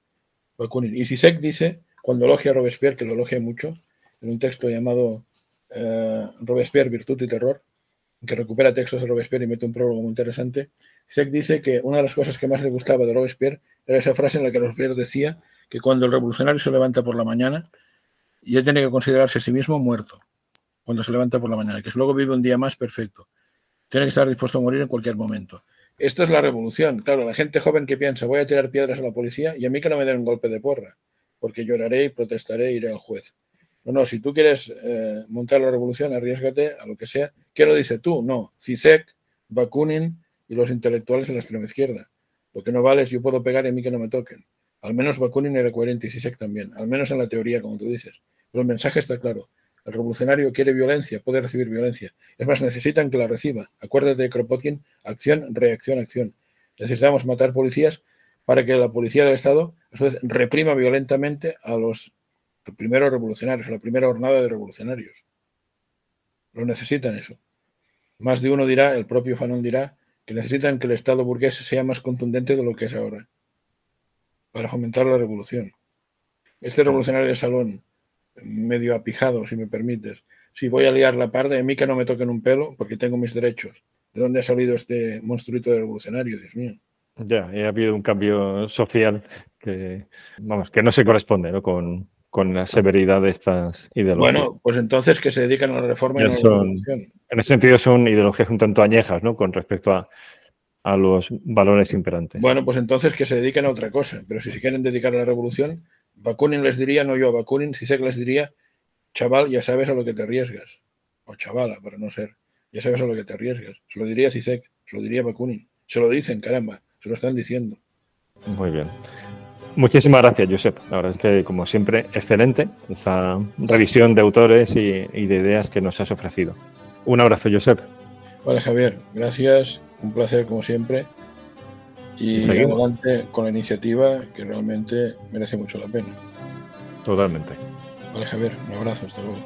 Bakunin. Y Sisek dice, cuando elogia a Robespierre, que lo elogia mucho, en un texto llamado eh, Robespierre, Virtud y Terror, que recupera textos de Robespierre y mete un prólogo muy interesante, Sec dice que una de las cosas que más le gustaba de Robespierre era esa frase en la que Robespierre decía que cuando el revolucionario se levanta por la mañana, ya tiene que considerarse a sí mismo muerto, cuando se levanta por la mañana, que luego vive un día más perfecto. Tiene que estar dispuesto a morir en cualquier momento. Esto es la revolución. Claro, la gente joven que piensa, voy a tirar piedras a la policía y a mí que no me den un golpe de porra, porque lloraré y protestaré e iré al juez. No, no, si tú quieres eh, montar la revolución, arriesgate a lo que sea. ¿Qué lo dice tú? No. CISEC, Bakunin y los intelectuales de la extrema izquierda. Lo que no vale es yo puedo pegar y a mí que no me toquen. Al menos Bakunin era coherente y CISEC también. Al menos en la teoría, como tú dices. Pero el mensaje está claro. El revolucionario quiere violencia, puede recibir violencia. Es más, necesitan que la reciba. Acuérdate de Kropotkin, acción, reacción, acción. Necesitamos matar policías para que la policía del Estado, a su vez, reprima violentamente a los primeros revolucionarios, a la primera jornada de revolucionarios. Lo necesitan eso. Más de uno dirá, el propio Fanon dirá, que necesitan que el Estado burgués sea más contundente de lo que es ahora, para fomentar la revolución. Este revolucionario de salón, medio apijado, si me permites. Si voy a liar la parda, a mí que no me toquen un pelo porque tengo mis derechos. ¿De dónde ha salido este monstruito revolucionario, Dios mío? Ya, ha habido un cambio social que, vamos, que no se corresponde con, con la severidad de estas ideologías. Bueno, pues entonces que se dedican a la reforma y a la revolución. En ese sentido son ideologías un tanto añejas, ¿no? Con respecto a, a los valores imperantes. Bueno, pues entonces que se dediquen a otra cosa. Pero si se quieren dedicar a la revolución, Bakunin les diría, no yo, Bakunin, si sé que les diría, chaval, ya sabes a lo que te arriesgas. O chavala, para no ser. Ya sabes a lo que te arriesgas. Se lo diría Sisek, se lo diría Bakunin. Se lo dicen, caramba, se lo están diciendo. Muy bien. Muchísimas gracias, Josep. La verdad es que, como siempre, excelente esta revisión de autores y, y de ideas que nos has ofrecido. Un abrazo, Josep. Vale, Javier. Gracias. Un placer, como siempre y adelante con la iniciativa que realmente merece mucho la pena. Totalmente. Vale, Javier, un abrazo, hasta luego.